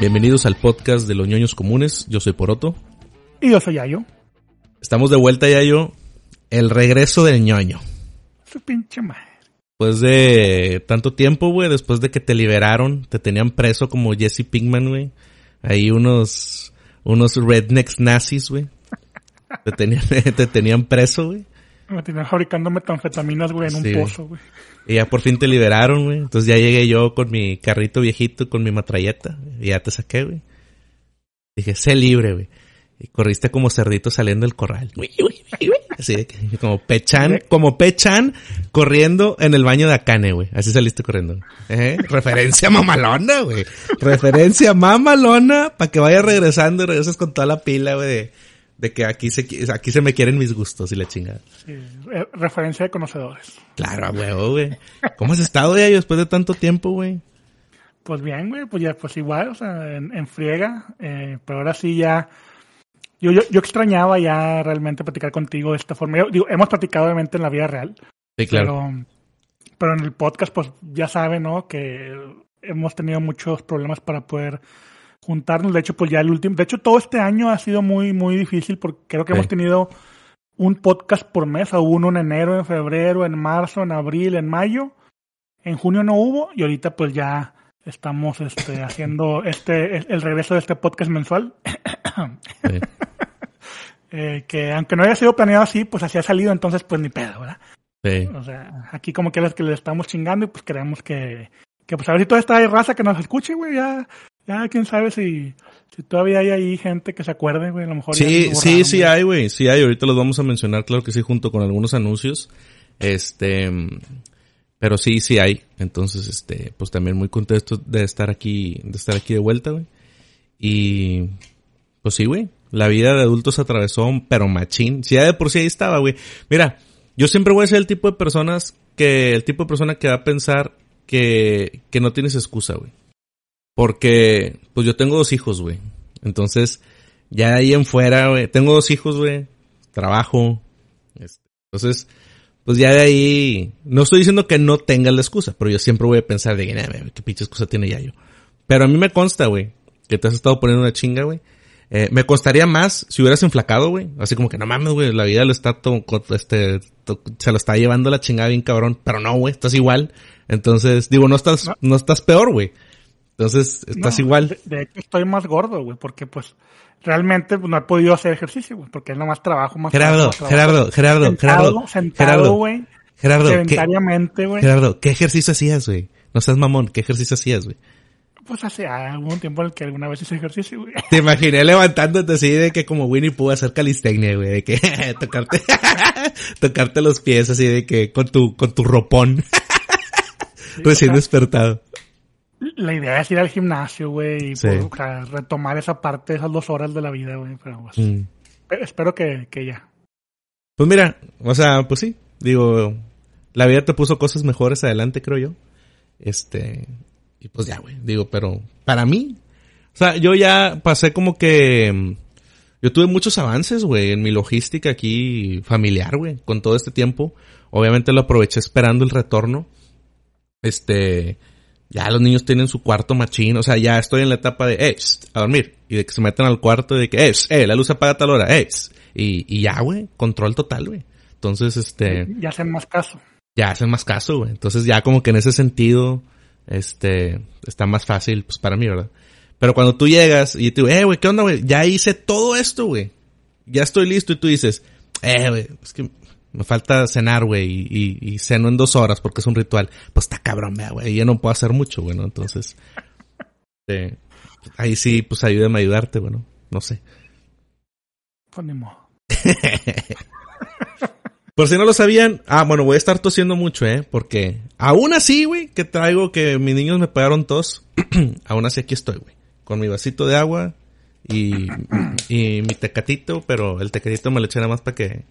Bienvenidos al podcast de los ñoños comunes. Yo soy Poroto. Y yo soy Yayo. Estamos de vuelta, Yayo. El regreso del ñoño. Su pinche madre. Después de tanto tiempo, güey, después de que te liberaron, te tenían preso como Jesse Pinkman, güey. Ahí unos, unos rednecks nazis, güey. Te tenían, te tenían preso, güey. Me tenían fabricando metanfetaminas, güey, en un Sí. pozo, güey. Y ya por fin te liberaron, güey. Entonces ya llegué yo con mi carrito viejito, con mi matralleta. Y ya te saqué, güey. Dije, sé libre, güey. Y corriste como cerdito saliendo del corral. Así como Pechan, como Pechan corriendo en el baño de Akane, güey. Así saliste corriendo. ¿Eh? Referencia mamalona, güey. Referencia mamalona para que vayas regresando y regreses con toda la pila, güey, de, de que aquí se, aquí se me quieren mis gustos y la chingada. Sí, eh, referencia de conocedores. Claro, a huevo, güey. ¿Cómo has estado, ya después de tanto tiempo, güey? Pues bien, güey, pues ya, pues igual, o sea, en, en friega, eh, pero ahora sí ya, yo, yo, yo extrañaba ya realmente platicar contigo de esta forma. Yo, digo, hemos platicado obviamente en la vida real, Sí, claro. pero, pero en el podcast, pues ya saben, ¿no? Que hemos tenido muchos problemas para poder juntarnos. De hecho, pues ya el último, de hecho, todo este año ha sido muy, muy difícil porque creo que Sí. hemos tenido un podcast por mes. Hubo uno en enero, en febrero, en marzo, en abril, en mayo. En junio no hubo y ahorita pues ya estamos este, haciendo este el el regreso de este podcast mensual. Sí. Eh, que aunque no haya sido planeado así, pues así ha salido, entonces pues ni pedo, ¿verdad? Sí. O sea, aquí como que es que le estamos chingando y pues queremos que, que pues a ver si toda esta raza que nos escuche, güey, ya, ya quién sabe si, si todavía hay ahí gente que se acuerde, güey, a lo mejor. ya Sí, sí, sí hay, güey. Sí hay. Ahorita los vamos a mencionar, claro que sí, junto con algunos anuncios. Este, pero sí, sí hay. Entonces, este, pues también muy contento de estar aquí, de estar aquí de vuelta, güey. Y, pues sí, güey. La vida de adultos atravesó, pero machín. Si ya de por sí ahí estaba, güey. Mira, yo siempre voy a ser el tipo de personas que, el tipo de persona que va a pensar que, que no tienes excusa, güey. Porque, pues yo tengo dos hijos, güey. Entonces, ya de ahí en fuera, güey. Tengo dos hijos, güey. Trabajo. este, Entonces, pues ya de ahí, no estoy diciendo que no tenga la excusa, pero yo siempre voy a pensar de que, "Nah, qué pinche excusa tiene ya yo. Pero a mí me consta, güey, que te has estado poniendo una chinga, güey. Eh, me costaría más si hubieras enflacado, güey. Así como que no mames, güey, la vida lo está, to- este, to- se lo está llevando la chingada bien cabrón. Pero no, güey, estás igual. Entonces, digo, no estás, no estás peor, güey. Entonces, estás No, igual. De, de hecho, estoy más gordo, güey, porque pues realmente pues, no he podido hacer ejercicio, güey, porque es nomás trabajo, más Gerardo, trabajo. Gerardo, Gerardo, Sentado, Gerardo, sentado, Gerardo, güey, Gerardo, ¿qué, sedentariamente, güey. Gerardo, ¿qué ejercicio hacías, güey? No seas mamón, ¿qué ejercicio hacías, güey? Pues hace algún tiempo en el que alguna vez hice ejercicio, güey. Te imaginé levantándote así de que como Winnie Pooh hacer calistecnia, güey, de que tocarte, tocarte los pies así de que con tu, con tu ropón recién o sea, despertado. La idea es ir al gimnasio, güey, y Sí. pues, o sea, retomar esa parte, esas dos horas de la vida, güey, pero pues, Mm. espe- espero que, que ya. Pues mira, o sea, pues sí, digo, la vida te puso cosas mejores adelante, creo yo. Este, y pues ya, güey, digo, pero para mí, o sea, yo ya pasé como que, mm, yo tuve muchos avances, güey, en mi logística aquí familiar, güey, con todo este tiempo. Obviamente lo aproveché esperando el retorno. Este, ya los niños tienen su cuarto machín, o sea, ya estoy en la etapa de, eh, a dormir. Y de que se meten al cuarto y de que, eh, eh, la luz apaga a tal hora, eh. Y, y ya, güey, control total, güey. Entonces, este, Ya hacen más caso. ya hacen más caso, güey. Entonces ya como que en ese sentido, este, está más fácil, pues para mí, ¿verdad? Pero cuando tú llegas y te digo, eh, güey, ¿qué onda, güey? Ya hice todo esto, güey. Ya estoy listo y tú dices, eh, güey, es que me falta cenar, güey, y, y, y ceno en dos horas porque es un ritual. Pues está cabrón, güey, ya no puedo hacer mucho, güey, ¿no? Entonces, eh, ahí sí, pues ayúdame a ayudarte, bueno, no sé. Pues ni modo. Por si no lo sabían, ah, bueno, voy a estar tosiendo mucho, ¿eh? Porque aún así, güey, que traigo que mis niños me pegaron tos, aún así aquí estoy, güey. Con mi vasito de agua y, y mi tecatito, pero el tecatito me lo eché nada más para que,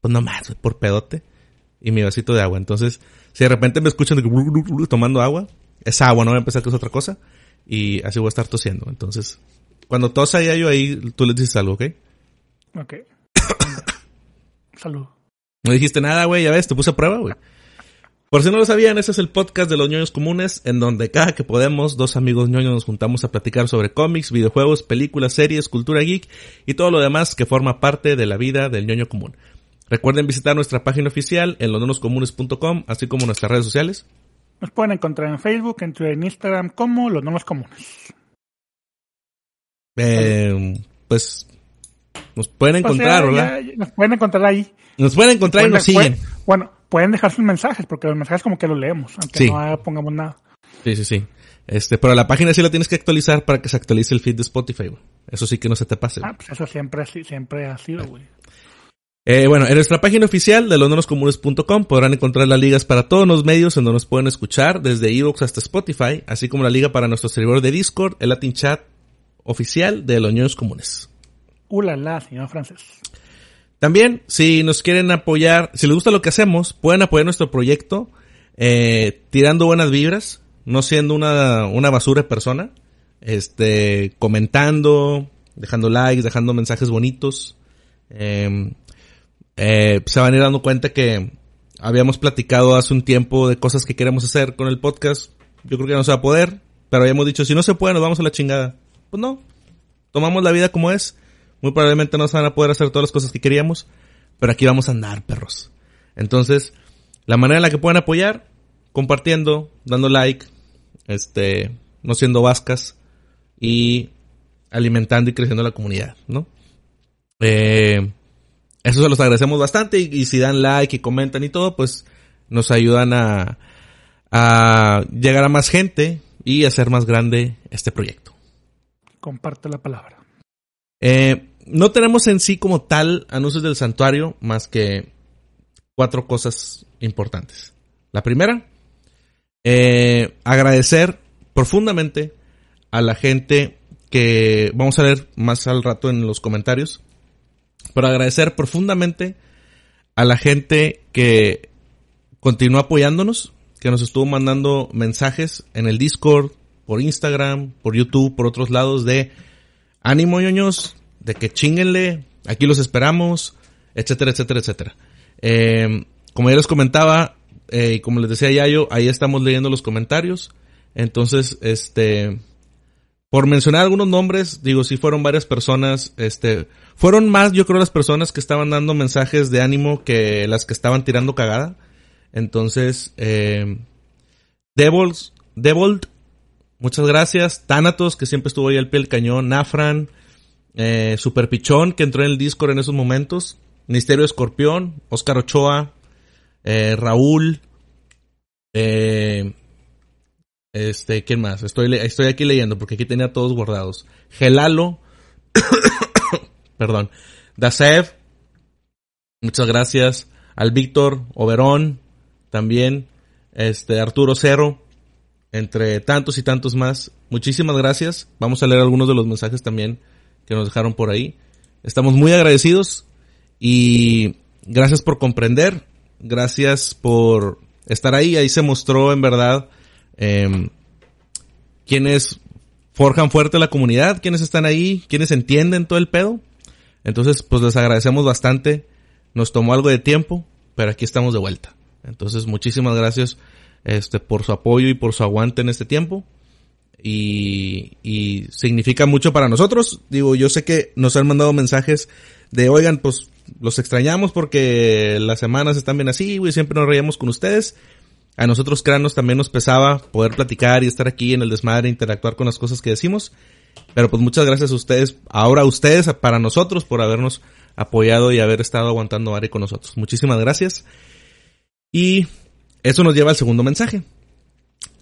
pues no más, güey, por pedote. Y mi vasito de agua. Entonces, si de repente me escuchan de que tomando agua, es agua, no voy a empezar que es otra cosa. Y así voy a estar tosiendo. Entonces, cuando tosa ya yo ahí, tú les dices algo, ¿ok? Ok. Salud. No dijiste nada, güey, ya ves, te puse a prueba, güey. Por si no lo sabían, ese es el podcast de los ñoños comunes, en donde cada que podemos, dos amigos ñoños nos juntamos a platicar sobre cómics, videojuegos, películas, series, cultura geek y todo lo demás que forma parte de la vida del ñoño común. Recuerden visitar nuestra página oficial en losnonoscomunes.com, así como nuestras redes sociales. Nos pueden encontrar en Facebook, en Instagram como Los Nonos Comunes. Eh, pues nos pueden encontrar, ¿verdad? nos pueden encontrar ahí. Nos pueden encontrar y nos siguen. bueno, pueden dejar sus mensajes, porque los mensajes como que los leemos, aunque no pongamos nada. Sí, sí, sí. Este, pero la página sí la tienes que actualizar para que se actualice el feed de Spotify, Eso sí que no se te pase. Ah, pues eso siempre, siempre ha sido, güey. Eh, bueno, en nuestra página oficial de losnonoscomunes.com podrán encontrar las ligas para todos los medios en donde nos pueden escuchar, desde Evox hasta Spotify, así como la liga para nuestro servidor de Discord, el Latin Chat oficial de los Ñoños Comunes. Ulala, señor Francis. También, si nos quieren apoyar, si les gusta lo que hacemos, pueden apoyar nuestro proyecto eh, tirando buenas vibras, no siendo una, una basura de persona, este, comentando, dejando likes, dejando mensajes bonitos. Em, eh, se van a ir dando cuenta que habíamos platicado hace un tiempo de cosas que queremos hacer con el podcast. Yo creo que no se va a poder, pero habíamos dicho, si no se puede, nos vamos a la chingada. Pues no, tomamos la vida como es muy probablemente no se van a poder hacer todas las cosas que queríamos, pero aquí vamos a andar, perros. Entonces, la manera en la que pueden apoyar, compartiendo, dando like, este, no siendo vascas y alimentando y creciendo la comunidad, ¿no? Eh, eso se los agradecemos bastante y, si dan like y comentan y todo, pues nos ayudan a, a llegar a más gente y hacer más grande este proyecto. Comparte la palabra. Eh, no tenemos en sí como tal anuncios del santuario más que cuatro cosas importantes. La primera, eh, agradecer profundamente a la gente que vamos a ver más al rato en los comentarios, pero agradecer profundamente a la gente que continuó apoyándonos, que nos estuvo mandando mensajes en el Discord, por Instagram, por YouTube, por otros lados de ánimo, ñoños, de que chinguenle, aquí los esperamos, etcétera, etcétera, etcétera. Eh, como ya les comentaba, eh, y como les decía Yayo, ahí estamos leyendo los comentarios. Entonces, este, por mencionar algunos nombres, digo, sí fueron varias personas, este, fueron más, yo creo, las personas que estaban dando mensajes de ánimo que las que estaban tirando cagada. Entonces, eh, Devils, Devolt, muchas gracias. Thanatos, que siempre estuvo ahí al pie del cañón. Nafran, eh, Super Pichón, que entró en el Discord en esos momentos. Misterio Escorpión, Oscar Ochoa, eh, Raúl, eh, este, ¿quién más? Estoy, estoy aquí leyendo porque aquí tenía todos guardados. Gelalo, perdón, Dasev, muchas gracias. Al Víctor Oberón, también, este, Arturo Cerro, entre tantos y tantos más. Muchísimas gracias. Vamos a leer algunos de los mensajes también que nos dejaron por ahí. Estamos muy agradecidos y gracias por comprender, gracias por estar ahí. Ahí se mostró en verdad eh, quienes forjan fuerte la comunidad, quienes están ahí, quienes entienden todo el pedo. Entonces, pues les agradecemos bastante. Nos tomó algo de tiempo, pero aquí estamos de vuelta. Entonces, muchísimas gracias este, por su apoyo y por su aguante en este tiempo y, y significa mucho para nosotros. Digo, yo sé que nos han mandado mensajes de, oigan, pues los extrañamos porque las semanas están bien así, güey, siempre nos reíamos con ustedes. A nosotros, cranos, también nos pesaba poder platicar y estar aquí en el desmadre, interactuar con las cosas que decimos. Pero pues muchas gracias a ustedes, ahora a ustedes, para nosotros, por habernos apoyado y haber estado aguantando Ari con nosotros. Muchísimas gracias. Y eso nos lleva al segundo mensaje.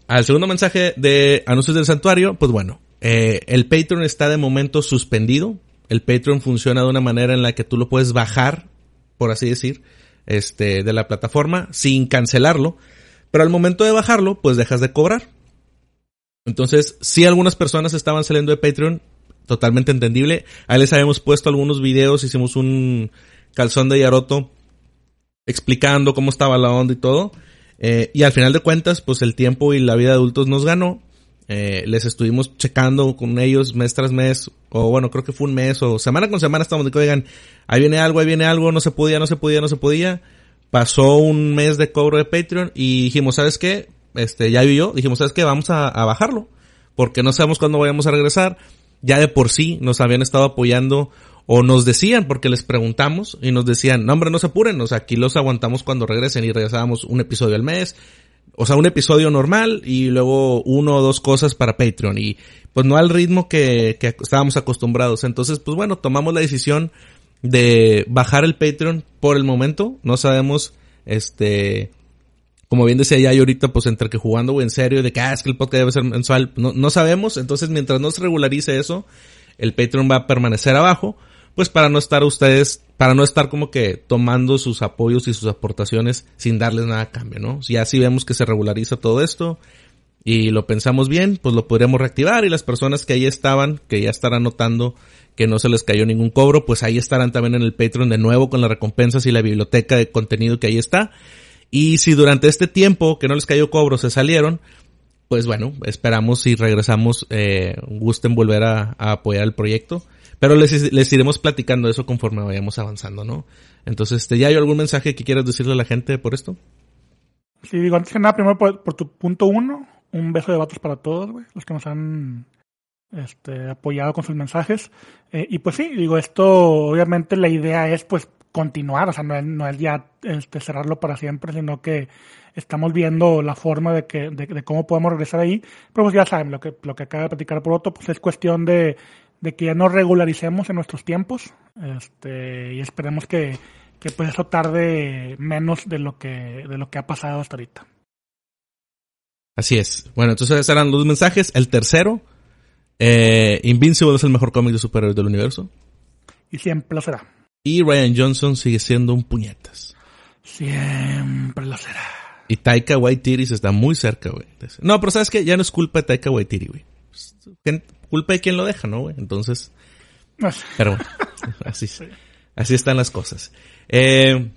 Al segundo mensaje de anuncios del santuario, pues bueno, eh, el Patreon está de momento suspendido. El Patreon funciona de una manera en la que tú lo puedes bajar, por así decir, este, de la plataforma sin cancelarlo. Pero al momento de bajarlo, pues dejas de cobrar. Entonces, si algunas personas estaban saliendo de Patreon, totalmente entendible. Ahí les habíamos puesto algunos videos, hicimos un calzón de Yaroto explicando cómo estaba la onda y todo. Eh, y al final de cuentas, pues el tiempo y la vida de adultos nos ganó. Eh, les estuvimos checando con ellos mes tras mes, o bueno, creo que fue un mes, o semana con semana estamos de que, oigan, ahí viene algo, ahí viene algo, no se podía, no se podía, no se podía. Pasó un mes de cobro de Patreon y dijimos, ¿sabes qué? Este, ya y yo, dijimos, ¿sabes qué? Vamos a, bajarlo. Porque no sabemos cuándo vayamos a regresar. Ya de por sí nos habían estado apoyando o nos decían, porque les preguntamos y nos decían, no hombre, no se apuren, o sea, aquí los aguantamos cuando regresen y regresábamos un episodio al mes, o sea, un episodio normal y luego uno o dos cosas para Patreon y pues no al ritmo que, que estábamos acostumbrados. Entonces, pues bueno, tomamos la decisión de bajar el Patreon por el momento. No sabemos, este, como bien decía ya y ahorita, pues entre que jugando o en serio, de que, ah, es que el podcast debe ser mensual, no, no sabemos. Entonces, mientras no se regularice eso, el Patreon va a permanecer abajo pues para no estar ustedes, para no estar como que tomando sus apoyos y sus aportaciones sin darles nada a cambio, ¿no? Si así vemos que se regulariza todo esto y lo pensamos bien, pues lo podríamos reactivar y las personas que ahí estaban, que ya estarán notando que no se les cayó ningún cobro, pues ahí estarán también en el Patreon de nuevo con las recompensas y la biblioteca de contenido que ahí está. Y si durante este tiempo que no les cayó cobro se salieron, pues bueno, esperamos y regresamos, eh, gusten volver a, apoyar el proyecto. Pero les, les iremos platicando eso conforme vayamos avanzando, ¿no? Entonces, este, ¿ya hay algún mensaje que quieras decirle a la gente por esto? Sí, digo, antes que nada, primero por, tu punto uno, un beso de vatos para todos, güey, los que nos han este, apoyado con sus mensajes. Eh, y pues sí, digo, esto, obviamente la idea es pues continuar, o sea, no es, no es ya este, cerrarlo para siempre, sino que estamos viendo la forma de que de, de, cómo podemos regresar ahí. Pero pues ya saben, lo que, lo que acaba de platicar por otro, pues es cuestión de de que ya nos regularicemos en nuestros tiempos este, y esperemos que, que pues eso tarde menos de lo que de lo que ha pasado hasta ahorita. Así es. Bueno, entonces eran los mensajes. El tercero, eh, Invincible es el mejor cómic de superhéroes del universo. Y siempre lo será. Y Ryan Johnson sigue siendo un puñetas. Siempre lo será. Y Taika Waititi está muy cerca, güey. No, pero sabes que ya no es culpa de Taika Waititi, güey culpa de quien lo deja, ¿no, güey? Entonces, pero bueno, así, así están las cosas. Eh,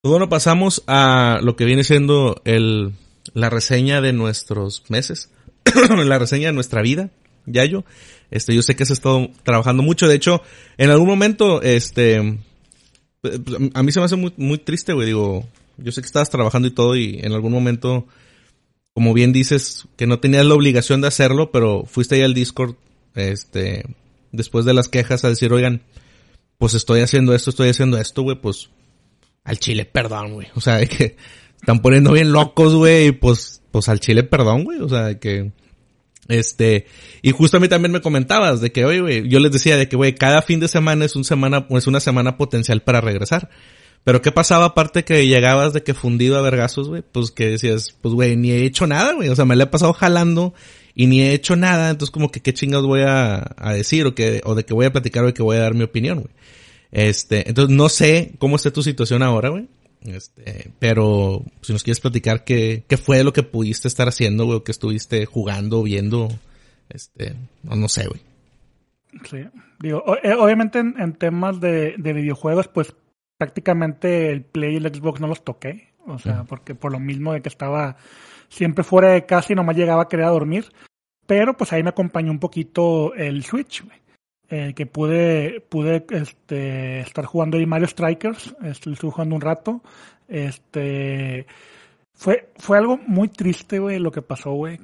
pues bueno, pasamos a lo que viene siendo el, la reseña de nuestros meses, la reseña de nuestra vida, Yayo. Este, yo sé que has estado trabajando mucho, de hecho, en algún momento, este, a mí se me hace muy, muy triste, güey, digo, yo sé que estabas trabajando y todo y en algún momento como bien dices, que no tenías la obligación de hacerlo, pero fuiste ahí al Discord, este, después de las quejas a decir, oigan, pues estoy haciendo esto, estoy haciendo esto, güey, pues, al chile, perdón, güey. O sea, de que están poniendo bien locos, güey, y pues, pues al chile, perdón, güey. O sea, de que, este, y justo a mí también me comentabas de que, oye, güey, yo les decía de que, güey, cada fin de semana es un semana, es una semana potencial para regresar. Pero ¿qué pasaba aparte que llegabas de que fundido a vergazos, güey? Pues que decías, pues güey, ni he hecho nada, güey. O sea, me la he pasado jalando y ni he hecho nada. Entonces como que qué chingados voy a, decir o que, o de que voy a platicar o de que voy a dar mi opinión, güey. Este, entonces no sé cómo está tu situación ahora, güey. Este, pero si nos quieres platicar qué, qué fue lo que pudiste estar haciendo, güey, que estuviste jugando, viendo, este, no, no sé, güey. Sí, digo, eh, obviamente en, en temas de, de, videojuegos, pues prácticamente el Play y el Xbox no los toqué. O sea, porque por lo mismo de que estaba siempre fuera de casa y nomás llegaba a querer dormir. Pero pues ahí me acompañó un poquito el Switch, eh, que pude, pude este, estar jugando ahí Mario Strikers, estuve jugando un rato. Este fue, fue algo muy triste, güey, lo que pasó, güey.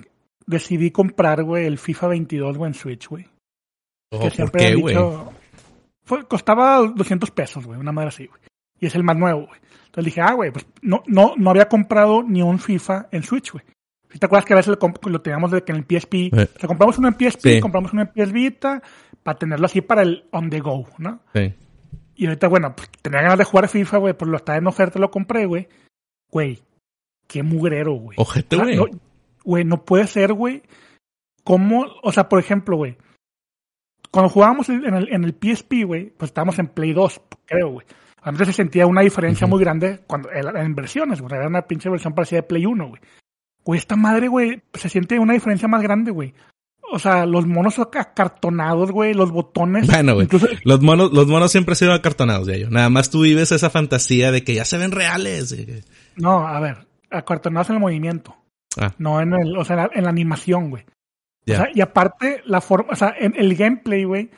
Decidí comprar, güey, el FIFA 22, güey, en Switch, güey. Oh, que siempre ¿Por qué, güey? Fue, costaba 200 pesos, güey, una madre así, güey. Y es el más nuevo, güey. Entonces dije, ah, güey, pues no, no, no había comprado ni un FIFA en Switch, güey. Si te acuerdas que a veces lo, lo teníamos de que en el PSP, eh. o sea, compramos uno en PSP, sí. compramos uno en PS Vita, para tenerlo así para el on the go, ¿no? Sí. Y ahorita, bueno, pues tenía ganas de jugar FIFA, güey, pues lo estaba en oferta, lo compré, güey. Güey, qué mugrero, güey. Ojete, güey. no, güey, no puede ser, güey. ¿Cómo? O sea, por ejemplo, güey, cuando jugábamos en el, en el PSP, güey, pues estábamos en Play 2, creo, güey. A mí se sentía una diferencia uh -huh. muy grande cuando en versiones, güey. Era una pinche versión parecida de Play 1, güey. Güey, esta madre, güey, se siente una diferencia más grande, güey. O sea, los monos acartonados, güey, los botones. Bueno, güey. Incluso... Los monos, los monos siempre han sido acartonados, ya yo. Nada más tú vives esa fantasía de que ya se ven reales. No, a ver, acartonados en el movimiento. Ah. No en el, o sea, en la, en la animación, güey. Yeah. O sea, y aparte, la forma, o sea, en el gameplay, güey,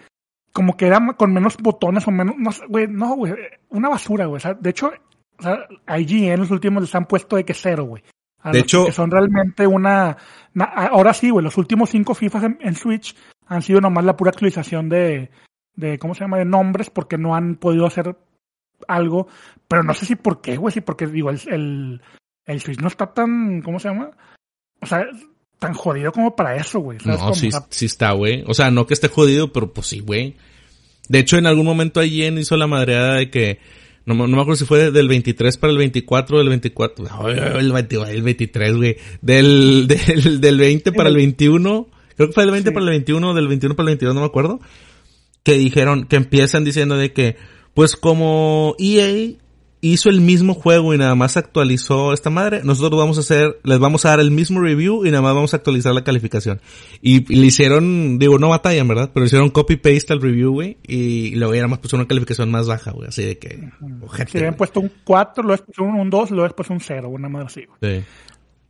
como que era con menos botones o menos, no, güey, no, güey, una basura, güey. O sea, de hecho, o sea, IGN los últimos les han puesto de que cero, güey. A De hecho- Que son realmente una... na- ahora sí, güey, los últimos cinco FIFAs en, en Switch han sido nomás la pura actualización de, de, ¿cómo se llama? De nombres, porque no han podido hacer algo. Pero no sé si por qué, güey, si porque, digo, el, el, el Switch no está tan, ¿cómo se llama? O sea, tan jodido como para eso, güey. ¿sabes No, cómo? sí, sí está, güey. O sea, no que esté jodido, pero pues sí, güey. De hecho, en algún momento IGN hizo la madreada de que, no, me- no me acuerdo si fue del 23 para el 24, del 24, no, el, 20 el 23, güey. Del, del, del 20 para el 21, creo que fue del 20 Sí. para el 21, del 21 para el 22, no me acuerdo. Que dijeron, que empiezan diciendo de que, pues como EA hizo el mismo juego y nada más actualizó esta madre, nosotros vamos a hacer, les vamos a dar el mismo review y nada más vamos a actualizar la calificación. Y, y le hicieron, digo, no batallan, ¿verdad? Pero le hicieron copy paste al review, güey, y luego ya nada más puso una calificación más baja, güey, así de que, ojete, si habían puesto un 4, luego después un, un 2, luego después un 0, una madre así, güey. Sí.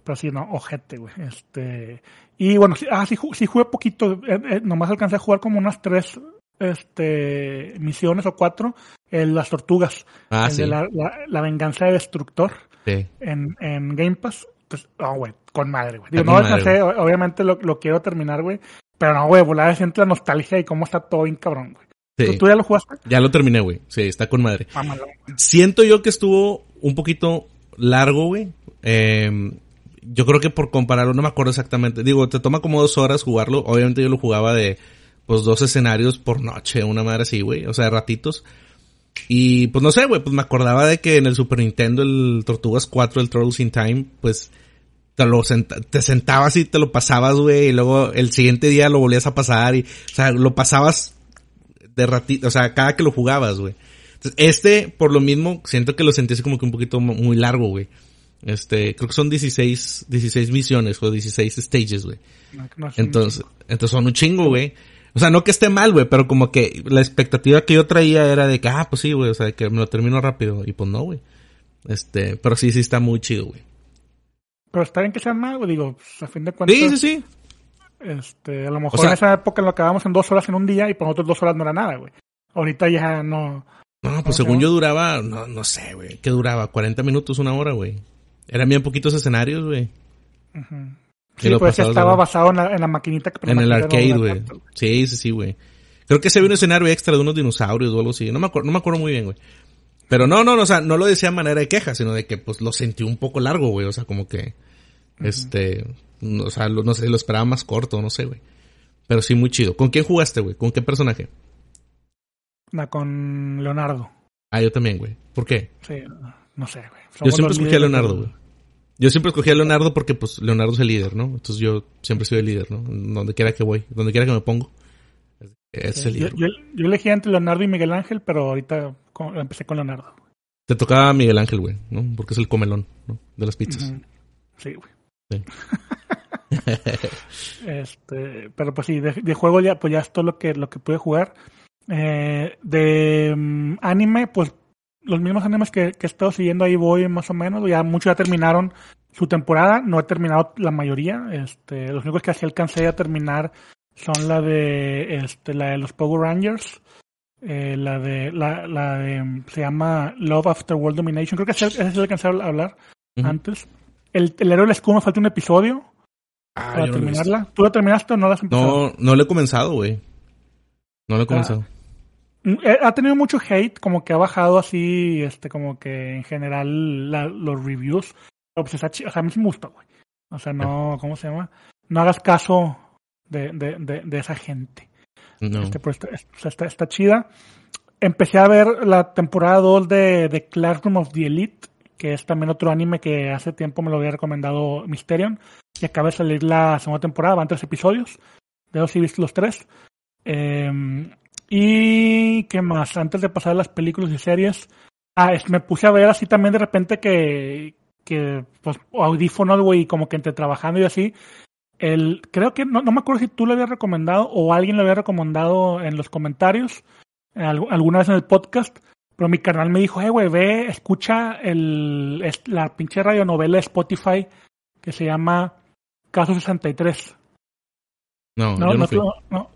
Pero sí, no, ojete, güey. Este, y bueno, sí, ah, sí, sí jugué poquito, eh, eh, nomás alcancé a jugar como unas tres este, misiones o cuatro, en las tortugas. Ah, el sí. de la, la, la venganza de Destructor Sí. en, en Game Pass. Pues, oh, güey, con madre, güey. Digo, no madre, obviamente lo, lo quiero terminar, güey. Pero no, güey, volada siente la nostalgia y cómo está todo bien cabrón, güey. Sí. ¿Tú, tú ya lo jugaste? Ya lo terminé, güey. Sí, está con madre. Mámalo. Siento yo que estuvo un poquito largo, güey. Eh, yo creo que por compararlo, no me acuerdo exactamente. Digo, te toma como dos horas jugarlo. Obviamente yo lo jugaba de, pues, dos escenarios por noche, una madre así, güey. O sea, de ratitos. Y, pues, no sé, güey, pues me acordaba de que en el Super Nintendo, el Tortugas 4, el Turtles in Time, pues, te lo senta- te sentabas y te lo pasabas, güey, y luego el siguiente día lo volvías a pasar y, o sea, lo pasabas de ratito, o sea, cada que lo jugabas, güey. Entonces, este, por lo mismo, siento que lo sentí así como que un poquito mu- muy largo, güey. Este, creo que son 16, 16 misiones o 16 stages, güey. Entonces, entonces son un chingo, güey. O sea, no que esté mal, güey, pero como que la expectativa que yo traía era de que, ah, pues sí, güey, o sea, que me lo termino rápido. Y pues no, güey. Este, pero sí, sí está muy chido, güey. Pero está bien que más, güey. Digo, pues, a fin de cuentas. Sí, sí, sí. Este, a lo mejor O sea- en esa época lo acabamos en dos horas en un día y por nosotros dos horas no era nada, güey. Ahorita ya no. No, ¿Cómo pues se según yo duraba, no, no sé, güey. ¿Qué duraba? 40 minutos, una hora, güey. Eran bien poquitos escenarios, güey. Y Sí, pues estaba basado en la, en la maquinita que En el arcade, güey. Sí, sí, sí, güey. Creo que se ve un escenario extra de unos dinosaurios o algo así. No me acuerdo, no me acuerdo muy bien, güey. Pero no, no, no, o sea, no lo decía a manera de queja, sino de que pues lo sentí un poco largo, güey. O sea, como que, este, no, o sea, lo- no sé, lo esperaba más corto, no sé, güey. Pero sí, muy chido. ¿Con quién jugaste, güey? ¿Con qué personaje? La con Leonardo. Ah, yo también, güey. ¿Por qué? Sí, no sé, güey. Yo siempre escogí a Leonardo, güey. Yo siempre escogí a Leonardo porque, pues, Leonardo es el líder, ¿no? Entonces yo siempre soy el líder, ¿no? Donde quiera que voy, donde quiera que me pongo. Es el líder. yo, yo elegí entre Leonardo y Miguel Ángel, pero ahorita con- empecé con Leonardo. Te tocaba Miguel Ángel, güey, ¿no? Porque es el comelón, ¿no? De las pizzas. Sí, güey. Sí. este, pero pues sí, de, de juego ya, pues ya es todo lo que, lo que pude jugar. Eh, de mm, anime, pues los mismos animes que, que he estado siguiendo ahí voy más o menos. Ya muchos ya terminaron su temporada, no he terminado la mayoría. Este, los únicos que así alcancé a terminar son la de este, la de los Power Rangers. eh, la de la, la de se llama Love After World Domination. Creo que ese, ese sí lo alcancé a hablar antes. El, el héroe del escudo me falta un episodio Ah, para terminarla. ¿Tú la terminaste o no la has empezado? No, no lo he comenzado, güey. No lo he comenzado. Mm, eh, Ha tenido mucho hate, como que ha bajado así, este, como que en general la- los reviews. Pero pues está chi- o sea, a mí sí me gusta, güey. O sea, no, ¿cómo se llama? No hagas caso de, de, de, de esa gente. no. Este, pero está, está, está chida. Empecé a ver la temporada 2 de, de Classroom of the Elite, que es también otro anime que hace tiempo me lo había recomendado Mysterion. Y acaba de salir la segunda temporada, van tres episodios. De los he visto los tres. Eh, y qué más, antes de pasar a las películas y series. Ah, es- me puse a ver así también de repente que, que pues, audífonos, güey, como que entre trabajando y así. El, creo que, no, no me acuerdo si tú lo habías recomendado o alguien lo había recomendado en los comentarios, en algu- alguna vez en el podcast, pero mi canal me dijo, eh, güey, ve, escucha el, es- la pinche radionovela de Spotify que se llama Caso 63. No, No, yo no no, fui. no, no.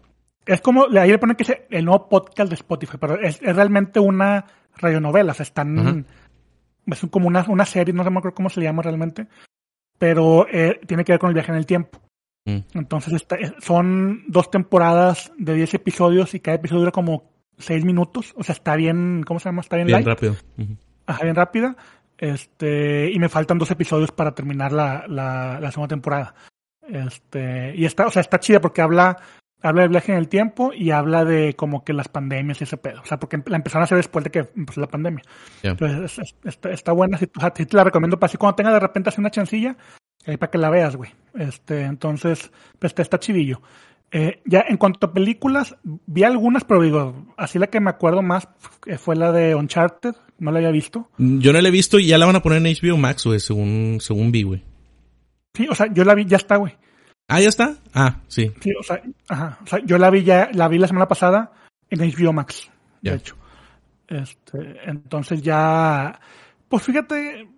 Es como, ahí le ponen que es el nuevo podcast de Spotify, pero es, es realmente una radionovela, o sea, están, Ajá. es como una, una serie, no sé me acuerdo cómo se llama realmente, pero eh, tiene que ver con el viaje en el tiempo. Mm. Entonces está- son dos temporadas de 10 episodios y cada episodio dura como 6 minutos. O sea, está bien, ¿cómo se llama? Está bien, Bien light. rápido. Ajá, bien rápida. Este, y me faltan dos episodios para terminar la, la, la segunda temporada. Este, y está, o sea, está chida porque habla, habla del viaje en el tiempo y habla de como que las pandemias y ese pedo. O sea, porque la empezaron a hacer después de que empezó la pandemia. Entonces, es- es- está, está buena. Si, o sea, te la recomiendo para así cuando tenga de repente así una chancilla, ahí para que la veas, güey. Este, entonces, pues está, está chidillo. Eh, ya en cuanto a películas, vi algunas, pero digo, así la que me acuerdo más fue la de Uncharted, no la había visto. Yo no la he visto y ya la van a poner en HBO Max, güey, según, según vi, güey. Sí, o sea, yo la vi, ya está, güey. Ah, ¿ya está? Ah, sí. Sí, o sea, ajá, o sea, yo la vi ya, la vi la semana pasada en HBO Max, de Ya. hecho. Este, entonces ya, pues fíjate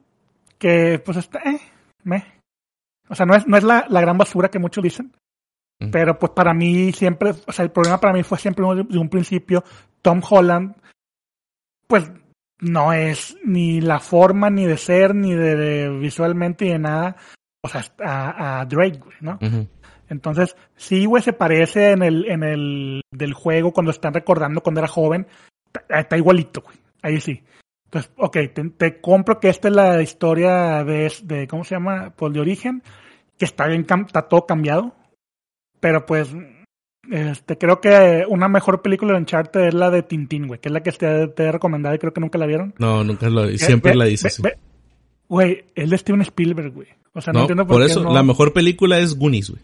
que, pues está, eh, me. O sea, no es, no es la, la gran basura que muchos dicen. Pero pues para mí siempre, o sea, el problema para mí fue siempre de un principio, Tom Holland, pues no es ni la forma ni de ser, ni de, de visualmente, ni de nada, o sea, a, a Drake, güey, ¿no? Entonces, sí, güey, se parece en el, en el del juego cuando están recordando cuando era joven. Está, igualito, güey. Ahí sí. Entonces, ok, te, te compro que esta es la historia de, de ¿cómo se llama? Pues de origen, que está bien, está todo cambiado. Pero pues, este, creo que una mejor película de Uncharted es la de Tintín, güey, que es la que te, te he recomendado y creo que nunca la vieron. No, nunca lo Siempre Ve- la dices. Güey, es de Steven Spielberg, güey. O sea, no, No, entiendo por qué eso, no- la mejor película es Goonies, güey.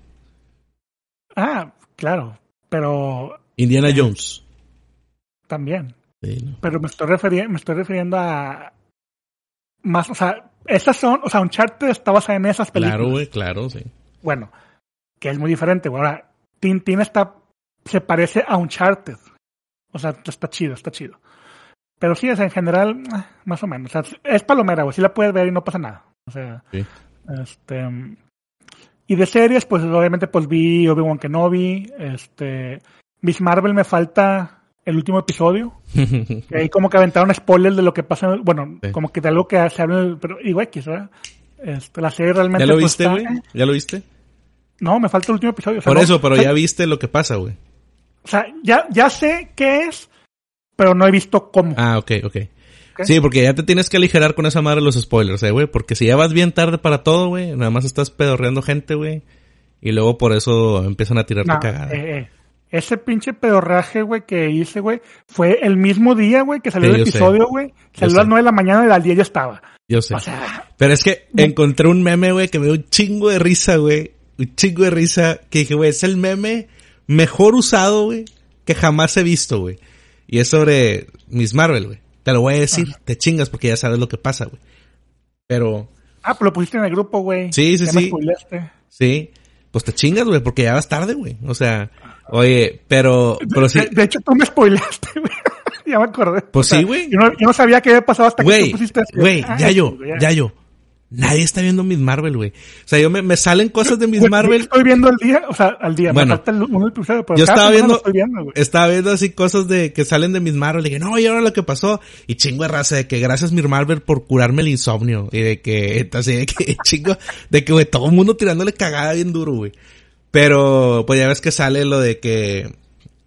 Ah, claro, pero Indiana Jones. también. Sí, no. Pero me estoy refiriendo, me estoy refiriendo a más, o sea, esas son, o sea, Uncharted está basada en esas películas. Claro, güey, claro, sí. Bueno, que es muy diferente, güey. Ahora, Tintín está, se parece a Uncharted. O sea, está chido, está chido. Pero sí, o sea, en general, ah, más o menos. O sea, es palomera, güey. Sí la puedes ver y no pasa nada. O sea, Sí. Este... Y de series, pues obviamente pues vi Obi-Wan Kenobi, este... Miss Marvel me falta el último episodio. Que ahí como que aventaron spoilers de lo que pasa, bueno, Sí. como que de algo que se habla, en el- pero igual X, ¿verdad? Este, la serie realmente... ¿Ya lo pues, viste, güey? ¿Ya lo viste? No, me falta el último episodio. o sea, Por no- eso, pero ya viste lo que pasa, güey. O sea, ya, ya sé qué es, pero no he visto cómo. Ah, ok, ok. Sí, porque ya te tienes que aligerar con esa madre los spoilers, eh, güey. Porque si ya vas bien tarde para todo, güey, nada más estás pedorreando gente, güey. Y luego por eso empiezan a tirarte No, cagada. eh, eh. Ese pinche pedorraje, güey, que hice, güey, fue el mismo día, güey, que salió Sí, el episodio, güey. Salió a las 9 de la mañana y al día ya estaba. Yo sé. O sea, Pero es que encontré un meme, güey, que me dio un chingo de risa, güey. Un chingo de risa. Que dije, güey, es el meme mejor usado, güey, que jamás he visto, güey. Y es sobre Miss Marvel, güey. Te lo voy a decir, te chingas porque ya sabes lo que pasa, güey. Pero, ah, pues lo pusiste en el grupo, güey. Sí, sí, Ya me sí. spoileaste. sí, pues te chingas, güey, porque ya vas tarde, güey. O sea, oye, pero, pero sí, De, de hecho, tú me spoileaste, güey. ya me acordé. Pues O sea, sí, güey. Yo no, yo no sabía qué había pasado hasta que tú pusiste güey, Ah, ya yo, ya yo. Nadie está viendo Miss Marvel, güey. O sea, yo me, me salen cosas de Miss Marvel. estoy viendo al día, o sea, al día. Bueno. me falta el, un episodio, pero Yo estaba viendo, estoy viendo, güey. estaba viendo así cosas de que salen de Miss Marvel. Y dije, no, y ahora lo que pasó. Y chingo de raza de que gracias Miss Marvel por curarme el insomnio. Y de que, así de que chingo, de que, güey, todo el mundo tirándole cagada bien duro, güey. Pero, pues ya ves que sale lo de que,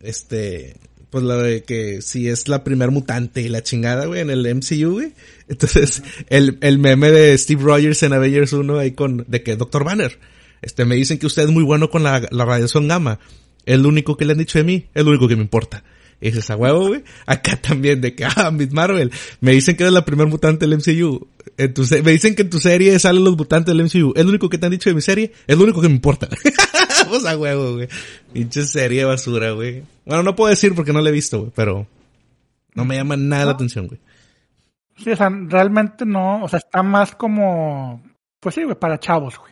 este, pues lo de que si es la primer mutante y la chingada, güey, en el MCU, güey. Entonces, el, el meme de Steve Rogers en Avengers 1 ahí con, de que Dr. Banner, este, me dicen que usted es muy bueno con la, la radiación gamma. Es lo único que le han dicho de mí, es lo único que me importa. Y dices, a huevo, güey. Acá también, de que, ah, Miss Marvel. Me dicen que eres la primer mutante del MCU. En tu me dicen que en tu serie salen los mutantes del MCU. Es lo único que te han dicho de mi serie, es lo único que me importa. pues a huevo, güey. Pinche serie de basura, güey. Bueno, no puedo decir porque no la he visto, güey, pero no me llama nada la atención, güey. Sí, o sea, realmente no, o sea, está más como, pues sí, güey, para chavos, güey.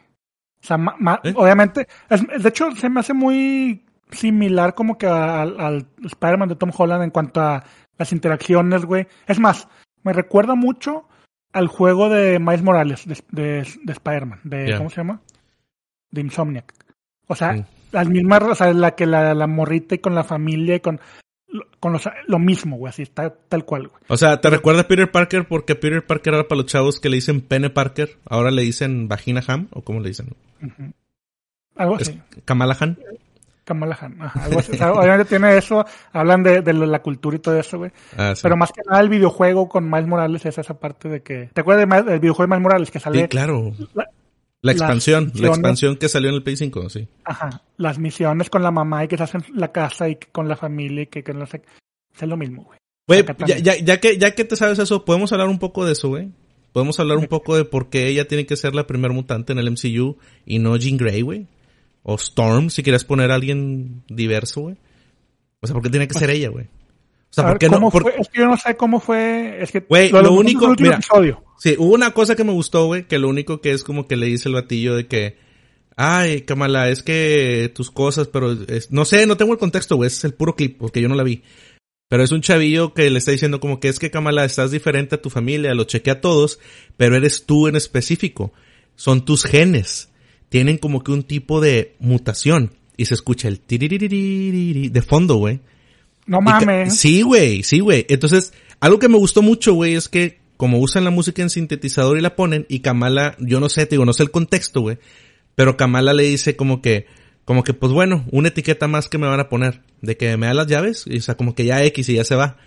O sea, ma- ma- ¿Eh? obviamente, es- de hecho, se me hace muy similar como que al, al Spider-Man de Tom Holland en cuanto a las interacciones, güey. Es más, me recuerda mucho al juego de Miles Morales, de, de, de Spider-Man, de. ¿cómo se llama? De Insomniac. O sea, Sí. las mismas, o sea, la que la, la morrita y con la familia y con... con los, lo mismo, güey, así está tal cual, güey. O sea, ¿te recuerda a Peter Parker? Porque Peter Parker era para los chavos que le dicen pene Parker, ahora le dicen vagina ham, o cómo le dicen. Algo así. Kamala Han. Kamala Han, algo así. obviamente tiene eso, hablan de, de, la cultura y todo eso, güey. Ah, Pero más que nada el videojuego con Miles Morales es esa parte de que... ¿Te acuerdas del videojuego de Miles Morales que sale? Sí, claro. La expansión, la expansión que salió en el Play 5, sí. Ajá. Las misiones con la mamá y que se hacen la casa y con la familia y que, que no sé. Es lo mismo, güey. Güey, ya, ya, ya, que, ya que te sabes eso, podemos hablar un poco de eso, güey. Podemos hablar un poco de por qué ella tiene que ser la primer mutante en el MCU y no Jean Grey, güey. O Storm, si quieres poner a alguien diverso, güey. O sea, ¿por qué tiene que ser ella, güey? O sea, ¿por qué no? Fue? Es que yo no sé cómo fue. Es que. Güey, lo, único. Mira, sí, hubo una cosa que me gustó, güey, que lo único que es como que le dice el batillo de que. Ay, Kamala, es que tus cosas, pero. no sé, no tengo el contexto, güey. Es el puro clip, porque yo no la vi. Pero es un chavillo que le está diciendo como que es que Kamala, estás diferente a tu familia, lo chequea a todos, pero eres tú en específico. Son tus genes. Tienen como que un tipo de mutación. Y se escucha el de fondo, güey. No mames. Sí, güey, sí, güey. Entonces, algo que me gustó mucho, güey, es que como usan la música en sintetizador y la ponen, y Kamala, yo no sé, te digo, no sé el contexto, güey. Pero Kamala le dice como que, como que, pues bueno, una etiqueta más que me van a poner. De que me da las llaves, y o sea, como que ya X y ya se va.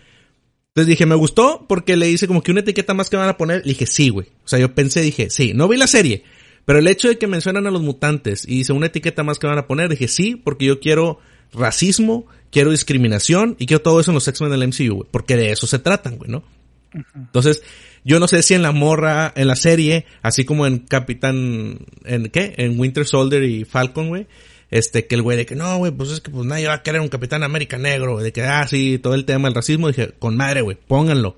Entonces dije, me gustó porque le dice como que una etiqueta más que me van a poner. Le dije, sí, güey. O sea, yo pensé, dije, sí, no vi la serie. Pero el hecho de que mencionan a los mutantes y dice una etiqueta más que van a poner, dije, sí, porque yo quiero racismo, quiero discriminación y quiero todo eso en los X-Men del MCU, güey, porque de eso se tratan, güey, ¿no? Entonces, yo no sé si en la morra, en la serie, así como en Capitán, en qué, en Winter Soldier y Falcon, güey, este, que el güey de que no, güey, pues es que pues nadie va a querer un Capitán América negro, de que, ah, sí, todo el tema del racismo, dije, con madre, güey, pónganlo.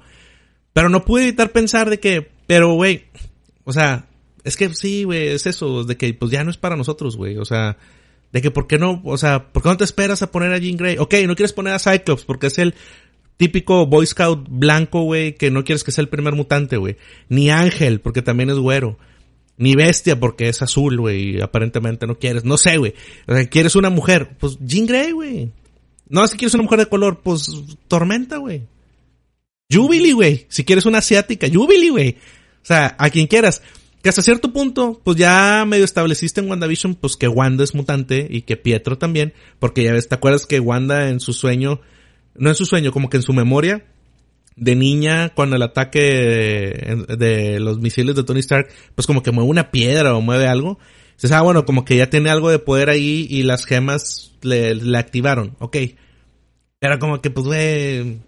Pero no pude evitar pensar de que, pero, güey, o sea, es que sí, güey, es eso, de que pues ya no es para nosotros, güey, o sea, de que, ¿por qué no? O sea, ¿por qué no te esperas a poner a Jean Grey? Ok, no quieres poner a Cyclops porque es el típico Boy Scout blanco, güey, que no quieres que sea el primer mutante, güey. Ni Ángel, porque también es güero. Ni Bestia, porque es azul, güey, aparentemente no quieres. No sé, güey. O sea, quieres una mujer. Pues Jean Grey, güey. No, si quieres una mujer de color, pues Tormenta, güey. Jubilee, güey. Si quieres una asiática, Jubilee, güey. O sea, a quien quieras. Hasta cierto punto, pues ya medio estableciste en WandaVision, pues que Wanda es mutante y que Pietro también, porque ya ves, ¿te acuerdas que Wanda en su sueño, no en su sueño, como que en su memoria, de niña, cuando el ataque de, los misiles de Tony Stark, pues como que mueve una piedra o mueve algo. Entonces, ah, bueno, como que ya tiene algo de poder ahí y las gemas le, activaron, ok. Era como que, pues, güey,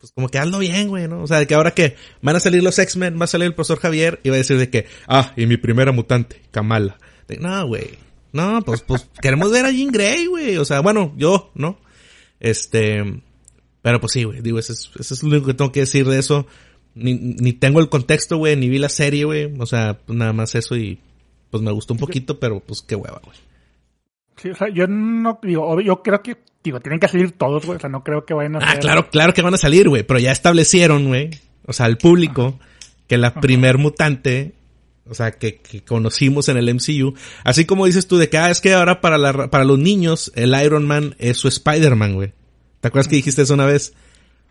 pues como que hazlo bien, güey, ¿no? O sea, de que ahora que van a salir los X-Men, va a salir el profesor Javier y va a decir de que, ah, y mi primera mutante, Kamala. no, güey. No, pues, pues queremos ver a Jean Grey, güey. O sea, bueno, yo, ¿no? Este, pero pues sí, güey. Digo, eso es, eso es lo único que tengo que decir de eso. Ni, ni tengo el contexto, güey, ni vi la serie, güey. O sea, pues nada más eso y pues me gustó un poquito, pero pues qué hueva, güey. Sí, o sea, yo no digo, yo creo que Digo, tienen que salir todos, güey. O sea, no creo que vayan a Ah, claro, claro que van a salir, güey. Pero ya establecieron, güey. O sea, al público, que la primer mutante, o sea, que, que, conocimos en el MCU. Así como dices tú de que, ah, es que ahora para la, para los niños, el Iron Man es su Spider-Man, güey. ¿Te acuerdas que dijiste eso una vez?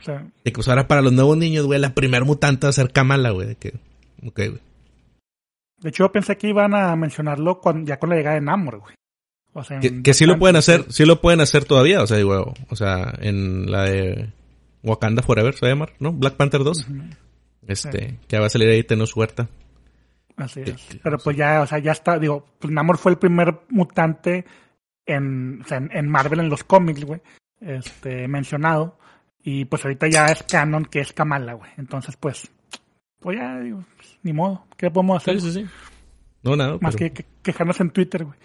Sí. De que pues ahora para los nuevos niños, güey, la primer mutante va a ser Kamala, güey. Que, ok, güey. De hecho, yo pensé que iban a mencionarlo ya con la llegada de Namor, güey que, sí lo pueden hacer, sí lo pueden hacer todavía, o sea, digo, o sea, en la de Wakanda Forever, se llama, ¿no? Black Panther 2. Este, que va a salir ahí Tenos Huerta. Así es. Pero pues ya, o sea, ya está, digo, pues Namor fue el primer mutante en, o sea, en, Marvel, en los cómics, güey, este, mencionado. Y pues ahorita ya es canon que es Kamala, güey. Entonces, pues, pues ya, digo, pues, ni modo. ¿Qué podemos hacer? Sí, sí, sí. No, nada. Más que, que, quejarnos en Twitter, güey.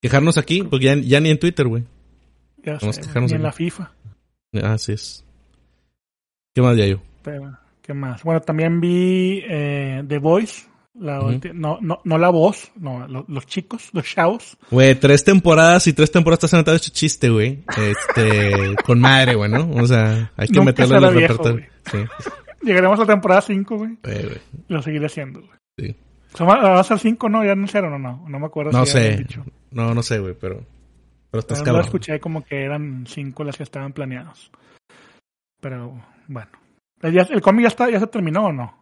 Quejarnos aquí, porque ya, ya ni en Twitter, güey. Ya sé, ni en la FIFA. Así es. ¿Qué más, Yayo? Pero, ¿Qué más? Bueno, también vi eh, The Voice. La, no, no, no la voz, no, los, chicos, los chavos. Güey, tres temporadas y tres temporadas estás anotado este chiste, güey. Este, con madre, güey, ¿no? O sea, hay que meterlo en el repertorio. Sí. Llegaremos a la temporada 5, güey. Lo seguiré haciendo, güey. Sí. ¿Va a ser 5 no? ¿Ya anunciaron o no? No me acuerdo. No sé. No, no sé, güey, pero. Pero estás cabrón. escuché como que eran 5 las que estaban planeadas. Pero bueno. ¿El, cómic ya, está, ya se terminó o no?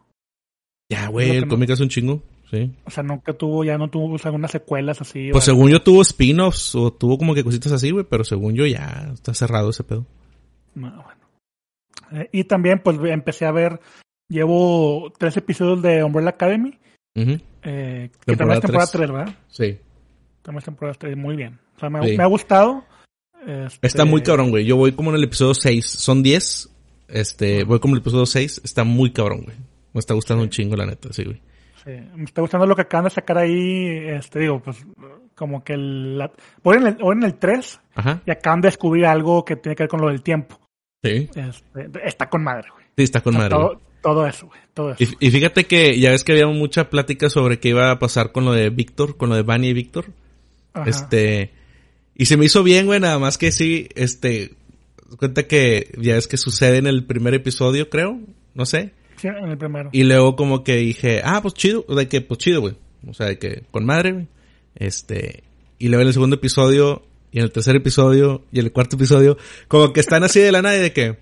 Ya, güey, Lo el no- cómic es un chingo. Sí. O sea, nunca tuvo, ya no tuvo algunas secuelas así. Pues según yo tuvo spin-offs o tuvo como que cositas así, güey, pero según yo ya está cerrado ese pedo. No, bueno. Eh, y también, pues empecé a ver. Llevo tres episodios de Umbrella Academy. Eh, que también es temporada tres. 3, ¿verdad? Sí. También es temporada 3. Muy bien. O sea, me, Sí. me ha gustado. Este, Está muy cabrón, güey. Yo voy como en el episodio 6. Son 10. Este, voy como en el episodio 6. Está muy cabrón, güey. Me está gustando un chingo, la neta, sí, güey. Sí, me está gustando lo que acaban de sacar ahí. Este, digo, pues, como que el, la- voy, en el, voy en el 3 Ajá. y acaban de descubrir algo que tiene que ver con lo del tiempo. Sí. Este, está con madre, güey. Sí, está con O sea, madre. todo, todo eso, güey. Todo eso. Y, y fíjate que ya ves que había mucha plática sobre qué iba a pasar con lo de Víctor, con lo de Vani y Víctor. Ajá. Este, y se me hizo bien, güey, nada más que sí, este, cuenta que ya ves que sucede en el primer episodio, creo, no sé. Sí, en el primero. Y luego como que dije, ah, pues chido, de que, pues chido, güey. O sea, de que, con madre, güey. Este, y luego en el segundo episodio, y en el tercer episodio, y en el cuarto episodio, como que están así de la nada y de que,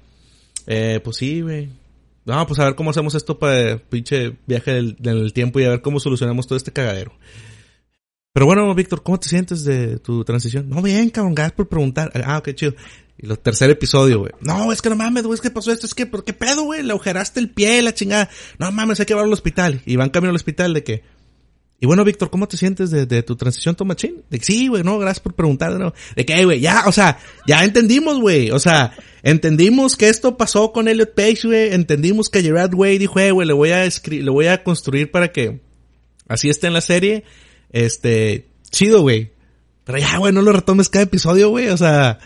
eh, pues sí, güey. No, pues a ver cómo hacemos esto para el pinche viaje del, del tiempo y a ver cómo solucionamos todo este cagadero. Pero bueno, Víctor, ¿cómo te sientes de tu transición? No, bien, cabrón, gracias por preguntar. Ah, ok, chido. Y el tercer episodio, güey. No, es que no mames, güey, es que pasó esto, es que, ¿por qué pedo, güey? Le agujeraste el pie, la chingada. No mames, hay que llevarlo al hospital. Y van camino al hospital de que... Y bueno, Víctor, ¿cómo te sientes de, de tu transición to machine? De que sí, güey, no, gracias por preguntar, no. De que, "Ey, güey, ya, o sea, ya entendimos, güey. O sea, entendimos que esto pasó con Elliot Page, güey. Entendimos que Gerard Way dijo, "Eh, güey, le voy a escri le voy a construir para que así esté en la serie. Este, chido, güey. Pero ya, güey, no lo retomes cada episodio, güey. O sea,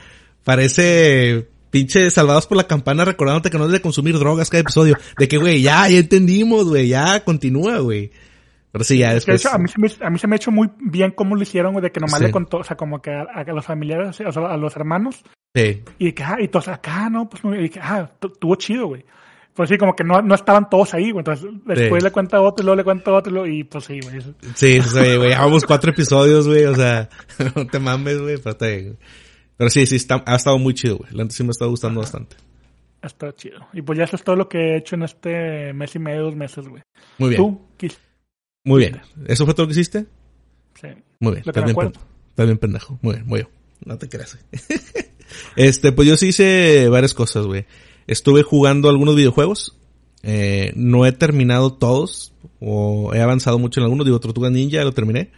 parece pinche salvados por la campana recordándote que no debes de consumir drogas cada episodio. De que, güey, ya, ya entendimos, güey, ya, continúa, güey. Pero sí, ya Que de después. hecho, a, mí se me, a mí se me ha hecho muy bien cómo lo hicieron, güey, de que nomás Sí. le contó, o sea, como que a, a los familiares, o sea, a los hermanos, Sí, y de que, ah, y todos acá, no, pues, y de que, ah, tu- tuvo chido, güey. Pues sí, como que no, no estaban todos ahí, güey. Entonces, después Sí. le cuenta otro, y luego le cuenta otro, y pues sí, güey. sí, sí, güey, llevamos cuatro episodios, güey, o sea, no te mames, güey, pero, güey. Pero sí, sí, está, ha estado muy chido, güey. La sí me está gustando bastante. Está chido. Y pues ya eso es todo lo que he hecho en este mes y medio, dos meses, güey. Muy bien, ¿Tú? ¿Qué muy bien. ¿Eso fue todo lo que hiciste? Sí. Muy bien, bien, acuerdo. pendejo. Muy bien, muy bien. No te creas. güey. este, pues yo sí hice varias cosas, güey. Estuve jugando algunos videojuegos. Eh, no he terminado todos. O he avanzado mucho en algunos. Digo, Tortuga Ninja, lo terminé.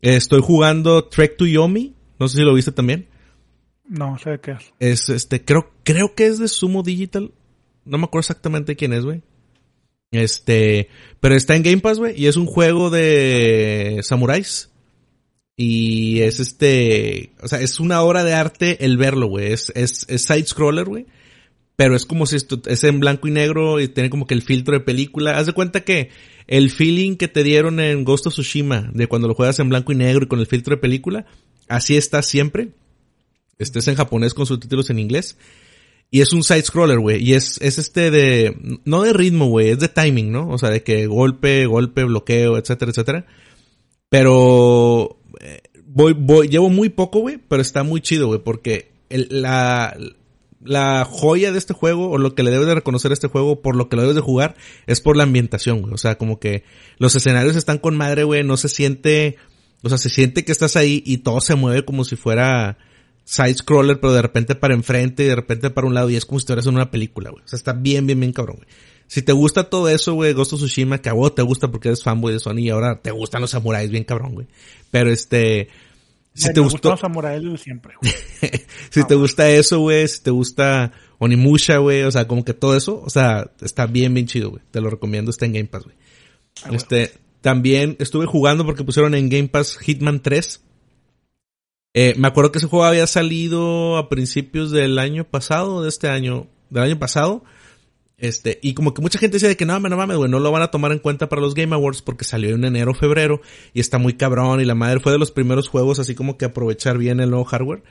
Eh, estoy jugando Trek to Yomi. No sé si lo viste también. No, sé de qué es. Es este, creo, creo que es de Sumo Digital. No me acuerdo exactamente quién es, güey. Este, pero está en Game Pass, güey, y es un juego de samuráis. Y es este, o sea, es una obra de arte el verlo, güey. Es, es, es side scroller, güey. Pero es como si esto es en blanco y negro y tiene como que el filtro de película. Haz de cuenta que el feeling que te dieron en Ghost of Tsushima de cuando lo juegas en blanco y negro y con el filtro de película, así está siempre. Este es en japonés con subtítulos en inglés. Y es un side scroller, güey. Y es, es este de, no de ritmo, güey, es de timing, ¿no? O sea, de que golpe, golpe, bloqueo, etcétera, etcétera. Pero, eh, voy, voy, llevo muy poco, güey, pero está muy chido, güey, porque la, la joya de este juego, o lo que le debes de reconocer a este juego, por lo que lo debes de jugar, es por la ambientación, güey. O sea, como que los escenarios están con madre, güey, no se siente, o sea, se siente que estás ahí y todo se mueve como si fuera side scroller, pero de repente para enfrente y de repente para un lado y es como si estuvieras en una película, güey. O sea, está bien, bien, bien cabrón, güey. Si te gusta todo eso, güey, Ghost of Tsushima, que a vos te gusta porque eres fanboy de Sony y ahora te gustan los samuráis, bien cabrón, güey. Pero este, si te me gustó, siempre, güey. si te gusta eso, güey, si te gusta Onimusha, güey, o sea, como que todo eso, o sea, está bien, bien chido, güey. Te lo recomiendo, está en Game Pass, güey. Ah, bueno. Este, también estuve jugando porque pusieron en Game Pass Hitman 3. Eh, me acuerdo que ese juego había salido a principios del año pasado, de este año, del año pasado. Este, y como que mucha gente decía de que no, no mames, güey, no lo van a tomar en cuenta para los Game Awards porque salió en enero, febrero, y está muy cabrón, y la madre fue de los primeros juegos así como que aprovechar bien el nuevo hardware.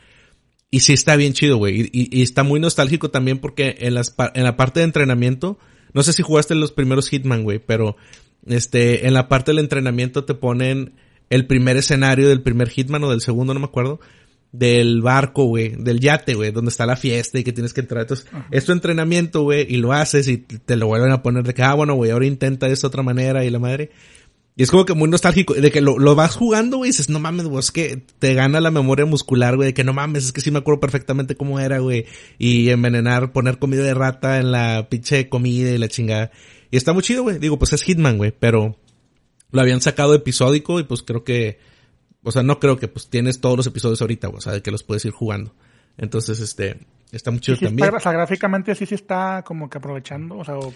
Y sí está bien chido, güey, y, y- está muy nostálgico también porque en las, en la parte de entrenamiento, no sé si jugaste los primeros Hitman, güey, pero este, en la parte del entrenamiento te ponen el primer escenario del primer Hitman o del segundo, no me acuerdo. Del barco, güey, del yate, güey, donde está la fiesta y que tienes que entrar. Entonces, es tu entrenamiento, güey, y lo haces y te lo vuelven a poner de que, ah, bueno, güey, ahora intenta de esta otra manera y la madre. Y es como que muy nostálgico, de que lo, lo vas jugando, güey, y dices, no mames, güey, es que te gana la memoria muscular, güey, de que no mames, es que sí me acuerdo perfectamente cómo era, güey, y envenenar, poner comida de rata en la pinche comida y la chingada. Y está muy chido, güey, digo, pues es Hitman, güey, pero lo habían sacado episódico y pues creo que, o sea, no creo que pues tienes todos los episodios ahorita, güey, o sea, de que los puedes ir jugando. Entonces, este, está muy chido Sí, sí también. está- o sea, gráficamente sí, sí está como que aprovechando, o sea, o-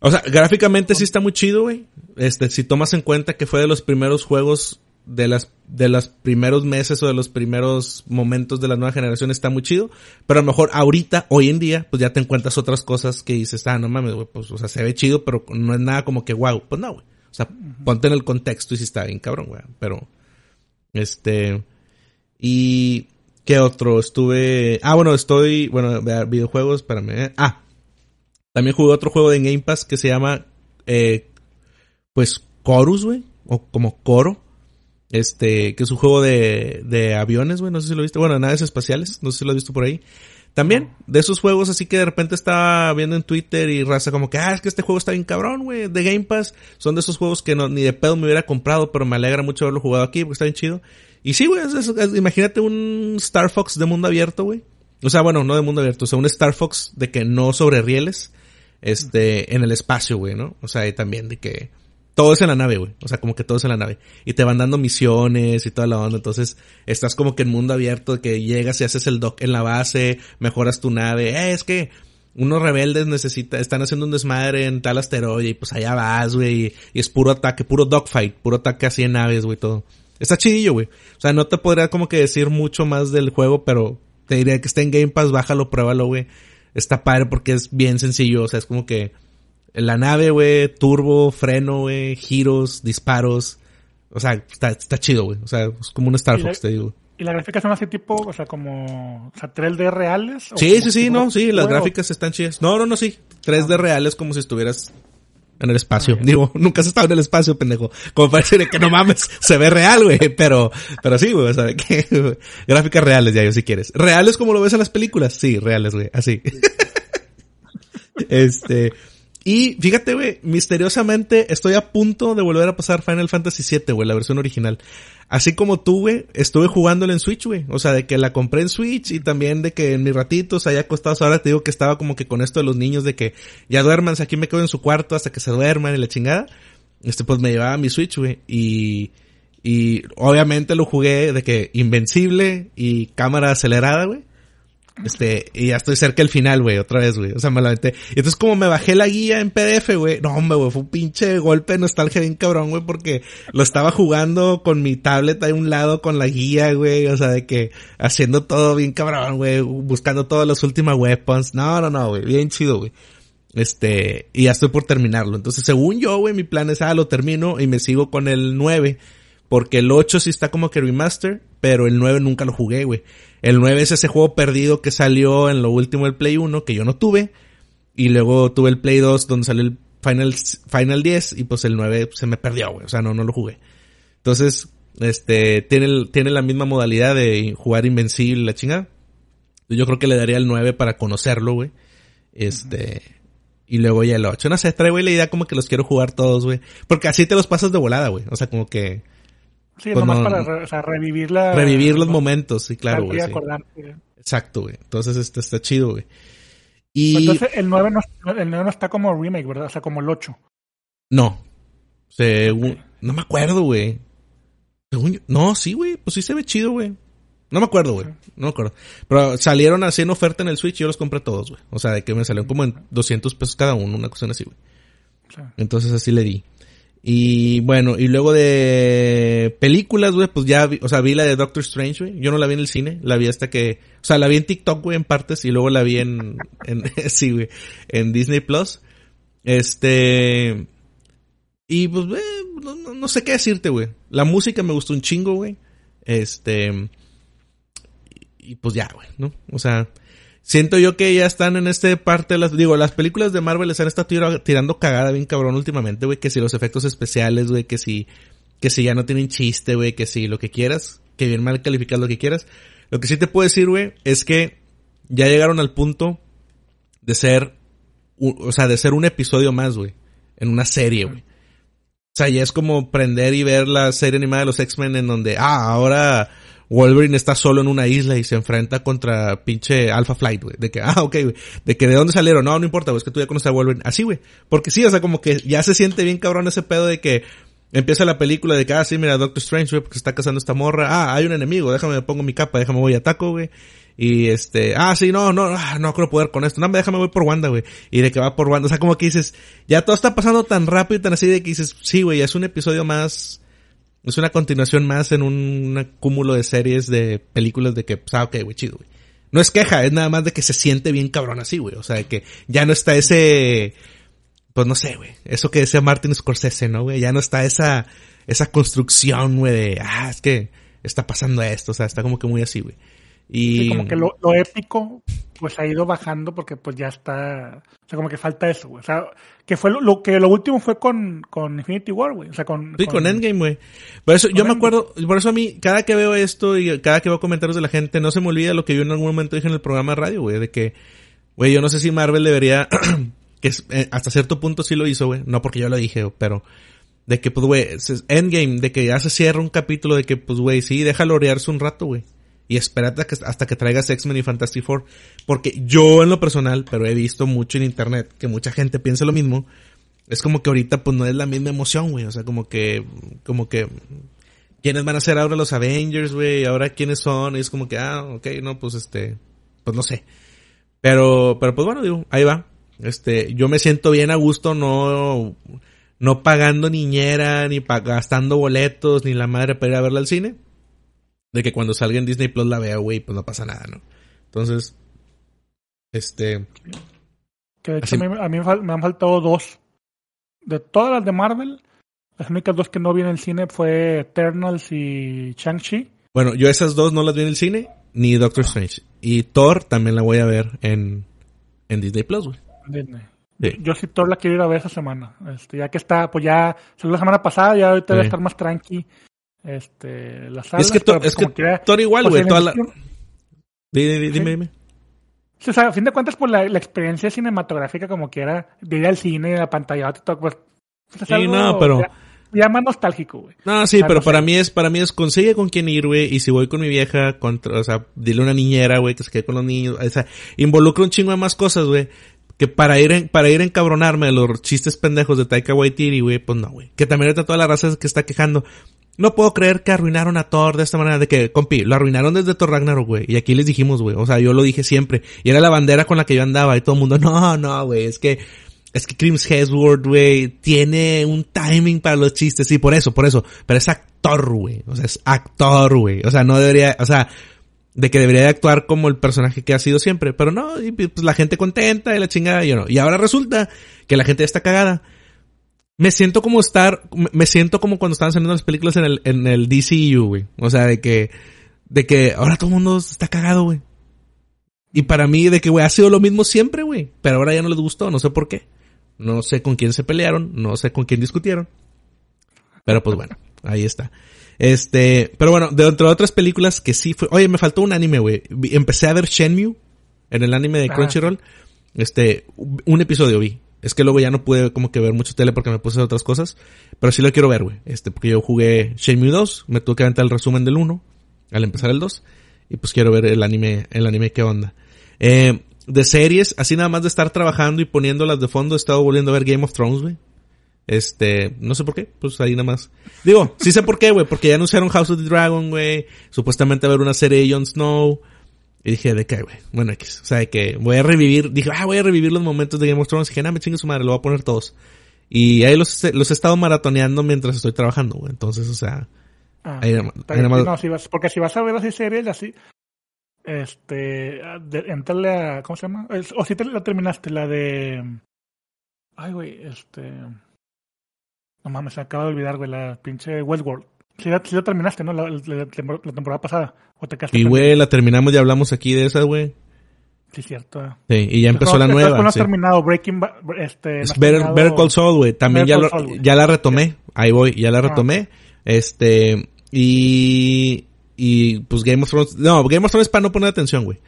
O sea, gráficamente sí está muy chido, güey. Este, si tomas en cuenta que fue de los primeros juegos de las, de los primeros meses o de los primeros momentos de la nueva generación está muy chido. Pero a lo mejor ahorita, hoy en día, pues ya te encuentras otras cosas que dices, ah, no mames, güey, pues, o sea, se ve chido, pero no es nada como que wow. Pues no, güey. O sea, ponte en el contexto y sí está bien cabrón, güey. Pero, este, y, ¿qué otro? Estuve, ah, bueno, estoy, bueno, videojuegos, espérame, eh. Ah, también jugué otro juego de Game Pass que se llama, eh, pues, Chorus, güey. O como Coro. Este, que es un juego de, de aviones, güey. No sé si lo viste. Bueno, naves espaciales. No sé si lo has visto por ahí. También, de esos juegos así que de repente estaba viendo en Twitter y raza como que, ah, es que este juego está bien cabrón, güey, de Game Pass. Son de esos juegos que no, ni de pedo me hubiera comprado, pero me alegra mucho haberlo jugado aquí porque está bien chido. Y sí, güey, imagínate un Star Fox de mundo abierto, güey. O sea, bueno, no de mundo abierto, o sea, un Star Fox de que no sobre rieles, este, en el espacio, güey, ¿no? O sea, y también de que todo es en la nave, güey. O sea, como que todo es en la nave. Y te van dando misiones y toda la onda. Entonces, estás como que en mundo abierto que llegas y haces el dock en la base, mejoras tu nave. Eh, es que unos rebeldes necesita, están haciendo un desmadre en tal asteroide y pues allá vas, güey. Y, y es puro ataque, puro dogfight, puro ataque así en naves, güey, todo. Está chidillo, güey. O sea, no te podría como que decir mucho más del juego, pero te diría que está en Game Pass, bájalo, pruébalo, güey. Está padre porque es bien sencillo, o sea, es como que la nave, güey, turbo, freno, güey, giros, disparos. O sea, está, está chido, güey. O sea, es como un Star la- Fox, te digo. y las gráficas son así tipo, o sea, como, o sea, 3D reales. Sí, sí, sí, no, sí, las gráficas están chidas. No, no, no, sí. 3D reales como si estuvieras en el espacio. Ah. Digo, nunca has estado en el espacio, pendejo. Como para decir que no mames, se ve real, güey. Pero, pero sí, güey, o sea, que gráficas reales, ya yo si quieres. ¿Reales como lo ves en las películas? Sí, reales, güey, así. este, y fíjate, güey, misteriosamente estoy a punto de volver a pasar Final Fantasy VII, güey, la versión original. Así como tú, güey, estuve jugándolo en Switch, güey. O sea, de que la compré en Switch y también de que en mis ratitos haya acostados. Ahora te digo que estaba como que con esto de los niños de que ya duérmanse, aquí me quedo en su cuarto hasta que se duerman y la chingada. Este, pues me llevaba mi Switch, güey. Y, y obviamente lo jugué de que invencible y cámara acelerada, güey. Este, y ya estoy cerca del final, güey, otra vez, güey. O sea, me la aventé. Y entonces como me bajé la guía en PDF, güey. No, hombre, güey, fue un pinche golpe de nostalgia bien cabrón, güey, porque lo estaba jugando con mi tablet a un lado con la guía, güey. O sea, de que haciendo todo bien cabrón, güey. Buscando todas las últimas weapons. No, no, no, güey. Bien chido, güey. Este, y ya estoy por terminarlo. Entonces, según yo, güey, mi plan es, ah, lo termino y me sigo con el 9. Porque el 8 sí está como que remaster, pero el 9 nunca lo jugué, güey. El 9 es ese juego perdido que salió en lo último del Play 1, que yo no tuve. Y luego tuve el Play 2 donde salió el Final, Final 10 y pues el 9 se me perdió, güey. O sea, no, no lo jugué. Entonces, este, tiene, tiene la misma modalidad de jugar invencible, la chingada. Yo creo que le daría el 9 para conocerlo, güey. Este, y luego ya el 8. No sé, traigo ahí la idea como que los quiero jugar todos, güey. Porque así te los pasas de volada, güey. O sea, como que Sí, Pues nomás no- para re- o sea, revivir la... revivir los momentos, sí, claro, la- güey. sí. Exacto, güey. Entonces, este está chido, güey. Y Entonces el 9, no, el 9 no está como remake, ¿verdad? O sea, como el 8. no. Según, no me acuerdo, güey. No, sí, güey, pues sí se ve chido, güey. No me acuerdo, güey. No me acuerdo. Pero salieron así en oferta en el Switch y yo los compré todos, güey. O sea, de que me salieron como en 200 pesos cada uno, una cuestión así, güey. Entonces así le di. Y bueno, y luego de películas, güey, pues ya vi, o sea, vi la de Doctor Strange, güey. Yo no la vi en el cine, la vi hasta que, o sea, la vi en TikTok, güey, en partes, y luego la vi en, en sí, güey, en Disney Plus. Este, y pues, eh, no, no- sé qué decirte, güey. La música me gustó un chingo, güey. Este, y pues ya, güey, ¿no? O sea, siento yo que ya están en este parte de las, digo, las películas de Marvel les han estado tira- tirando cagada bien cabrón últimamente, güey, que si los efectos especiales, güey, que si, que si ya no tienen chiste, güey, que si lo que quieras, que bien mal calificas lo que quieras. Lo que sí te puedo decir, güey, es que ya llegaron al punto de ser, o sea, de ser un episodio más, güey, en una serie, güey. O sea, ya es como prender y ver la serie animada de los X-Men en donde, ah, ahora Wolverine está solo en una isla y se enfrenta contra pinche Alpha Flight, güey. De que, ah, ok, güey. De que de dónde salieron. No, no importa, güey. Es que tú ya conoces a Wolverine. Así, güey. Porque sí, o sea, como que ya se siente bien cabrón ese pedo de que empieza la película de que, ah, sí, mira, Doctor Strange, güey, porque está cazando esta morra. Ah, hay un enemigo. Déjame, me pongo mi capa, déjame voy a ataco, güey. Y este, ah, sí, no, no, ah, no creo poder con esto. No, déjame voy por Wanda, güey. Y de que va por Wanda. O sea, como que dices, ya todo está pasando tan rápido y tan así de que dices, sí, güey, es un episodio más es una continuación más en un, cúmulo de series de películas de que, pues, ah, ok, güey, chido, güey. No es queja, es nada más de que se siente bien cabrón así, güey. O sea, de que ya no está ese, pues no sé, güey. Eso que decía Martin Scorsese, ¿no, güey? Ya no está esa, esa construcción, güey, de, ah, es que está pasando esto. O sea, está como que muy así, güey. Y... como que lo, lo, épico pues ha ido bajando porque pues ya está, o sea, como que falta eso, güey. O sea, que fue lo, que lo último fue con, con Infinity War, güey. O sea, con... Sí, con, Endgame, güey. Por eso, yo me acuerdo, por eso a mí, cada que veo esto y cada que veo comentarios de la gente, no se me olvida lo que yo en algún momento dije en el programa de radio, güey, de que, güey, yo no sé si Marvel debería, que eh, hasta cierto punto sí lo hizo, güey, no porque yo lo dije, pero de que, pues, güey, Endgame, de que ya se cierra un capítulo de que, pues, güey, sí, déjalo orearse un rato, güey y espérate hasta que traigas X-Men y Fantastic Four. Porque yo en lo personal, pero he visto mucho en internet que mucha gente piensa lo mismo. Es como que ahorita pues no es la misma emoción, güey. O sea, como que, como que, ¿quiénes van a ser ahora los Avengers, güey? ¿Ahora quiénes son? Y es como que, ah, ok, no, pues este, pues no sé. Pero, pero pues bueno, digo, ahí va. Este, yo me siento bien a gusto, no, no pagando niñera, ni gastando boletos, ni la madre para ir a verla al cine de que cuando salga en Disney Plus la vea, güey, pues no pasa nada, ¿no? Entonces, este... Que de hecho a mí, me han faltado dos. De todas las de Marvel, las únicas dos que no vi en el cine fue Eternals y Shang-Chi. Bueno, yo esas dos no las vi en el cine, ni Doctor Strange. Y Thor también la voy a ver en, en Disney Plus, güey. Disney. Yo sí Thor la quiero ir a ver esa semana. Este, ya que está, pues ya, salió la semana pasada, ya ahorita voy a estar más tranqui este, las es que, es que Thor igual, güey. Pues, dime, dime, dime. o sea, a fin de cuentas, por pues, la, experiencia cinematográfica, como quiera, de ir al cine, la pantalla, todo, pues. sí, no, pero. Ya, más nostálgico, güey. No, sí, pero para mí es, para mí es, consigue con quién ir, güey, y si voy con mi vieja, contra, o sea, dile a una niñera, güey, que se quede con los niños, o sea, involucra un chingo de más cosas, güey, que para ir en, para ir a encabronarme de los chistes pendejos de Taika Waititi, güey, pues no, güey. Que también ahorita toda la raza que está quejando. No puedo creer que arruinaron a Thor de esta manera, de que, compi, lo arruinaron desde Thor Ragnarok, güey. Y aquí les dijimos, güey. O sea, yo lo dije siempre. Y era la bandera con la que yo andaba y todo el mundo, no, no, güey, es que, es que Crims Hemsworth, güey, tiene un timing para los chistes. Sí, por eso, por eso. Pero es actor, güey. O sea, es actor, güey. O sea, no debería, o sea, de que debería de actuar como el personaje que ha sido siempre. Pero no, y pues la gente contenta y la chingada, yo no. Y ahora resulta que la gente está cagada me siento como estar, me siento como cuando estaban saliendo las películas en el, en el DCU, güey. O sea, de que, de que ahora todo el mundo está cagado, güey. Y para mí, de que, güey, ha sido lo mismo siempre, güey. Pero ahora ya no les gustó, no sé por qué. No sé con quién se pelearon, no sé con quién discutieron. Pero pues bueno, ahí está. Este, pero bueno, de entre otras películas que sí fue, oye, me faltó un anime, güey. Empecé a ver Shenmue en el anime de ah, Crunchyroll. Este, un episodio vi. Es que luego ya no pude como que ver mucho tele porque me puse otras cosas. Pero sí lo quiero ver, güey. Este, porque yo jugué Shenmue 2, me tuve que aventar el resumen del 1 al empezar el 2. Y pues quiero ver el anime, el anime qué onda. Eh, de series, así nada más de estar trabajando y poniéndolas de fondo, he estado volviendo a ver Game of Thrones, güey. Este, no sé por qué, pues ahí nada más. Digo, sí sé por qué, güey, porque ya anunciaron House of the Dragon, güey. Supuestamente a haber una serie de Jon Snow. Y dije, ¿de qué, güey? Bueno, X. O sea, de que voy a revivir, dije, ah, voy a revivir los momentos de Game of Thrones. Y dije, nada, me chingue su madre, lo voy a poner todos. Y ahí los, los he estado maratoneando mientras estoy trabajando, güey. Entonces, o sea... Ah, ahí, no, si vas, porque si vas a ver así series así, este, entrale a, ¿cómo se llama? O si te la terminaste, la de, ay, güey, este, no mames, se acaba de olvidar, güey, la pinche Westworld. Si ya, terminaste, ¿no? La, temporada pasada. ¿O te y, güey, la terminamos, ya hablamos aquí de esa, güey. Sí, cierto. Sí, y ya empezó la nueva. No has terminado Breaking este, es Better, Better, Call Saul, güey. También ya, ya la retomé. Ahí voy, ya la ah. retomé. Este, y y pues Game of Thrones, no, Game of Thrones para no poner atención, güey.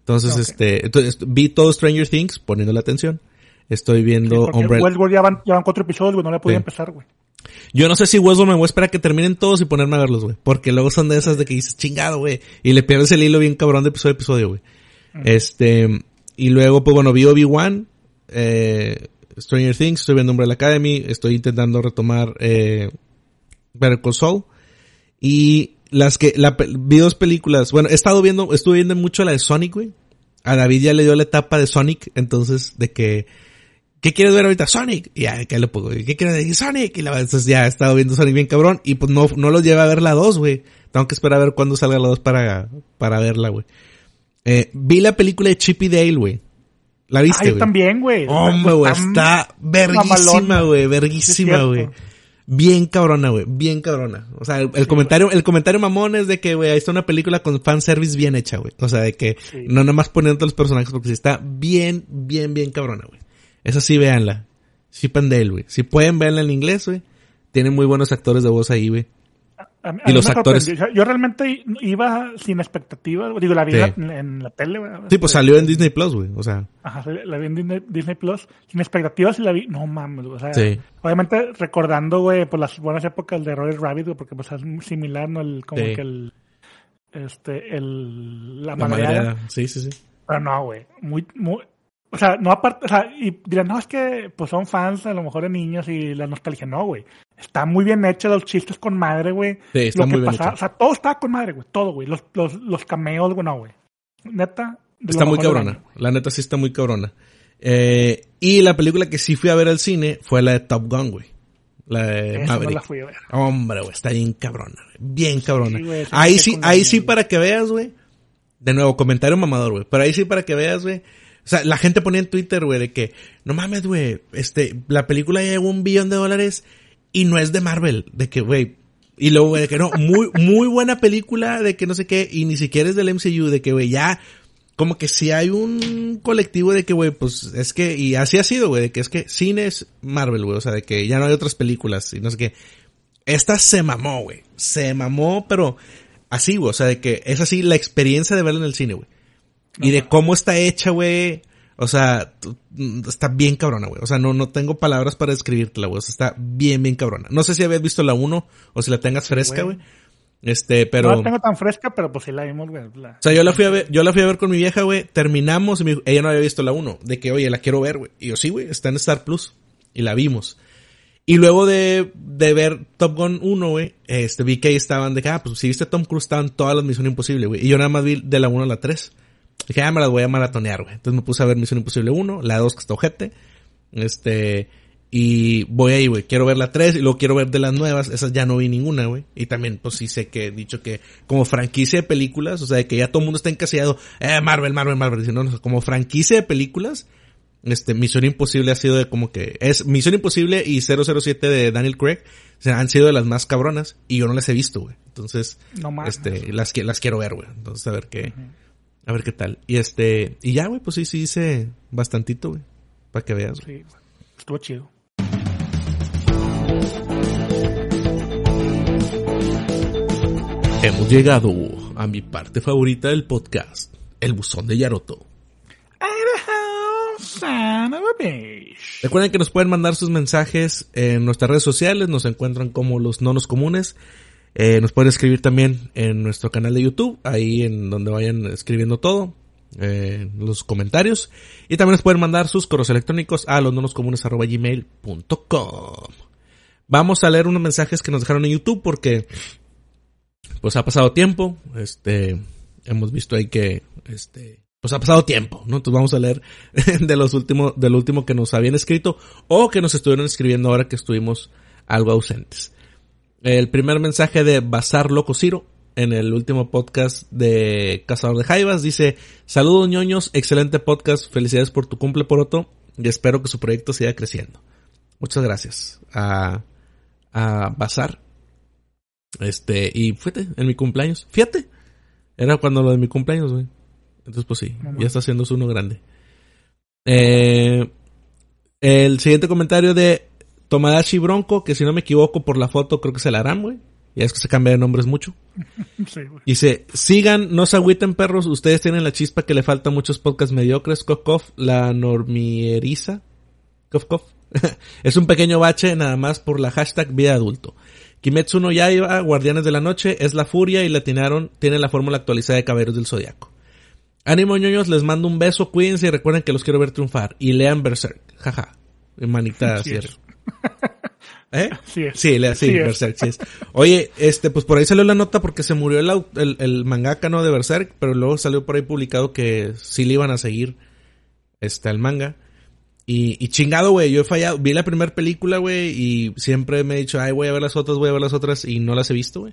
Entonces, este, entonces, vi todo Stranger Things poniendo la atención. Estoy viendo Sí, porque Westworld ya van, ya van cuatro episodios, güey, no le podía Sí. empezar, güey. Yo no sé si Westworld me voy a esperar a que terminen todos y ponerme a verlos, güey. Porque luego son de esas de que dices, chingado, güey. Y le pierdes el hilo bien cabrón de episodio a episodio, güey. Este, y luego, pues bueno, vi Obi-Wan, eh, Stranger Things, estoy viendo Umbrella Academy, estoy intentando retomar, eh, Better Call Saul. Y las que, la, vi dos películas, bueno, he estado viendo, estuve viendo mucho la de Sonic, güey. A David ya le dio la etapa de Sonic, entonces, de que, ¿qué quieres ver ahorita? Sonic. Y ya, ¿qué le pongo? ¿Qué quieres ver? Sonic. Y la entonces ya he estado viendo Sonic bien cabrón. Y pues no, no los lleva a ver la 2, güey. Tengo que esperar a ver cuándo salga la 2 para, para verla, güey. Eh, vi la película de Chip y Dale, güey. ¿La Ah, viste, yo güey? también, güey. Hombre, güey, está verguísima, güey, verguísima, güey. Bien cabrona, güey, bien cabrona. O sea, el, el comentario, el comentario mamón es de que, güey, ahí está una película con fanservice bien hecha, güey. O sea, de que Sí. no nada más poniendo los personajes porque sí está bien, bien, bien cabrona, güey. Esa sí, véanla. Chip and Dale, güey. Si pueden verla en inglés, güey. Tienen muy buenos actores de voz ahí, güey. A Y a mí los me actores-. Yo, yo realmente iba sin expectativas. Digo, la vi Sí. en, la, en la tele, güey. Sí, pues salió en Disney Plus, güey. O sea, Ajá, la vi en Disney, Disney Plus. Sin expectativas y la vi. No mames, güey. O sea, Sí. obviamente recordando, güey, pues las buenas épocas de Roger Rabbit, güey, porque pues es similar, ¿no? El, como Sí. que el. Este, el. La, la madreada. Sí, sí, sí. Pero no, güey. Muy, muy. O sea, no aparte. O sea, y dirán, no, es que pues son fans a lo mejor de niños y la nostalgia. No, güey. Está muy bien hecho los chistes con madre, güey. Sí, está Lo que muy bien pasaba- hecho. O sea, todo estaba con madre, güey. Todo, güey. Los, los, los cameos, güey, no, güey. Neta. Está muy cabrona. La neta sí está muy cabrona. Eh, y la película que sí fui a ver al cine fue la de Top Gun, güey. La de Esa no Maverick. la fui a ver. Hombre, güey, está bien cabrona, güey. Bien cabrona. Sí, ahí sí, ahí sí para que veas, güey. De nuevo, comentario mamador, güey. Pero ahí sí para que veas, güey. O sea, la gente ponía en Twitter, güey, de que, no mames, güey, este, la película llegó un billón de dólares y no es de Marvel. De que, güey, y luego, güey, de que no, muy, muy buena película, de que no sé qué, y ni siquiera es del MCU, de que, güey, ya, como que si hay un colectivo de que, güey, pues es que, y así ha sido, güey, de que es que cine es Marvel, güey, o sea, de que ya no hay otras películas y no sé qué. Esta se mamó, güey, se mamó, pero así, güey, o sea, de que es así la experiencia de verla en el cine, güey. Y de cómo está hecha, güey. O sea, mm, está bien cabrona, güey. O sea, no, no tengo palabras para describírtela, güey. O sea, está bien, bien cabrona. No sé si habías visto la 1 o si la tengas fresca, güey. güey. Este, pero... No la tengo tan fresca, pero pues sí la vimos, güey. la- O sea, yo la fui a ver, yo la fui a ver con mi vieja, güey. Terminamos y me dijo- ella no había visto la 1. De que, oye, la quiero ver, güey. Y yo, sí, güey, está en Star Plus. Y la vimos. Y luego de, de ver Top Gun 1, güey, este, vi que ahí estaban de que, ah, pues si viste Tom Cruise, estaban todas las Misión Imposible, güey. Y yo nada más vi de la 1 a la 3. Dije, ah, me las voy a maratonear, güey. Entonces me puse a ver Misión Imposible 1, la 2 que está ojete. Este, y voy ahí, güey. Quiero ver la 3 y luego quiero ver de las nuevas. Esas ya no vi ninguna, güey. Y también, pues sí sé que he dicho que como franquicia de películas, o sea, de que ya todo el mundo está encasillado, eh, Marvel, Marvel, Marvel. Dicen, no, no, como franquicia de películas, este, Misión Imposible ha sido de como que, es Misión Imposible y 007 de Daniel Craig, o sea, han sido de las más cabronas y yo no las he visto, güey. Entonces, No mames. este, las, que- las quiero ver, güey. Entonces, a ver qué, a ver qué tal. Y este, y ya, güey, pues sí, sí hice bastantito, güey. Para que veas, güey. Sí. Estuvo chido. Hemos llegado a mi parte favorita del podcast, el buzón de Yaroto. Son of a bitch. Recuerden que nos pueden mandar sus mensajes en nuestras redes sociales, nos encuentran como los nonos comunes. Eh, nos pueden escribir también en nuestro canal de YouTube, ahí en donde vayan escribiendo todo, eh, los comentarios. Y también nos pueden mandar sus correos electrónicos a nonoscomunes.gmail.com. Vamos a leer unos mensajes que nos dejaron en YouTube porque pues ha pasado tiempo, este, hemos visto ahí que, este, pues ha pasado tiempo, ¿no? Entonces vamos a leer de los últimos, del último que nos habían escrito o que nos estuvieron escribiendo ahora que estuvimos algo ausentes. El primer mensaje de Bazar Loco Ciro en el último podcast de Cazador de Jaivas dice, saludos ñoños, excelente podcast, felicidades por tu cumple poroto y espero que su proyecto siga creciendo. Muchas gracias a, a Bazar. Este, y fíjate, en mi cumpleaños, fíjate, era cuando lo de mi cumpleaños, güey. Entonces, pues sí, ya está haciéndose uno grande. Eh, el siguiente comentario de Tomadashi Bronco, que si no me equivoco por la foto creo que es el Aram, güey. Ya es que se cambia de nombres mucho. Sí. Dice, sigan, no se agüiten perros, ustedes tienen la chispa que le falta a muchos podcasts mediocres. Cof, cof, la normieriza. Cof, cof. es un pequeño bache nada más por la hashtag vida adulto. Kimetsu no Yaiba, Guardianes de la Noche, es la furia y latinaron, tiene la fórmula actualizada de Caballeros del Zodiaco. Ánimo ñoños, les mando un beso, cuídense y recuerden que los quiero ver triunfar. Y lean Berserk, jaja. Manita cierre. ¿Eh? Sí es. Sí, lea, sí, Sí es. Berserk, sí es. Oye, este, pues por ahí salió la nota porque se murió el, el, el mangaka, ¿no? De Berserk, pero luego salió por ahí publicado que sí le iban a seguir, este, al manga. Y, y chingado, güey, yo he fallado. Vi la primera película, güey, y siempre me he dicho, ay, voy a ver las otras, voy a ver las otras, y no las he visto, güey.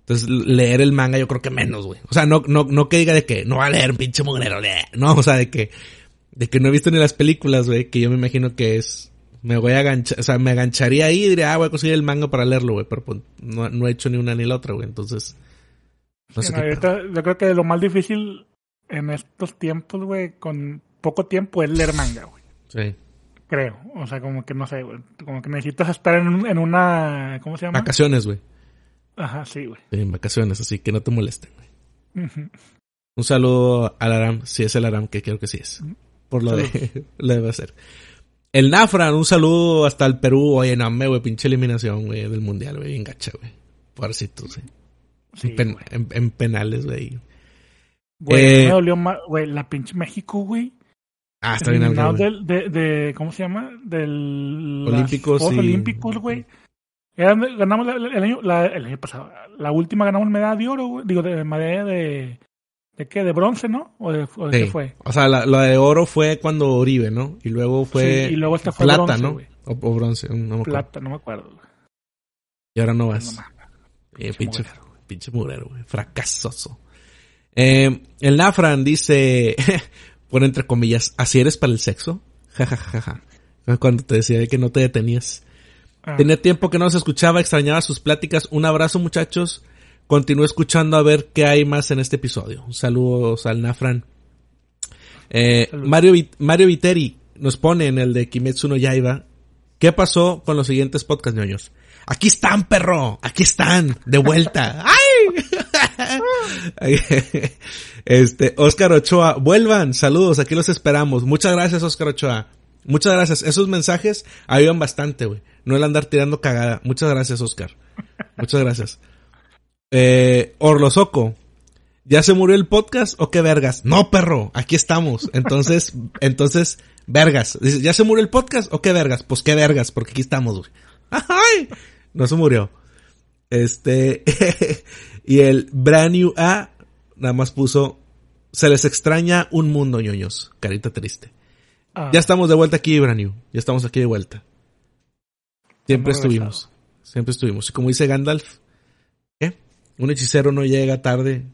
Entonces, leer el manga yo creo que menos, güey. O sea, no, no, no que diga de que no va a leer, pinche mugrero. No, o sea, de que, de que no he visto ni las películas, güey, que yo me imagino que es, me voy a aganchar, o sea, me agancharía ahí y diría, ah, voy a conseguir el manga para leerlo, güey, pero pues, no, no he hecho ni una ni la otra, güey, entonces, no sé qué ahorita yo creo que lo más difícil en estos tiempos, güey, con poco tiempo es leer manga, güey. Sí. Creo. O sea, como que no sé, güey. Como que necesitas estar en, un- en una. ¿Cómo se llama? Vacaciones, güey. Ajá, sí, güey. Sí, en vacaciones, así que no te molesten, güey. Un saludo al Aram, si es el Aram, que creo que sí es. Por lo de, lo debe ser. El Nafran, un saludo hasta el Perú. Oye, no, me, güey, pinche eliminación, güey, del mundial, güey, bien gacha, güey. Pobrecito, sí. Sí, en, pen- güey. en- en penales, güey. Güey, Eh, me dolió más, güey, la pinche México, güey. Ah, está bien güey. del, de, de, ¿cómo se llama? Del... Olímpicos y- Olímpicos, güey. Ganamos la- el, año, la- el año pasado. La última ganamos medalla de oro, güey. Digo, de medalla de... ¿De qué? ¿De bronce, no? ¿O de, o de Sí. qué fue? O sea, la, la de oro fue cuando Oribe, ¿no? Y luego fue Sí, y luego esta fue plata, bronce, ¿no? O, o bronce, no me acuerdo. Plata, no me acuerdo. Y ahora no No vas. mames. Eh, Pinche pinche, mugrero, güey. Fracasoso. Eh, el Nafran dice, pone entre comillas, ¿así eres para el sexo? Ja, ja, ja, ja. Cuando te decía que no te detenías. Ah, Tenía tiempo que no se escuchaba, extrañaba sus pláticas. Un abrazo, muchachos. Continúo escuchando a ver qué hay más en este episodio. Saludos al Nafran. Eh. Mario, Mario Viteri nos pone en el de Kimetsu no Yaiba. ¿Qué pasó con los siguientes podcast ñoños? Aquí están, perro. Aquí están. De vuelta. ¡Ay! este, Oscar Ochoa. Vuelvan. Saludos. Aquí los esperamos. Muchas gracias, Oscar Ochoa. Muchas gracias. Esos mensajes ayudan bastante, güey. No el andar tirando cagada. Muchas gracias, Oscar. Muchas gracias. Eh, Orlosoco. ¿Ya se murió el podcast o qué vergas? No, perro, aquí estamos. Entonces, entonces, vergas. Dice, ¿ya se murió el podcast o qué vergas? Pues qué vergas, porque aquí estamos, güey. ¡Ay! No se murió. Este, y el Brand New A nada más puso, se les extraña un mundo, ñoños. Carita triste. ah, Ya estamos de vuelta aquí, Brand New. Ya estamos aquí de vuelta. Siempre estuvimos. Siempre estuvimos. Y como dice Gandalf. Un hechicero no llega tarde,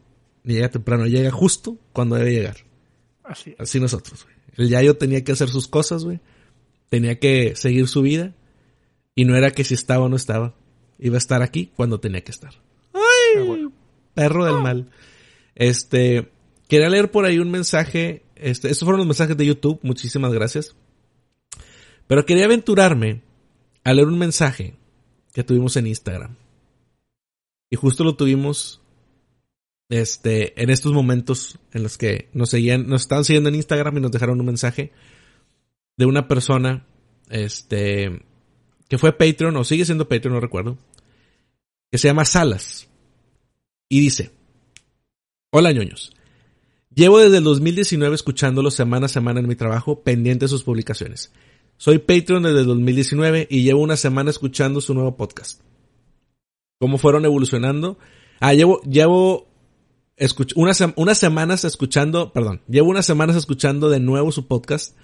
ni llega temprano, llega justo cuando debe llegar. Así es. Así nosotros, güey. El Yayo tenía que hacer sus cosas, güey. Tenía que seguir su vida. Y no era que si estaba o no estaba. Iba a estar aquí cuando tenía que estar. Ah, ¡Ay! bueno. Perro del mal. Este, quería leer por ahí un mensaje. Este, estos fueron los mensajes de YouTube. Muchísimas gracias. Pero quería aventurarme a leer un mensaje que tuvimos en Instagram. Y justo lo tuvimos este, en estos momentos en los que nos seguían, nos estaban siguiendo en Instagram y nos dejaron un mensaje de una persona, este, que fue Patreon o sigue siendo Patreon, no recuerdo, que se llama Salas. Y dice, hola ñoños, llevo desde el 2019 escuchándolo semana a semana en mi trabajo, pendiente de sus publicaciones. Soy Patreon desde el 2019 y llevo una semana escuchando su nuevo podcast. ¿Cómo fueron evolucionando? Ah, llevo, llevo escuch unas, unas semanas escuchando, perdón, llevo unas semanas escuchando de nuevo su podcast.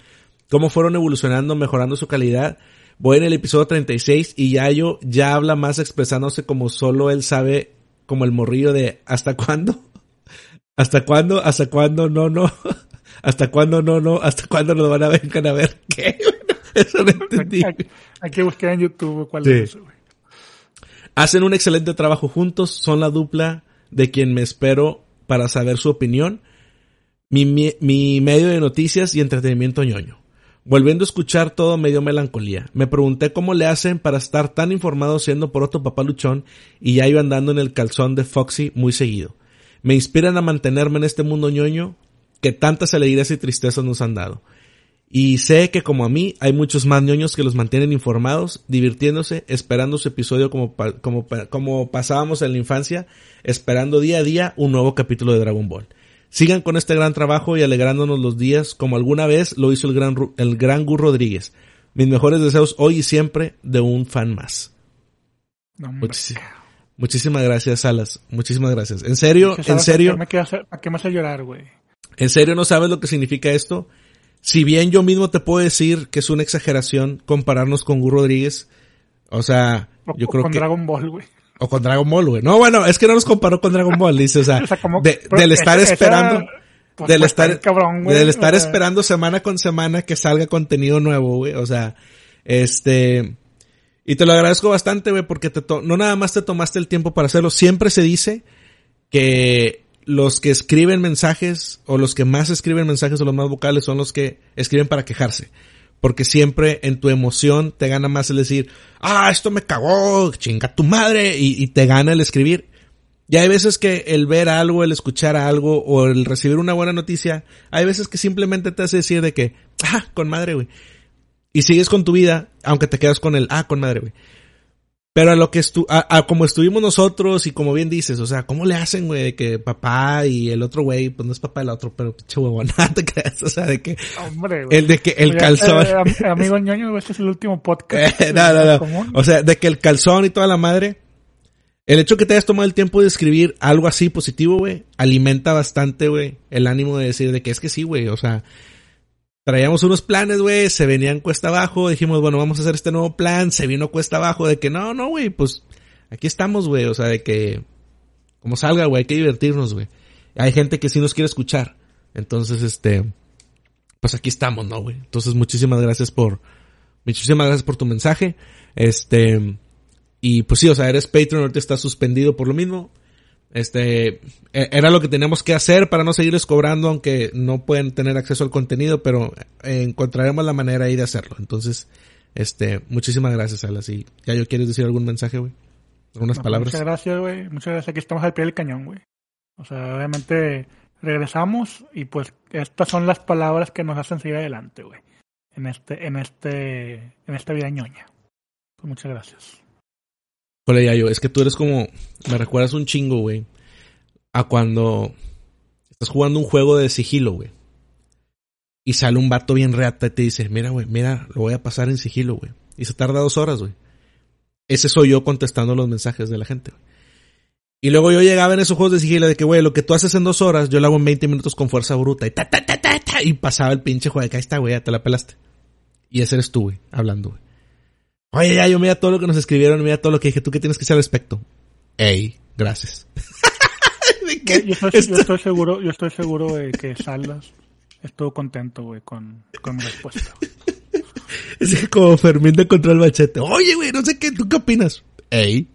Cómo fueron evolucionando, mejorando su calidad. Voy en el episodio 36 y Yayo ya habla más expresándose como solo él sabe, como el morrillo de ¿hasta cuándo? ¿Hasta cuándo? ¿Hasta cuándo? No, no. ¿Hasta cuándo? No, no. ¿Hasta cuándo nos van a vengan a ver? ¿Qué? Eso no entendí. Hay, hay que buscar en YouTube cuál Sí. es eso, güey. Hacen un excelente trabajo juntos, son la dupla de quien me espero para saber su opinión, mi, medio de noticias y entretenimiento ñoño. Volviendo a escuchar todo me dio melancolía. Me pregunté cómo le hacen para estar tan informado siendo por otro papá luchón y ya iba andando en el calzón de Foxy muy seguido. Me inspiran a mantenerme en este mundo ñoño que tantas alegrías y tristezas nos han dado. Y sé que como a mí hay muchos más ñoños que los mantienen informados, divirtiéndose, esperando su episodio como, como, como pasábamos en la infancia, esperando día a día un nuevo capítulo de Dragon Ball. Sigan con este gran trabajo y alegrándonos los días como alguna vez lo hizo el gran, el gran Gur Rodríguez. Mis mejores deseos hoy y siempre de un fan más. muchísimas gracias, Salas. Muchísimas gracias. En serio, en serio. ¿A qué me hace llorar, güey? En serio, ¿no sabes lo que significa esto? Si bien yo mismo te puedo decir que es una exageración compararnos con Gur Rodríguez, o sea, yo creo que... Con Dragon Ball, güey. O con Dragon Ball, güey. No, bueno, es que no nos comparó con Dragon Ball, dice, o sea, del estar esperando, pues, del estar, del estar esperando semana con semana que salga contenido nuevo, güey. O sea, este, y te lo agradezco bastante, güey, porque te no nada más te tomaste el tiempo para hacerlo. Siempre se dice que los que escriben mensajes, o los que más escriben mensajes o los más vocales son los que escriben para quejarse. Porque siempre en tu emoción te gana más el decir, ah, esto me cagó, chinga tu madre, y, te gana el escribir. Y hay veces que el ver algo, el escuchar algo, o el recibir una buena noticia, hay veces que simplemente te hace decir de que, ah, con madre, güey. Y sigues con tu vida, aunque te quedas con el, ah, con madre, güey. Pero a lo que estu a, como estuvimos nosotros y como bien dices, o sea, ¿cómo le hacen, güey? Que papá y el otro güey, pues no es papá el otro, pero pinche huevón, te creas, o sea, de que... Hombre, güey. El de que el calzón... Eh, amigo ñoño, este es el último podcast. Eh, no, no, no. O sea, de que el calzón y toda la madre... El hecho que te hayas tomado el tiempo de escribir algo así positivo, güey, alimenta bastante, güey, el ánimo de decir de que es que sí, güey, o sea, traíamos unos planes, güey, se venían cuesta abajo, dijimos, bueno, vamos a hacer este nuevo plan, se vino cuesta abajo, de que no, no, güey, pues aquí estamos, güey, o sea, de que como salga, güey, hay que divertirnos, güey. Hay gente que sí nos quiere escuchar. Entonces, este, pues aquí estamos, ¿no, güey? Entonces, muchísimas gracias por, muchísimas gracias por tu mensaje. Este, y pues sí, o sea, eres Patreon, ahorita está suspendido por lo mismo. Este, e, era lo que teníamos que hacer para no seguirles cobrando, aunque no pueden tener acceso al contenido, pero encontraremos la manera ahí de hacerlo. Entonces, este, muchísimas gracias, Alas. Y ya yo quieres decir algún mensaje, güey. Algunas palabras. Muchas gracias, güey. Muchas gracias. Aquí estamos al pie del cañón, güey. O sea, obviamente regresamos y pues estas son las palabras que nos hacen seguir adelante, güey. En este, en este, en esta vida ñoña. Pues muchas gracias. Hola, yo, es que tú eres como, me recuerdas un chingo, güey, a cuando estás jugando un juego de sigilo, güey. Y sale un vato bien reata y te dice, mira, güey, mira, lo voy a pasar en sigilo, güey. Y se tarda dos horas, güey. Ese soy yo contestando los mensajes de la gente, güey. Y luego yo llegaba en esos juegos de sigilo de que, güey, lo que tú haces en dos horas, yo lo hago en 20 minutos con fuerza bruta. Y ta, ta, ta, ta, ta y pasaba el pinche juego de ahí está, güey, ya te la pelaste. Y ese eres tú, güey, hablando, güey. Oye, ya, yo mira todo lo que nos escribieron, mira todo lo que dije. ¿Tú qué tienes que decir al respecto? Ey, gracias. yo, estoy, seguro, yo estoy seguro de que Salas estuvo contento, güey, con, con mi respuesta. Es como Fermín de Control Machete. Oye, güey, no sé qué, ¿tú qué opinas? Ey.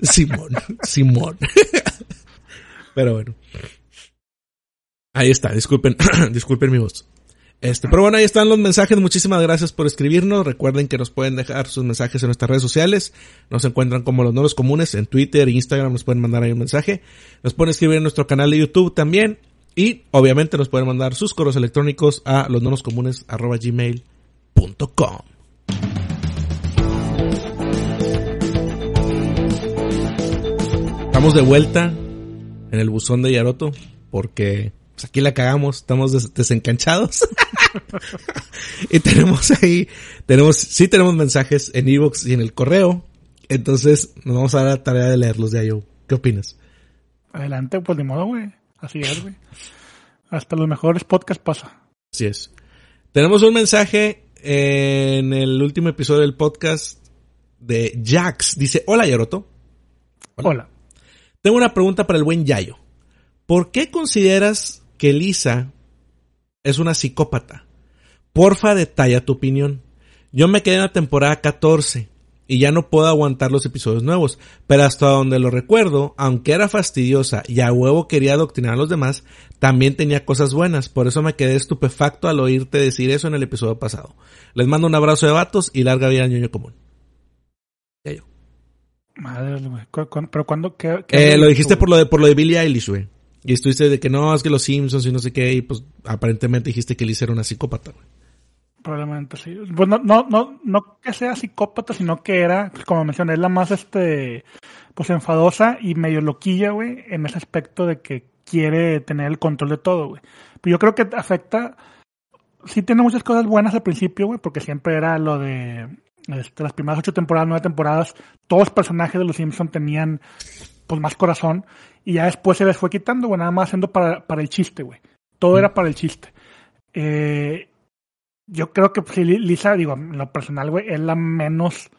Simón, Simón. Pero bueno. Ahí está, disculpen, disculpen mi voz. Este, pero bueno, ahí están los mensajes. Muchísimas gracias por escribirnos. Recuerden que nos pueden dejar sus mensajes en nuestras redes sociales. Nos encuentran como los nuevos comunes en Twitter e Instagram. Nos pueden mandar ahí un mensaje. Nos pueden escribir en nuestro canal de YouTube también. Y obviamente nos pueden mandar sus correos electrónicos a los gmail.com. Estamos de vuelta en el buzón de Yaroto porque pues aquí la cagamos, estamos desencanchados. y tenemos ahí, tenemos, sí tenemos mensajes en Evox y en el correo. Entonces nos vamos a dar la tarea de leerlos de ahí. ¿Qué opinas? Adelante, pues de modo, güey. Así es, güey. Hasta los mejores podcasts pasa. Así es. Tenemos un mensaje en el último episodio del podcast de Jax. Dice, hola Yaroto. hola. Tengo una pregunta para el buen Yayo. ¿Por qué consideras que Lisa es una psicópata. Porfa, detalla tu opinión. Yo me quedé en la temporada 14 y ya no puedo aguantar los episodios nuevos. Pero hasta donde lo recuerdo, aunque era fastidiosa y a huevo quería adoctrinar a los demás, también tenía cosas buenas. Por eso me quedé estupefacto al oírte decir eso en el episodio pasado. Les mando un abrazo de vatos y larga vida al ñoño común. Ya yo. Madre, güey. ¿Cu- cu- ¿Pero cuándo? ¿Qué, Eh, lo dijiste por lo de, por lo de Billie Eilish, güey. Y estuviste de que no, es que los Simpsons y no sé qué, y pues aparentemente dijiste que Liz era una psicópata, güey. Probablemente sí. Pues no, no, no, no que sea psicópata, sino que era, como mencioné, la más este pues enfadosa y medio loquilla, güey, en ese aspecto de que quiere tener el control de todo, güey. Pero yo creo que afecta, sí tiene muchas cosas buenas al principio, güey, porque siempre era lo de este, las primeras ocho temporadas, nueve temporadas, todos los personajes de los Simpsons tenían pues más corazón y ya después se les fue quitando, güey, nada más haciendo para, para el chiste, güey. Todo era para el chiste. Eh, yo creo que pues, sí, Li- Lisa, digo, en lo personal, güey, es la menos,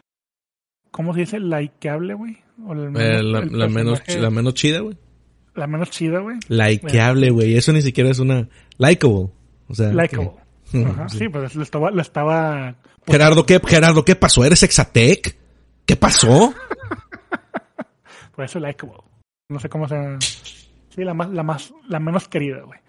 ¿cómo se dice? Likeable, güey. O Eh, la, menos, personaje- la menos chida, güey. la menos chida, güey. Likeable, güey. Eso ni siquiera es una... Likeable. O sea... Likeable. Ajá, Sí. sí, pues lo estaba, lo estaba Gerardo, ¿qué, Gerardo, ¿qué pasó? ¿Eres Exatec? ¿Qué pasó? Por eso likeable. No sé cómo se. Sí, la más, la más, la menos querida, güey.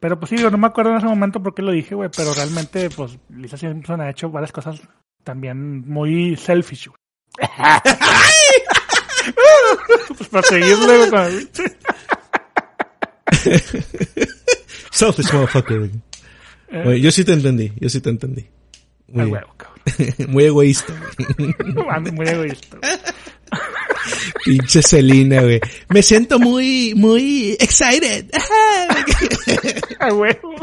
Pero pues sí, yo no me acuerdo en ese momento por qué lo dije, güey. Pero realmente, pues, Lisa Simpson ha hecho varias cosas también muy selfish, güey. pues para seguirle, güey. Selfish motherfucker, güey. Eh, Yo sí te entendí, yo sí te entendí. Muy, huevo, cabrón. Muy egoísta, muy egoísta. Pinche Celina, güey. Me siento muy, muy excited. A huevo.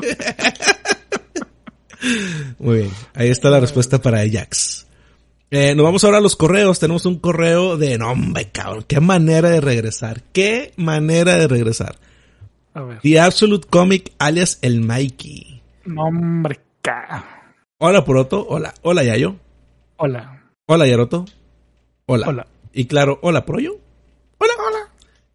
Muy bien. Ahí está la respuesta para Ajax. Eh, nos vamos ahora a los correos. Tenemos un correo de nombre, cabrón. Qué manera de regresar. Qué manera de regresar. A ver. The Absolute Comic alias el Mikey. Nombre K. Hola, Poroto. Hola. Hola, Yayo. Hola. Hola, Yaroto. Hola. Hola. Y claro, hola, Proyo. Hola, hola.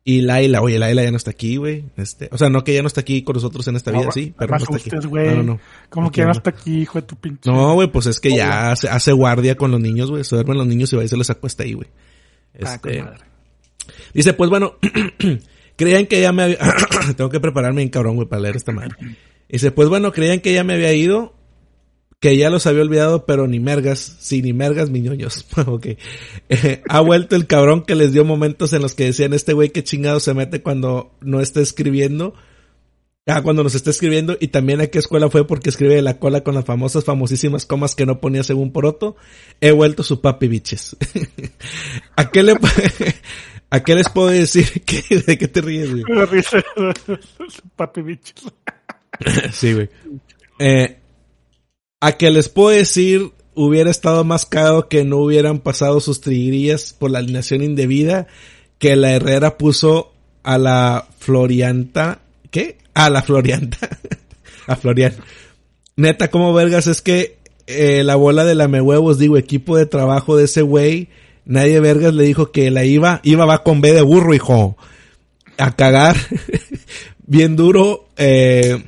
Y Laila, oye, Laila ya no está aquí, güey. Este, o sea, no que ya no está aquí con nosotros en esta vida, sí, pero no está aquí. No, no, no. Como que ya no está aquí, hijo de tu pinche. No, güey, pues es que ya hace, hace guardia con los niños, güey. Se duermen los niños y va y se les acuesta ahí, güey. Ah, Este, madre. dice, pues bueno, creían que ya me había... Tengo que prepararme bien cabrón, güey, para leer esta madre. Dice, pues bueno, creían que ya me había ido, que ya los había olvidado, pero ni mergas, sí, ni mergas, mi ñoños. ok. Eh, ha vuelto el cabrón que les dio momentos en los que decían, este güey qué chingado se mete cuando no está escribiendo. Ah, cuando nos está escribiendo y también a qué escuela fue porque escribe de la cola con las famosas, famosísimas comas que no ponía según Poroto. He vuelto su papi biches. ¿A qué le, a qué les puedo decir? ¿Qué, ¿De qué te ríes, güey? Papi bichos. Sí, güey. Eh, a que les puedo decir, hubiera estado más cagado que no hubieran pasado sus triguillas por la alineación indebida que la Herrera puso a la Florianta. ¿Qué? A la Florianta. a Florian. Neta, como vergas es que eh, la bola de lame huevos, digo, equipo de trabajo de ese güey, nadie vergas le dijo que la iba, iba va con B de burro, hijo. A cagar. bien duro, eh,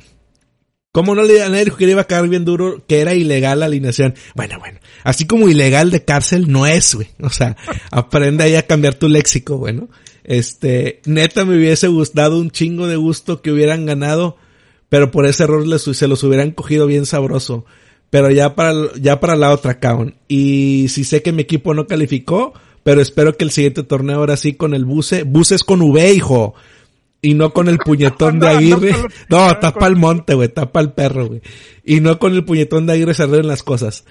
¿Cómo no le nadie dijo que le iba a caer bien duro que era ilegal la alineación? Bueno, bueno. Así como ilegal de cárcel no es, güey. O sea, aprende ahí a cambiar tu léxico, bueno. Este, neta me hubiese gustado un chingo de gusto que hubieran ganado, pero por ese error se los hubieran cogido bien sabroso. Pero ya para, ya para la otra, cabrón. Y si sé que mi equipo no calificó, pero espero que el siguiente torneo ahora sí con el buce, buces con V, hijo. Y no con el puñetón de Aguirre. no, tapa el monte, güey, tapa el perro, güey. Y no con el puñetón de Aguirre se arreglen las cosas.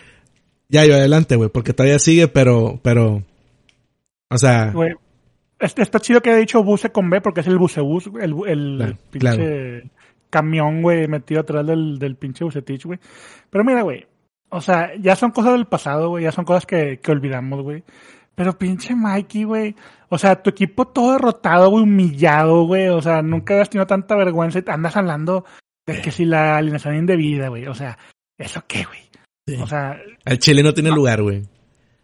Ya, yo adelante, güey, porque todavía sigue, pero, pero, o sea, Güey, Está, está chido que haya dicho buce con B porque es el bucebús, güey, el, el Claro, pinche camión, güey, metido atrás del, del pinche bucetich, güey. Pero mira, güey, o sea, ya son cosas del pasado, güey, ya son cosas que, que olvidamos, güey. Pero pinche Mikey, güey, o sea, tu equipo todo derrotado, güey, humillado, güey, o sea, nunca habías tenido tanta vergüenza y te andas hablando de que si la alineación indebida, güey, o sea, ¿eso qué, güey? Sí. O sea, el Chile no tiene lugar, güey.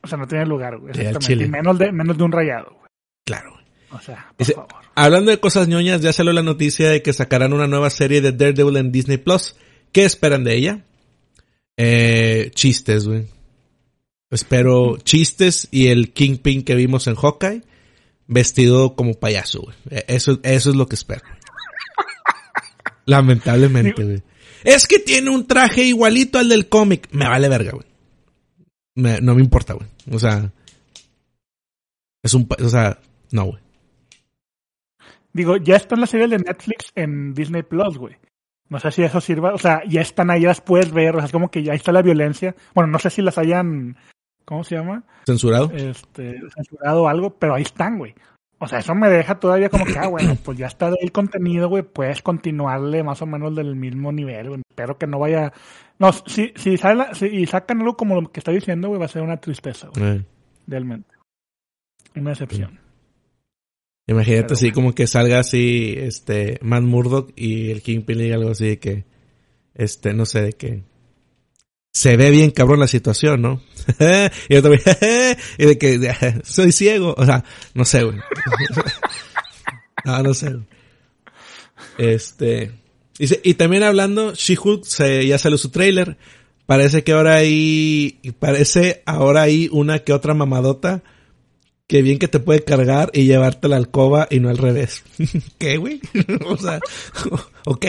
o sea, no tiene lugar, güey, al exactamente. chile. Y menos de, menos de un rayado, güey. Claro. güey. O sea, por Dice- favor. Hablando de cosas ñoñas, ya salió la noticia de que sacarán una nueva serie de Daredevil en Disney Plus. ¿Qué esperan de ella? Eh, chistes, güey. Espero chistes y el Kingpin que vimos en Hawkeye vestido como payaso, güey. E, eso, eso es lo que espero. Lamentablemente, güey. Es que tiene un traje igualito al del cómic. Me vale verga, güey. no me importa, güey. O sea. Es un. O sea, no, güey. Digo, ya está en la serie de Netflix en Disney Plus, güey. No sé si eso sirva. O sea, ya están ahí, las puedes ver. O sea, es como que ya está la violencia. Bueno, no sé si las hayan. ¿Cómo se llama? Censurado. Este, censurado o algo, pero ahí están, güey. O sea, eso me deja todavía como que, ah, bueno, pues ya está el contenido, güey, puedes continuarle más o menos del mismo nivel, güey. Espero que no vaya... No, si, si, sale, si sacan algo como lo que está diciendo, güey, va a ser una tristeza, güey. Eh. Realmente. Una excepción. Imagínate así como que salga así, este, Man Murdock y el Kingpin y algo así de que, este, no sé, de que se ve bien cabrón la situación, ¿no? y yo también, y de que soy ciego, o sea, no sé, güey. no, no sé. Este, y también hablando, She-Hulk ya salió su trailer. Parece que ahora hay, parece ahora hay una que otra mamadota que bien que te puede cargar y llevarte la alcoba y no al revés. ¿Qué, güey? o sea, ok.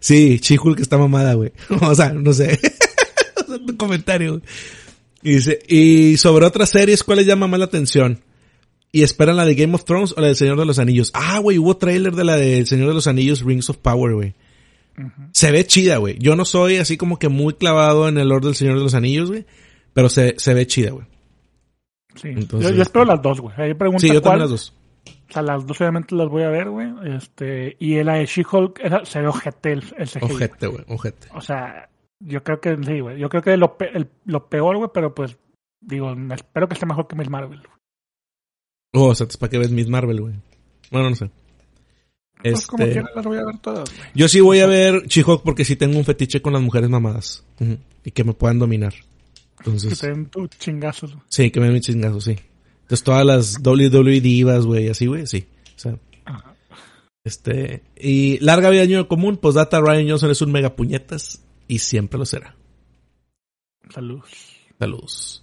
Sí, que está mamada, güey. O sea, no sé. un comentario. Y dice, y sobre otras series, ¿cuál les llama más la atención? ¿Y esperan la de Game of Thrones o la del Señor de los Anillos? Ah, güey, hubo trailer de la del Señor de los Anillos, Rings of Power, güey. Se ve chida, güey. Yo no soy así como que muy clavado en el Lord del Señor de los Anillos, güey. Pero se, se ve chida, güey. Sí. yo, espero las dos, güey. Ahí pregunta sí, yo también las dos. O sea, las dos obviamente las voy a ver, güey. Este, y la de She-Hulk se ve ojete el, el Ojete, güey, ojete. O sea, yo creo que sí, güey. Yo creo que lo, lo peor, güey, pero pues, digo, espero que esté mejor que Miss Marvel. Oh, o sea, para que ves Miss Marvel, güey. Bueno, no sé. Pues como este... las voy a ver todas. Yo sí voy a ver She-Hulk porque sí tengo un fetiche con las mujeres mamadas. Y que me puedan dominar. Entonces... Que te den tu chingazo. Sí, que me den mi chingazo, sí. Entonces todas las WWE divas, güey, así, güey, sí. O sea, este, y larga vida año común, pues data Ryan Johnson es un mega puñetas y siempre lo será. Salud. Saludos.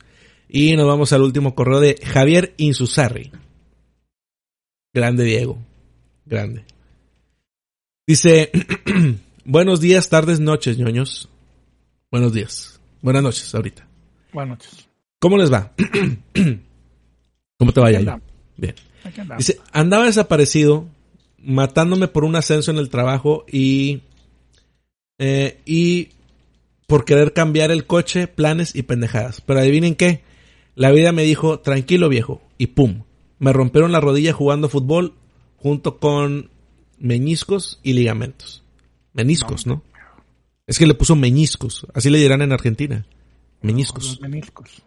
Y nos vamos al último correo de Javier Insusarri. Grande Diego. Grande. Dice, buenos días, tardes, noches, ñoños. Buenos días. Buenas noches, ahorita. Buenas noches. ¿Cómo les va? ¿Cómo te vaya ya? Bien. Dice, andaba desaparecido, matándome por un ascenso en el trabajo y, eh, y por querer cambiar el coche, planes y pendejadas. Pero adivinen qué, la vida me dijo, tranquilo viejo, y pum, me rompieron la rodilla jugando fútbol junto con meñiscos y ligamentos. Meniscos, ¿no? Es que le puso meñiscos, así le dirán en Argentina. Meniscos. Los meniscos.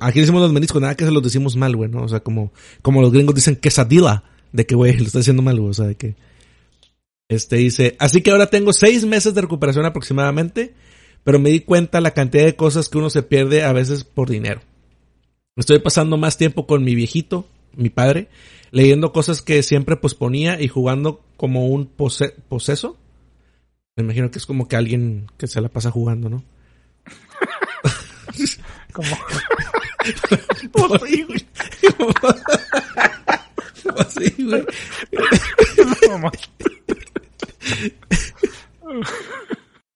Aquí decimos los meniscos, nada que se los decimos mal, güey, ¿no? O sea, como, como los gringos dicen quesadilla, de que, güey, lo está diciendo mal, güey, o sea, de que... Este dice, así que ahora tengo seis meses de recuperación aproximadamente, pero me di cuenta la cantidad de cosas que uno se pierde a veces por dinero. Estoy pasando más tiempo con mi viejito, mi padre, leyendo cosas que siempre posponía y jugando como un poseso. Me imagino que es como que alguien que se la pasa jugando, ¿no? Como. así, güey. así, güey.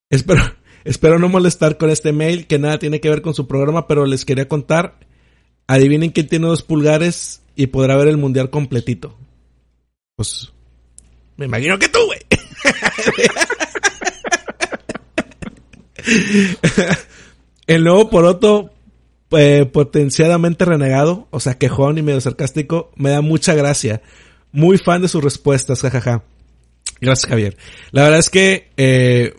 espero, espero no molestar con este mail que nada tiene que ver con su programa, pero les quería contar. Adivinen quién tiene dos pulgares y podrá ver el mundial completito. Pues, me imagino que tú, güey. El nuevo poroto eh, potenciadamente renegado, o sea, quejón y medio sarcástico, me da mucha gracia. Muy fan de sus respuestas, jajaja. Gracias, Javier. La verdad es que eh,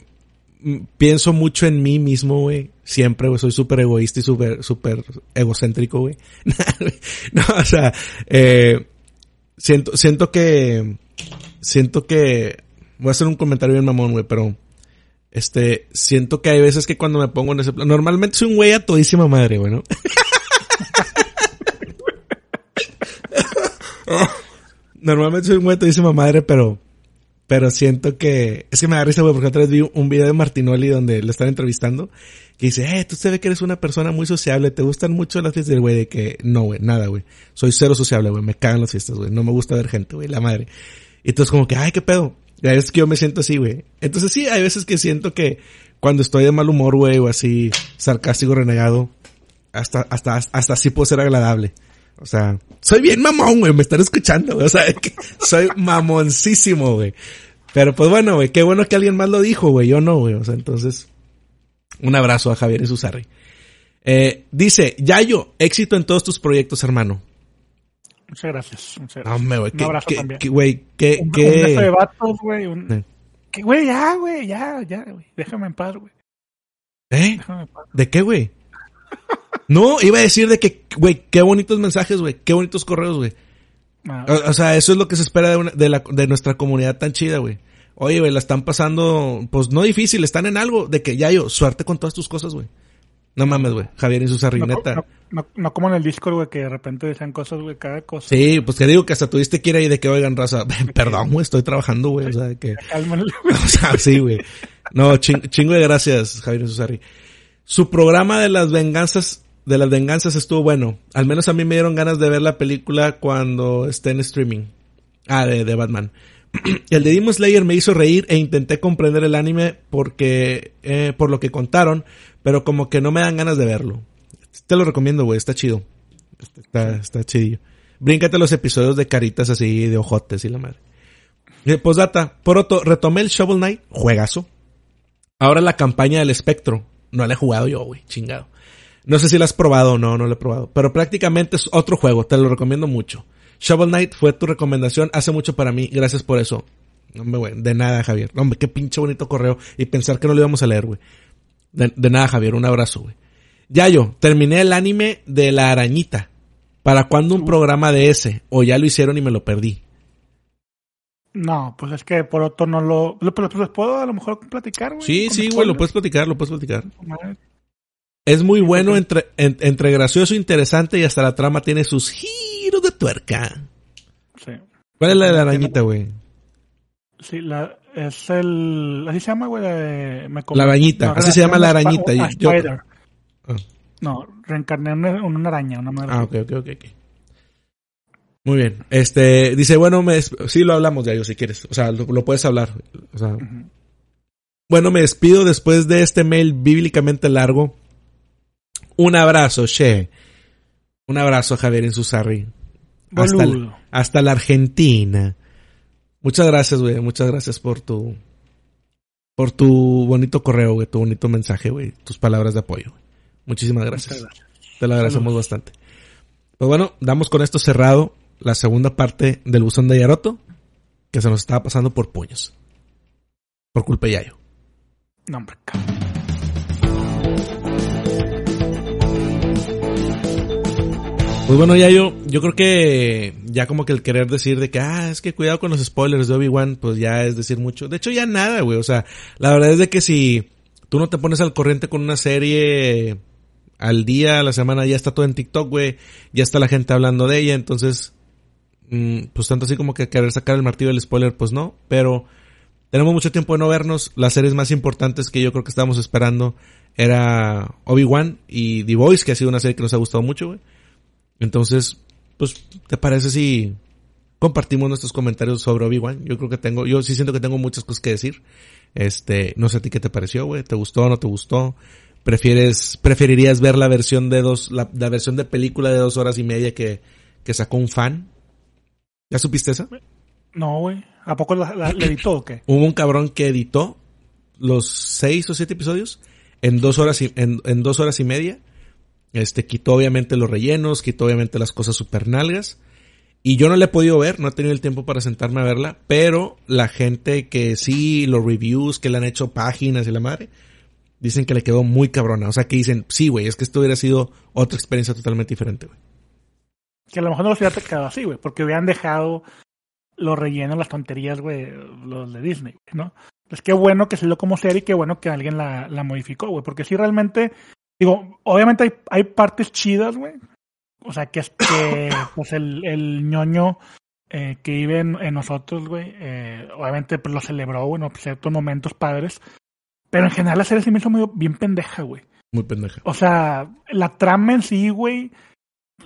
pienso mucho en mí mismo, güey. Siempre, güey. Soy súper egoísta y súper, súper egocéntrico, güey. no, o sea, eh, siento, siento que, siento que, voy a hacer un comentario bien mamón, güey, pero este, siento que hay veces que cuando me pongo en ese plan, normalmente soy un güey a todísima madre, güey, ¿no? normalmente soy un güey a todísima madre, pero pero siento que, es que me da risa, güey, porque otra vez vi un video de Martinoli donde le están entrevistando, que dice, eh, tú se ve que eres una persona muy sociable, te gustan mucho las fiestas, güey, de que, no, güey, nada, güey, soy cero sociable, güey, me cagan las fiestas, güey, no me gusta ver gente, güey, la madre. Y entonces como que, ay, qué pedo. Y veces que yo me siento así, güey. Entonces sí, hay veces que siento que cuando estoy de mal humor, güey, o así, sarcástico, renegado, hasta, hasta, hasta así puedo ser agradable. O sea, soy bien mamón, güey, me están escuchando, güey. O sea, soy mamoncísimo, güey. Pero pues bueno, güey, qué bueno que alguien más lo dijo, güey, yo no, güey. O sea, entonces, un abrazo a Javier y Susarri. Eh, dice, Yayo, éxito en todos tus proyectos, hermano. Muchas gracias. Muchas gracias. güey, un abrazo también. Güey, qué, un, qué... Un de vatos, güey. Un... ¿Qué, güey? Ya, güey, ya, ya, güey. Déjame en paz, güey. ¿Eh? Déjame en paz. ¿De qué, güey? No, iba a decir de que, güey, qué bonitos mensajes, güey, qué bonitos correos, güey. Ah, o, sea, eso es lo que se espera de, una, de, la, de nuestra comunidad tan chida, güey. Oye, güey, la están pasando, pues no difícil, están en algo de que ya yo, suerte con todas tus cosas, güey. No mames, güey. Javier y su sarrineta. No, no, no, como en el Discord, güey, que de repente decían cosas, güey, cada cosa. Sí, pues que digo que hasta tuviste que ir ahí de que oigan, raza. Perdón, güey, estoy trabajando, güey. O sea, que. o sea, sí, güey. No, chingo de gracias, Javier y Susarri. Su programa de las venganzas de las venganzas estuvo bueno. Al menos a mí me dieron ganas de ver la película cuando esté en streaming. Ah, de, de Batman. el de Demon Slayer me hizo reír e intenté comprender el anime porque, eh, por lo que contaron, pero como que no me dan ganas de verlo. Te lo recomiendo, güey, está chido. Está, está chidillo. Bríncate los episodios de caritas así, de ojotes y la madre. Eh, postdata, por otro, retomé el Shovel Knight, juegazo. Ahora la campaña del espectro. No la he jugado yo, güey, chingado. No sé si la has probado o no, no la he probado. Pero prácticamente es otro juego, te lo recomiendo mucho. Shovel Knight fue tu recomendación hace mucho para mí, gracias por eso. Hombre, güey, de nada, Javier. Hombre, qué pinche bonito correo. Y pensar que no lo íbamos a leer, güey. De, nada, Javier, un abrazo, güey. Ya yo, terminé el anime de la arañita. ¿Para cuándo un programa de ese? O ya lo hicieron y me lo perdí. No, pues es que por otro no lo... Pues, pues puedo a lo mejor platicar, güey. Sí, sí, güey, lo puedes platicar, lo puedes platicar. Es muy bueno, entre, entre gracioso, interesante y hasta la trama tiene sus giros de tuerca. Sí. ¿Cuál es la de la arañita, güey? Sí, la, es el... Así se llama, güey. La arañita, así se llama la arañita. Yo, ah. No, reencarné en una, araña, una madre. Ah, ok, ok, ok. Muy bien. Este, dice, bueno, me sí lo hablamos de ello si quieres. O sea, lo, puedes hablar. O sea, Bueno, me despido después de este mail bíblicamente largo. Un abrazo, Che. Un abrazo, Javier Insusarri. Hasta, hasta la Argentina. Muchas gracias, güey. Muchas gracias por tu. Por tu bonito correo, güey. Tu bonito mensaje, güey. Tus palabras de apoyo. Muchísimas gracias. Te lo agradecemos bastante. Pues bueno, damos con esto cerrado la segunda parte del buzón de Yaroto. Que se nos estaba pasando por puños. Por culpa de Yayo. No, hombre, Pues bueno, ya yo, yo creo que ya como que el querer decir de que, ah, es que cuidado con los spoilers de Obi-Wan, pues ya es decir mucho. De hecho, ya nada, güey. O sea, la verdad es de que si tú no te pones al corriente con una serie al día, a la semana, ya está todo en TikTok, güey. Ya está la gente hablando de ella, entonces, mm, pues tanto así como que querer sacar el martillo del spoiler, pues no. Pero tenemos mucho tiempo de no vernos. Las series más importantes que yo creo que estábamos esperando era Obi-Wan y The Voice, que ha sido una serie que nos ha gustado mucho, güey. Entonces, pues, ¿te parece si compartimos nuestros comentarios sobre Obi-Wan? Yo creo que tengo, yo sí siento que tengo muchas cosas que decir. Este, no sé a ti qué te pareció, güey. ¿Te gustó o no te gustó? ¿Prefieres, preferirías ver la versión de dos, la, versión de película de dos horas y media que, que sacó un fan? ¿Ya supiste esa? No, güey. ¿A poco la, editó o qué? Hubo un cabrón que editó los seis o siete episodios en dos horas y, en, en dos horas y media este, quitó obviamente los rellenos, quitó obviamente las cosas super nalgas. Y yo no la he podido ver, no he tenido el tiempo para sentarme a verla, pero la gente que sí, los reviews que le han hecho páginas y la madre, dicen que le quedó muy cabrona. O sea, que dicen, sí, güey, es que esto hubiera sido otra experiencia totalmente diferente, güey. Que a lo mejor no los hubiera quedado así, güey, porque hubieran dejado los rellenos, las tonterías, güey, los de Disney, ¿no? Pues qué bueno que lo como serie y qué bueno que alguien la, la modificó, güey, porque si realmente Digo, obviamente hay, hay partes chidas, güey. O sea, que es que pues el, el ñoño eh, que vive en, en nosotros, güey. Eh, obviamente pues, lo celebró, en ciertos momentos padres. Pero en general la serie se me hizo muy, bien pendeja, güey. Muy pendeja. O sea, la trama en sí, güey.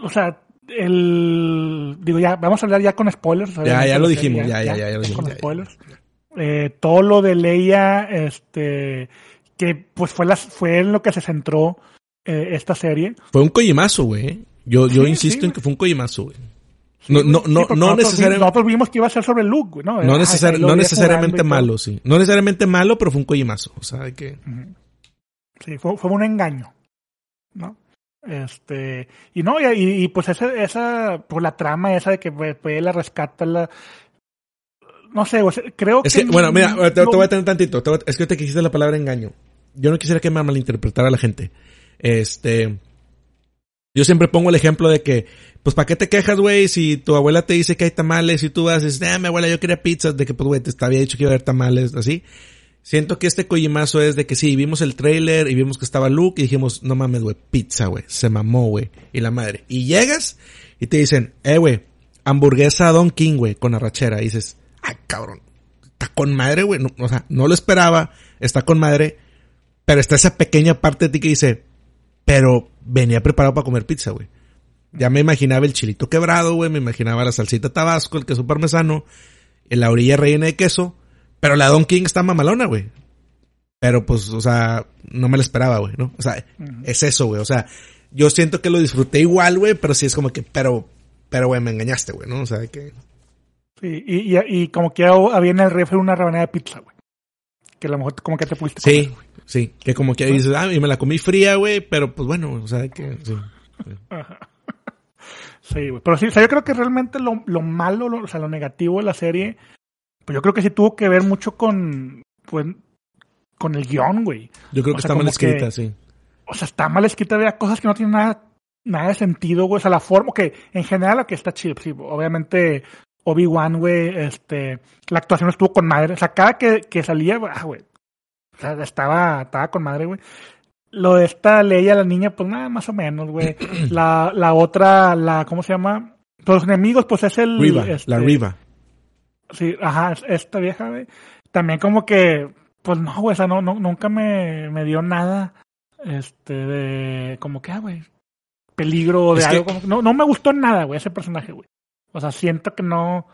O sea, el. Digo, ya, vamos a hablar ya con spoilers. Ya, ya lo dijimos, ya, ya, ya, ya, lo dijimos. Con spoilers. Eh, todo lo de Leia, este. Que pues fue, las, fue en lo que se centró eh, esta serie. Fue un coyimazo, güey. Yo, yo Sí, insisto sí, en que fue un coyimazo, güey. No, no, Sí, no, no necesariamente. nosotros vimos que iba a ser sobre Luke, güey, ¿no? No, no necesariamente malo, sí. No necesariamente malo, pero fue un coyimazo. O sea, que. Sí, fue, fue un engaño, ¿no? Este, y no, y, y- y, pues esa, esa, pues la trama esa de que pues, pues, la rescata la, no sé, o sea, creo Es que... que, bueno, mira, te, voy a tener tantito. te voy a- es que te quisiste la palabra engaño. Yo no quisiera que me malinterpretara la gente. Este. Yo siempre pongo el ejemplo de que, pues, ¿para qué te quejas, güey? Si tu abuela te dice que hay tamales y tú vas y dices, ah, mi abuela, yo quería pizzas, de que, pues, güey, te había dicho que iba a haber tamales, así. Siento que este coyimazo es de que sí, vimos el trailer y vimos que estaba Luke y dijimos, no mames, güey, pizza, güey, se mamó, güey, y la madre. Y llegas y te dicen, eh, güey, hamburguesa Don King, güey, con arrachera. Y dices, ay, cabrón, está con madre, güey. No, o sea, no lo esperaba, está con madre, pero está esa pequeña parte de ti que dice, pero venía preparado para comer pizza, güey. Ya me imaginaba el chilito quebrado, güey, me imaginaba la salsita tabasco, el queso parmesano, en la orilla rellena de queso, pero la Don King está mamalona, güey. Pero pues, o sea, no me la esperaba, güey, ¿no? O sea, es eso, güey. O sea, yo siento que lo disfruté igual, güey, pero sí es como que, pero, pero, güey, me engañaste, güey, ¿no? O sea, que... Sí, y, y, y como que había en el refri una rebanada de pizza, güey. Que a lo mejor como que te pudiste Sí, comer, sí. Que como que dices, ah, y me la comí fría, güey, pero pues bueno, o sea, que... Sí. Sí, güey. Pero sí, o sea, yo creo que realmente lo, lo malo, lo- o sea, lo negativo de la serie, pues yo creo que sí tuvo que ver mucho con, pues, con el guion, güey. Yo creo O que sea, está mal escrita, que- sí. O sea, está mal escrita, había cosas que no tienen nada, nada de sentido, güey. O sea, la forma, que en general lo que está chido, sí, obviamente Obi-Wan, güey, este, la actuación estuvo con madre. O sea, cada que, que salía, ah, güey, o sea, estaba, estaba con madre, güey. Lo de esta Leia, la niña, pues nada, más o menos, güey. La, la otra, la, ¿cómo se llama? Los enemigos, pues es el... Riva, este, la Riva. Sí, ajá, es- esta vieja, güey. También como que, pues no, güey, o sea, no, no, nunca me, me dio nada, este, de, como que, ah, güey, peligro de Es que- algo. como no, no me gustó nada, güey, ese personaje, güey. O sea, siento que no,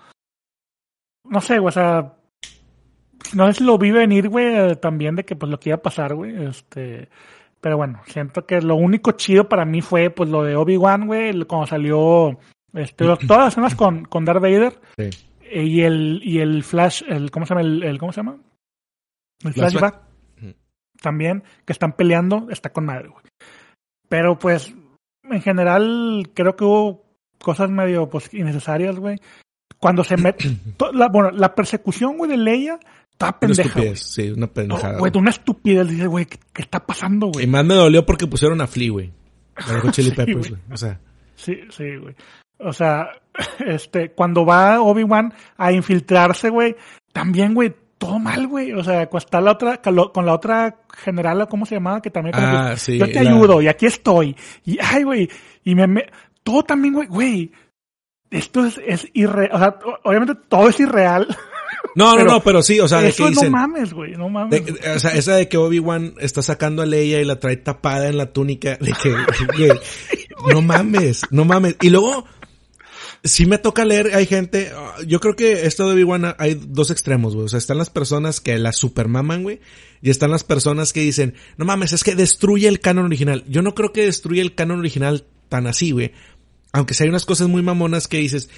no sé, o sea, no si lo vi venir, güey, eh, también de que, pues, lo que iba a pasar, güey, este, pero bueno, siento que lo único chido para mí fue, pues, lo de Obi-Wan, güey, cuando salió, este, todas las escenas con, con Darth Vader. Sí. Eh, y el y el flash el cómo se llama el, el- cómo se llama el Flashback. flashback también que están peleando está con madre güey pero pues en general creo que hubo cosas medio pues innecesarias güey cuando se mete la, bueno la persecución güey de Leia está Una pendeja estupidez, sí, una pendejada. güey, güey. una estupidez dices güey ¿qué, qué está pasando y güey más me dolió porque pusieron a Flea, güey. Dejó Chili Sí, Peppers, güey. O sea, Sí, sí, güey. O sea, este, cuando va Obi-Wan a infiltrarse, güey, también, güey, todo mal, güey. O sea, cuando está la otra, con con la otra general, ¿cómo se llamaba? Que también Ah, que, sí, yo te la- ayudo y aquí estoy. Y, ay, güey, y me, me- todo también, güey, güey. Esto es, es irreal. O sea, obviamente todo es irreal. No, Pero no, no, pero sí, o sea, de Eso que no dicen... mames, güey, no mames. de- o sea, esa de que Obi-Wan está sacando a Leia y la trae tapada en la túnica. De que, güey, no mames, no mames. Y luego, sí me toca leer, hay gente, yo creo que esto de Obi-Wan hay dos extremos, güey. O sea, están las personas que la supermaman, güey. Y están las personas que dicen, no mames, es que destruye el canon original. Yo no creo que destruya el canon original tan así, güey. Aunque si hay unas cosas muy mamonas que dices,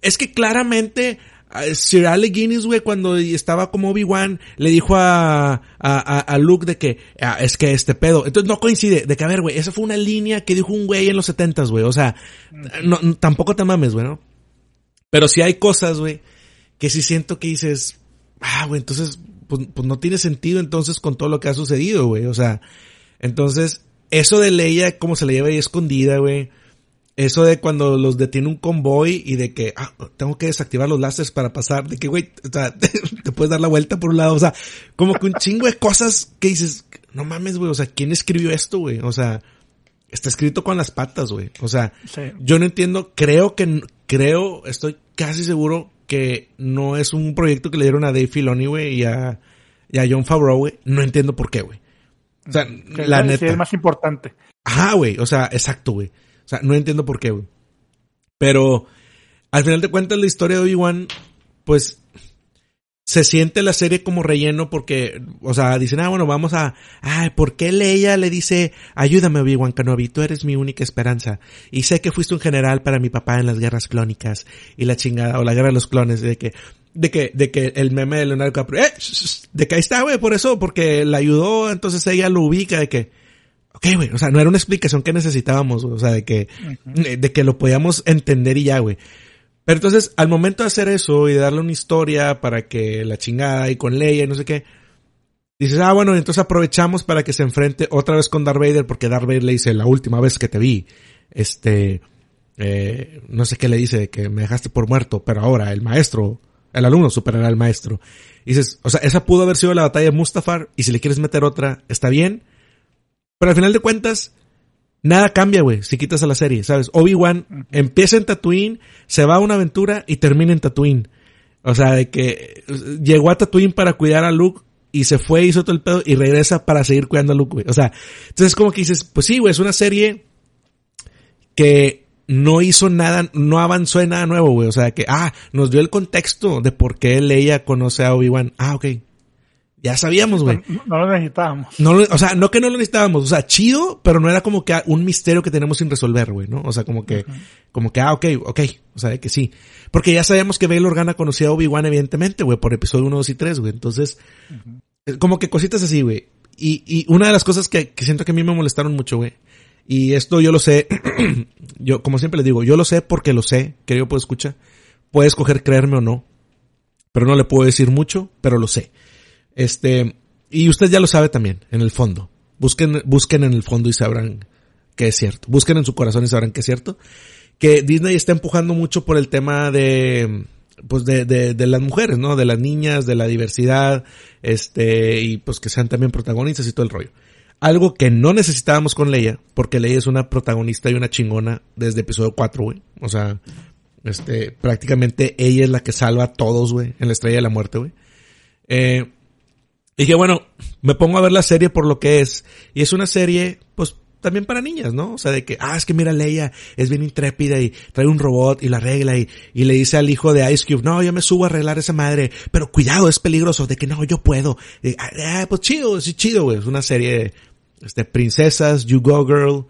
es que claramente ah, Sir Alec Guinness, güey, cuando estaba como Obi-Wan, le dijo a, a, a, a Luke de que, ah, es que este pedo. Entonces no coincide, de que, a ver, güey, esa fue una línea que dijo un güey en los setentas, güey. O sea, no, no, tampoco te mames, güey, ¿no? Pero sí hay cosas, güey, que sí siento que dices, ah, güey, entonces, pues, pues no tiene sentido entonces con todo lo que ha sucedido, güey. O sea, entonces, eso de Leia, como se la lleva ahí escondida, güey. Eso de cuando los detiene un convoy y de que, ah, tengo que desactivar los láseres para pasar, de que, güey, o sea, te puedes dar la vuelta por un lado, o sea, como que un chingo de cosas que dices, no mames, güey, o sea, ¿quién escribió esto, güey? O sea, está escrito con las patas, güey. O sea, Sí. yo no entiendo, creo que, creo, estoy casi seguro que no es un proyecto que le dieron a Dave Filoni, güey, y a, y a John Favreau, güey. No entiendo por qué, güey. O sea, la neta. es más importante. Ajá, güey. O sea, exacto, güey. O sea, no entiendo por qué, güey. Pero, al final de cuentas, la historia de Obi-Wan, pues, se siente la serie como relleno porque, o sea, dicen, ah, bueno, vamos a, ay, ¿por qué Leia le dice, ayúdame Obi-Wan Kenobi, tú eres mi única esperanza? Y sé que fuiste un general para mi papá en las guerras clónicas y la chingada, o la guerra de los clones, de que, de que, de que el meme de Leonardo DiCaprio, eh, de que ahí está, güey, por eso, porque la ayudó, entonces ella lo ubica, de que, ok, güey, o sea, no era una explicación que necesitábamos, o sea, de que, de que lo podíamos entender y ya, güey. Pero entonces, al momento de hacer eso y de darle una historia para que la chingada y con Leia y no sé qué, dices, ah, bueno, entonces aprovechamos para que se enfrente otra vez con Darth Vader, porque Darth Vader le dice, la última vez que te vi, este, eh, no sé qué le dice, que me dejaste por muerto, pero ahora el maestro, el alumno superará al maestro. Dices, o sea, esa pudo haber sido la batalla de Mustafar, y si le quieres meter otra, está bien. Pero al final de cuentas, Nada cambia, güey, si quitas a la serie, ¿sabes? Obi-Wan empieza en Tatooine, se va a una aventura y termina en Tatooine. O sea, de que llegó a Tatooine para cuidar a Luke y se fue, hizo todo el pedo y regresa para seguir cuidando a Luke, güey. O sea, entonces como que dices, pues sí, güey, es una serie que no hizo nada, no avanzó en nada nuevo, güey. O sea, que, ah, nos dio el contexto de por qué Leia conoce a Obi-Wan. Ah, ok. Ya sabíamos, güey. No, lo necesitábamos. No, o sea, no que no lo necesitábamos. O sea, chido, pero no era como que un misterio que tenemos sin resolver, güey, ¿no? O sea, como que, como que, ah, ok, ok. O sea, que sí. Porque ya sabíamos que Bail Organa conocía a Obi-Wan, evidentemente, güey, por episodio 1, 2 y 3, güey. Entonces, como que cositas así, güey. Y, y una de las cosas que, que siento que a mí me molestaron mucho, güey. Y esto yo lo sé, yo, como siempre les digo, yo lo sé porque lo sé, querido puedo escuchar. Puede escoger creerme o no. Pero no le puedo decir mucho, pero lo sé. Este, y usted ya lo sabe también, en el fondo. Busquen, busquen en el fondo y sabrán que es cierto. Busquen en su corazón y sabrán que es cierto. Que Disney está empujando mucho por el tema de, pues de, de, de las mujeres, ¿no? De las niñas, de la diversidad, este, y pues que sean también protagonistas y todo el rollo. Algo que no necesitábamos con Leia, porque Leia es una protagonista y una chingona desde episodio 4, güey. O sea, este, prácticamente ella es la que salva a todos, güey, en la estrella de la muerte, güey. Eh, y dije, bueno, me pongo a ver la serie por lo que es. Y es una serie, pues, también para niñas, ¿no? O sea, de que, ah, es que mira, Leia es bien intrépida y trae un robot y la arregla y, y le dice al hijo de Ice Cube, no, yo me subo a arreglar esa madre, pero cuidado, es peligroso, de que no, yo puedo. Ah, ah, pues chido, sí, chido, güey. Es una serie, este, princesas, You Go Girl,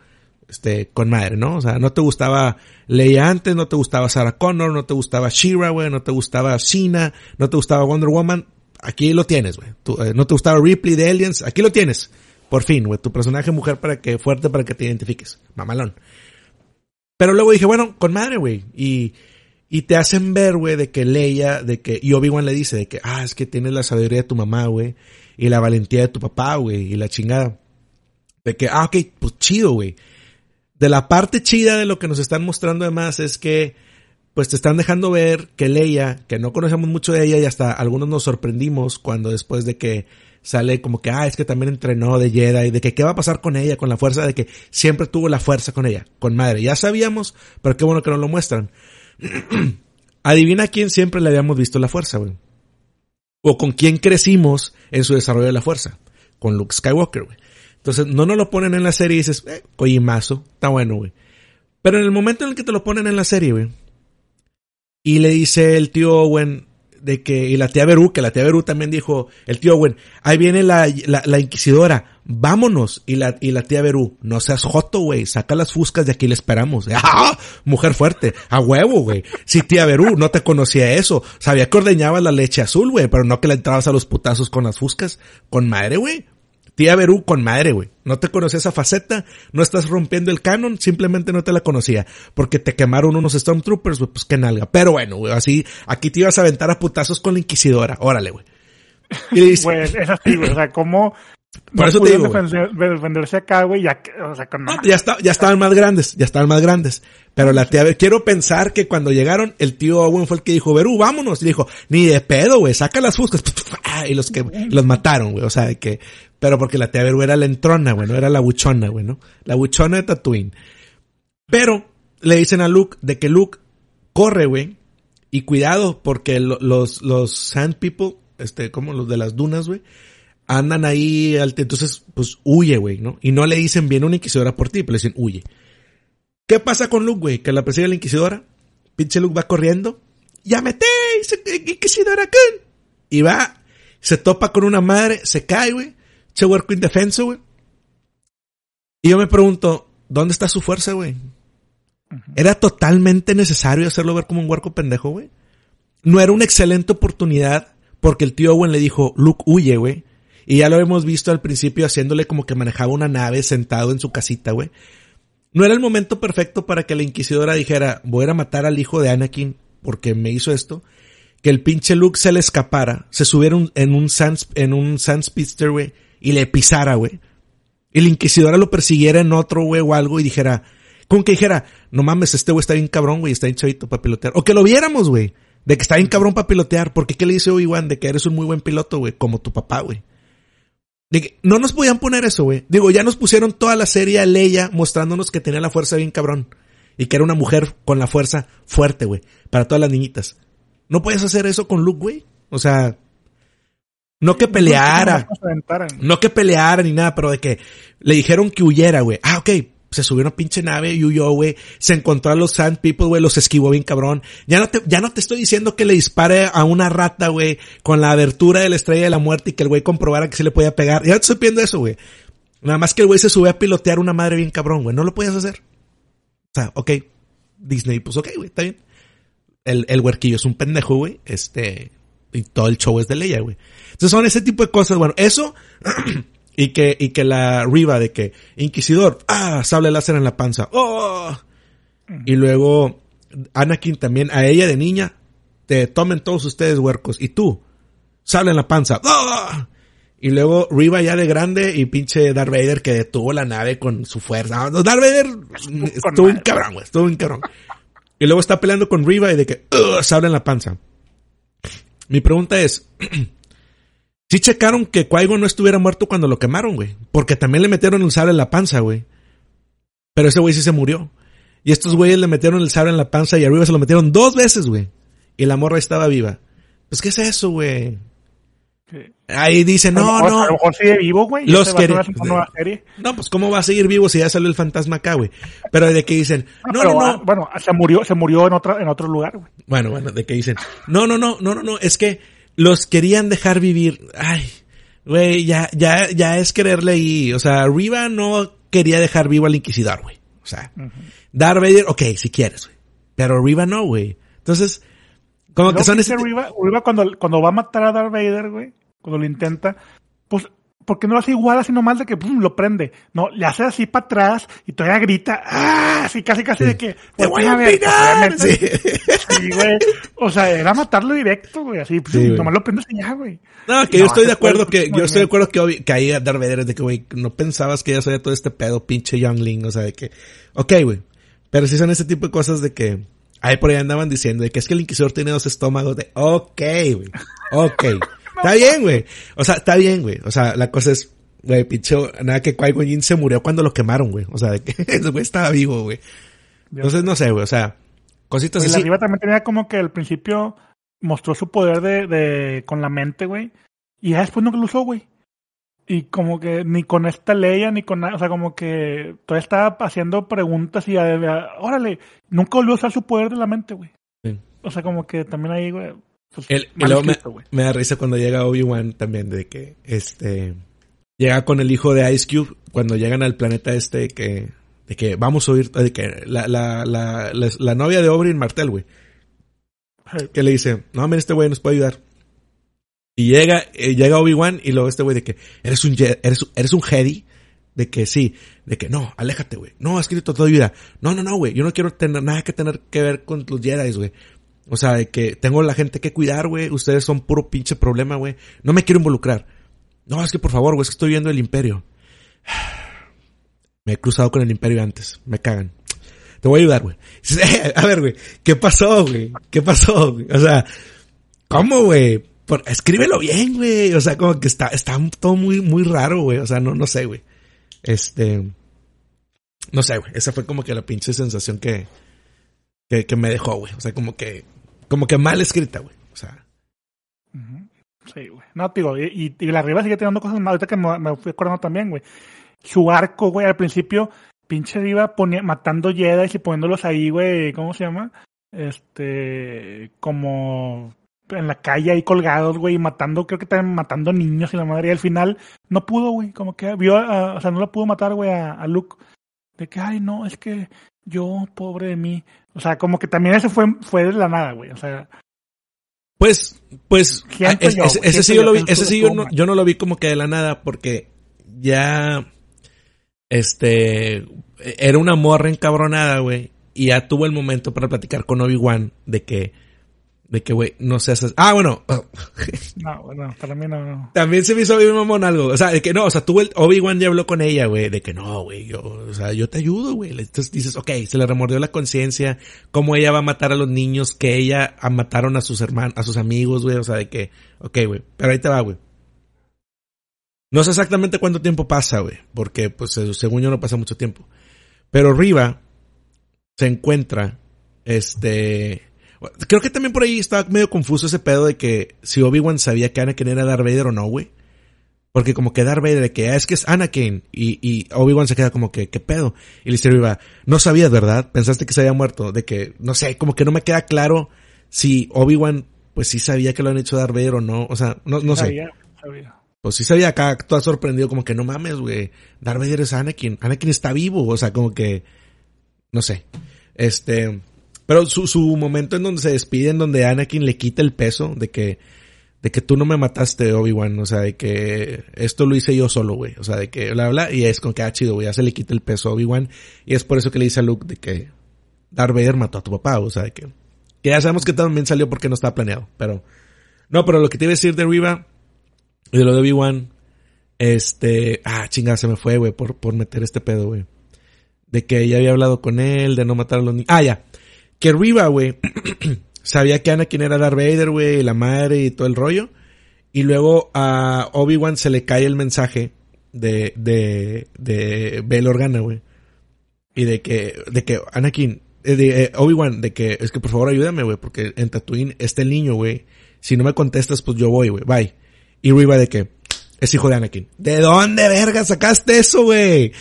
este, con madre, ¿no? O sea, no te gustaba Leia antes, no te gustaba Sarah Connor, no te gustaba Shira, güey, no te gustaba Cena, no te gustaba Wonder Woman, aquí lo tienes, güey. Eh, no te gustaba Ripley de Aliens, aquí lo tienes. Por fin, güey. Tu personaje mujer para que, fuerte para que te identifiques. Mamalón. Pero luego dije, bueno, con madre, güey. Y, y te hacen ver, güey, de que Leia, de que, y Obi-Wan le dice, de que, ah, es que tienes la sabiduría de tu mamá, güey. Y la valentía de tu papá, güey. Y la chingada. De que, ah, ok, pues chido, güey. De la parte chida de lo que nos están mostrando además es que, pues te están dejando ver que Leia, que no conocemos mucho de ella y hasta algunos nos sorprendimos cuando después de que sale como que, ah, es que también entrenó de Jedi, de que qué va a pasar con ella, con la fuerza, de que siempre tuvo la fuerza con ella, con madre. Ya sabíamos, pero qué bueno que nos lo muestran. Adivina quién siempre le habíamos visto la fuerza, güey. O con quién crecimos en su desarrollo de la fuerza. Con Luke Skywalker, güey. Entonces, no nos lo ponen en la serie y dices, eh, mazo, está bueno, güey. Pero en el momento en el que te lo ponen en la serie, güey, y le dice el tío Owen de que, y la tía Berú, que la tía Berú también dijo, el tío Owen, ahí viene la, la, inquisidora, vámonos. Y la, y la tía Berú, no seas joto, güey, saca las fuscas de aquí le esperamos. ¡Ah! Mujer fuerte, a huevo, güey. Sí, tía Berú, no te conocía eso. Sabía que ordeñaba la leche azul, güey, pero no que le entrabas a los putazos con las fuscas. Con madre, güey. Tía Berú con madre, güey. No te conocía esa faceta, no estás rompiendo el canon, simplemente no te la conocía. Porque te quemaron unos Stormtroopers, güey, pues qué nalga. Pero bueno, güey, así, aquí te ibas a aventar a putazos con la Inquisidora. Órale, güey. pues es así, güey. O sea, ¿cómo por eso te digo. defenderse acá, güey, ya, o sea, con... ya, está, ya estaban más grandes, ya estaban más grandes. Pero la tía, quiero pensar que cuando llegaron, el tío Owen fue el que dijo, Verú, vámonos. Y dijo, ni de pedo, güey, saca las fuscas. Y los que, los mataron, güey. O sea, que, pero porque la tía Verú era la entrona, güey, no era la buchona, güey, ¿no? La buchona de Tatooine. Pero, le dicen a Luke de que Luke corre, güey, y cuidado, porque los, los Sand People, este, como los de las dunas, güey, andan ahí, entonces, pues huye, güey, ¿no? Y no le dicen bien una inquisidora por ti, pero le dicen huye. ¿Qué pasa con Luke, güey? Que la persigue la inquisidora. Pinche Luke va corriendo. ¡Ya mete! ¡Inquisidora Kun! Y va, se topa con una madre, se cae, güey. Huerco indefenso, güey. Y yo me pregunto, ¿dónde está su fuerza, güey? Era totalmente necesario hacerlo ver como un huerco pendejo, güey. No era una excelente oportunidad porque el tío Owen le dijo, Luke, huye, güey. Y ya lo hemos visto al principio haciéndole como que manejaba una nave sentado en su casita, güey. No era el momento perfecto para que la inquisidora dijera, voy a ir a matar al hijo de Anakin porque me hizo esto. Que el pinche Luke se le escapara, se subiera en un Sans, en un Speedster, güey, y le pisara, güey. Y la inquisidora lo persiguiera en otro, güey, o algo y dijera, como que dijera, no mames, este güey está bien cabrón, güey, está bien chavito para pilotear. O que lo viéramos, güey, de que está bien cabrón para pilotear. Porque qué le dice Obi-Wan? De que eres un muy buen piloto, güey, como tu papá, güey. De que no nos podían poner eso, güey. Digo, ya nos pusieron toda la serie a Leia mostrándonos que tenía la fuerza bien cabrón. Y que era una mujer con la fuerza fuerte, güey. Para todas las niñitas. No puedes hacer eso con Luke, güey. O sea, no que peleara. No que peleara ni nada, pero de que le dijeron que huyera, güey. Ah, ok se subió una pinche nave y huyó, güey. Se encontró a los Sand People, güey, los esquivó bien cabrón. Ya no te, ya no te estoy diciendo que le dispare a una rata, güey, con la abertura de la estrella de la muerte y que el güey comprobara que se le podía pegar. Ya no te estoy pidiendo eso, güey. Nada más que el güey se sube a pilotear una madre bien cabrón, güey. No lo podías hacer. O sea, ok. Disney, pues ok, güey, está bien. El, el huerquillo es un pendejo, güey. Este, y todo el show es de Leia, güey. Entonces son ese tipo de cosas. Bueno, eso Y que, y que la Riva de que, Inquisidor, ah, sable láser en la panza, oh. Y luego, Anakin también, a ella de niña, te tomen todos ustedes huercos. Y tú, sable en la panza, oh. Y luego Riva ya de grande y pinche Darth Vader que detuvo la nave con su fuerza. Darth Vader estuvo un cabrón, güey, estuvo un cabrón. Y luego está peleando con Riva y de que, sable en la panza. Mi pregunta es, Sí checaron que qui no estuviera muerto cuando lo quemaron, güey. Porque también le metieron el sable en la panza, güey. Pero ese güey sí se murió. Y estos güeyes le metieron el sable en la panza y arriba se lo metieron dos veces, güey. Y la morra estaba viva. Pues, ¿qué es eso, güey? Ahí dice, no, no. A lo mejor sigue vivo, güey. Los que... No, pues cómo va a seguir vivo si ya salió el fantasma acá, güey. Pero de que dicen, no, no, no. Bueno, se murió, se murió en otro, en otro lugar, güey. Bueno, bueno, de que dicen, no, no, no, no, no, no, es que los querían dejar vivir. Ay, güey, ya, ya, ya es quererle y, o sea, Riva no quería dejar vivo al Inquisidor, güey. O sea, Darth Vader, ok, si quieres, güey. Pero Riva no, güey. Entonces, como que son ese... Riva, Riva cuando, cuando va a matar a Darth Vader, güey, cuando lo intenta, pues porque no lo hace igual así nomás de que lo prende. No, le hace así para atrás y todavía grita, ¡ah! Así casi casi de que. ¡Te voy a pinar! Sí. sí, güey. O sea, era matarlo directo, güey. Así, pues, nomás lo prendes y ya, güey. No, que yo estoy de acuerdo que, yo estoy de acuerdo que, que ahí Darth Vader es de que, güey, no pensabas que ya sabía todo este pedo, pinche Youngling, o sea, de que, ok, güey. Pero si son ese tipo de cosas de que, ahí por ahí andaban diciendo de que es que el Inquisidor tiene dos estómagos de, ok, güey, ok. Está bien, güey. O sea, está bien, güey. O sea, la cosa es, güey, pinche, nada que Qui-Gon se murió cuando lo quemaron, güey. O sea, de que ese güey estaba vivo, güey. Entonces, no sé, güey. O sea, cositas pues así. arriba también tenía como que al principio mostró su poder de, de con la mente, güey. Y ya después no lo usó, güey. Y como que ni con esta Leia, ni con nada, o sea, como que todavía estaba haciendo preguntas y, a, órale, nunca volvió a usar su poder de la mente, güey. Sí. O sea, como que también ahí, güey, pues, el, me, da risa cuando llega Obi-Wan también de que este llega con el hijo de Ice Cube cuando llegan al planeta este que de que vamos a oír de que la, la, la, la, novia de Oberyn Martel, güey. Que le dice, "No, mira este güey nos puede ayudar." Y llega eh, llega Obi-Wan y luego este güey de que eres un eres eres un Jedi de que sí, de que no, aléjate, güey. No, has escrito toda vida. No, no, no, güey. Yo no quiero tener nada que tener que ver con los Jedi, güey. O sea, de que tengo la gente que cuidar, güey. Ustedes son puro pinche problema, güey. No me quiero involucrar. No, es que por favor, güey, es que estoy viendo el imperio. Me he cruzado con el imperio antes. Me cagan. Te voy a ayudar, güey. A ver, güey. ¿Qué pasó, güey? ¿Qué pasó? Güey? O sea, ¿cómo, güey? escríbelo bien, güey. O sea, como que está, está todo muy, muy raro, güey. O sea, no, no sé, güey. Este, no sé, güey. Esa fue como que la pinche sensación que, que, que me dejó, güey. O sea, como que como que mal escrita, güey. O sea. Sí, güey. No, digo, y, y, la Riva sigue teniendo cosas más. Ahorita que me, me fui acordando también, güey. Su arco, güey, al principio, pinche Riva ponía, matando Jedi y poniéndolos ahí, güey, ¿cómo se llama? Este, como en la calle ahí colgados, güey, matando, creo que también matando niños y la madre. Y al final no pudo, güey, como que vio, a, o sea, no lo pudo matar, güey, a Luke. De que, ay, no, es que yo, pobre de mí. O sea, como que también eso fue, fue de la nada, güey. O sea, pues, pues, ese, sí yo lo vi, ese sí yo no, yo no lo vi como que de la nada porque ya, este, era una morra encabronada, güey, y ya tuvo el momento para platicar con Obi-Wan de que, de que, güey, no seas... Ah, bueno. no, bueno, para mí no, no. También se me hizo bien mamón algo. O sea, de que no, o sea, el... Obi-Wan ya habló con ella, güey, de que no, güey, yo, o sea, yo te ayudo, güey. Entonces dices, ok, se le remordió la conciencia, cómo ella va a matar a los niños, que ella mataron a sus hermanos, a sus amigos, güey, o sea, de que, ok, güey, pero ahí te va, güey. No sé exactamente cuánto tiempo pasa, güey, porque, pues, según yo no pasa mucho tiempo. Pero Riva se encuentra, este, Creo que también por ahí estaba medio confuso ese pedo de que si Obi-Wan sabía que Anakin era Darth Vader o no, güey. Porque como que Darth Vader, de que ah, es que es Anakin. Y, y Obi-Wan se queda como que, ¿qué pedo? Y le dice iba, no sabías, ¿verdad? Pensaste que se había muerto. De que, no sé, como que no me queda claro si Obi-Wan, pues sí sabía que lo han hecho Darth Vader o no. O sea, no, no sé. Sabía. Pues sí sabía acá, todo sorprendido, como que no mames, güey. Darth Vader es Anakin. Anakin está vivo. O sea, como que, no sé. Este, pero su, su momento en donde se despide, en donde Anakin le quita el peso de que, de que tú no me mataste, Obi-Wan, o sea, de que esto lo hice yo solo, güey, o sea, de que bla, bla, y es con que, ah, chido, güey, ya se le quita el peso a Obi-Wan, y es por eso que le dice a Luke de que Darth Vader mató a tu papá, o sea, de que, que ya sabemos que también salió porque no estaba planeado, pero, no, pero lo que te iba a decir de Riva, y de lo de Obi-Wan, este, ah, chingada, se me fue, güey, por, por meter este pedo, güey. De que ella había hablado con él, de no matar a los niños. Ah, ya que Riva, güey, sabía que Anakin era Darth Vader, güey, la madre y todo el rollo. Y luego a Obi-Wan se le cae el mensaje de, de, de Bail Organa, güey. Y de que, de que Anakin, eh, de, eh, Obi-Wan, de que, es que por favor ayúdame, güey, porque en Tatooine está el niño, güey. Si no me contestas, pues yo voy, güey, bye. Y Riva de que, es hijo de Anakin. ¿De dónde, verga, sacaste eso, güey?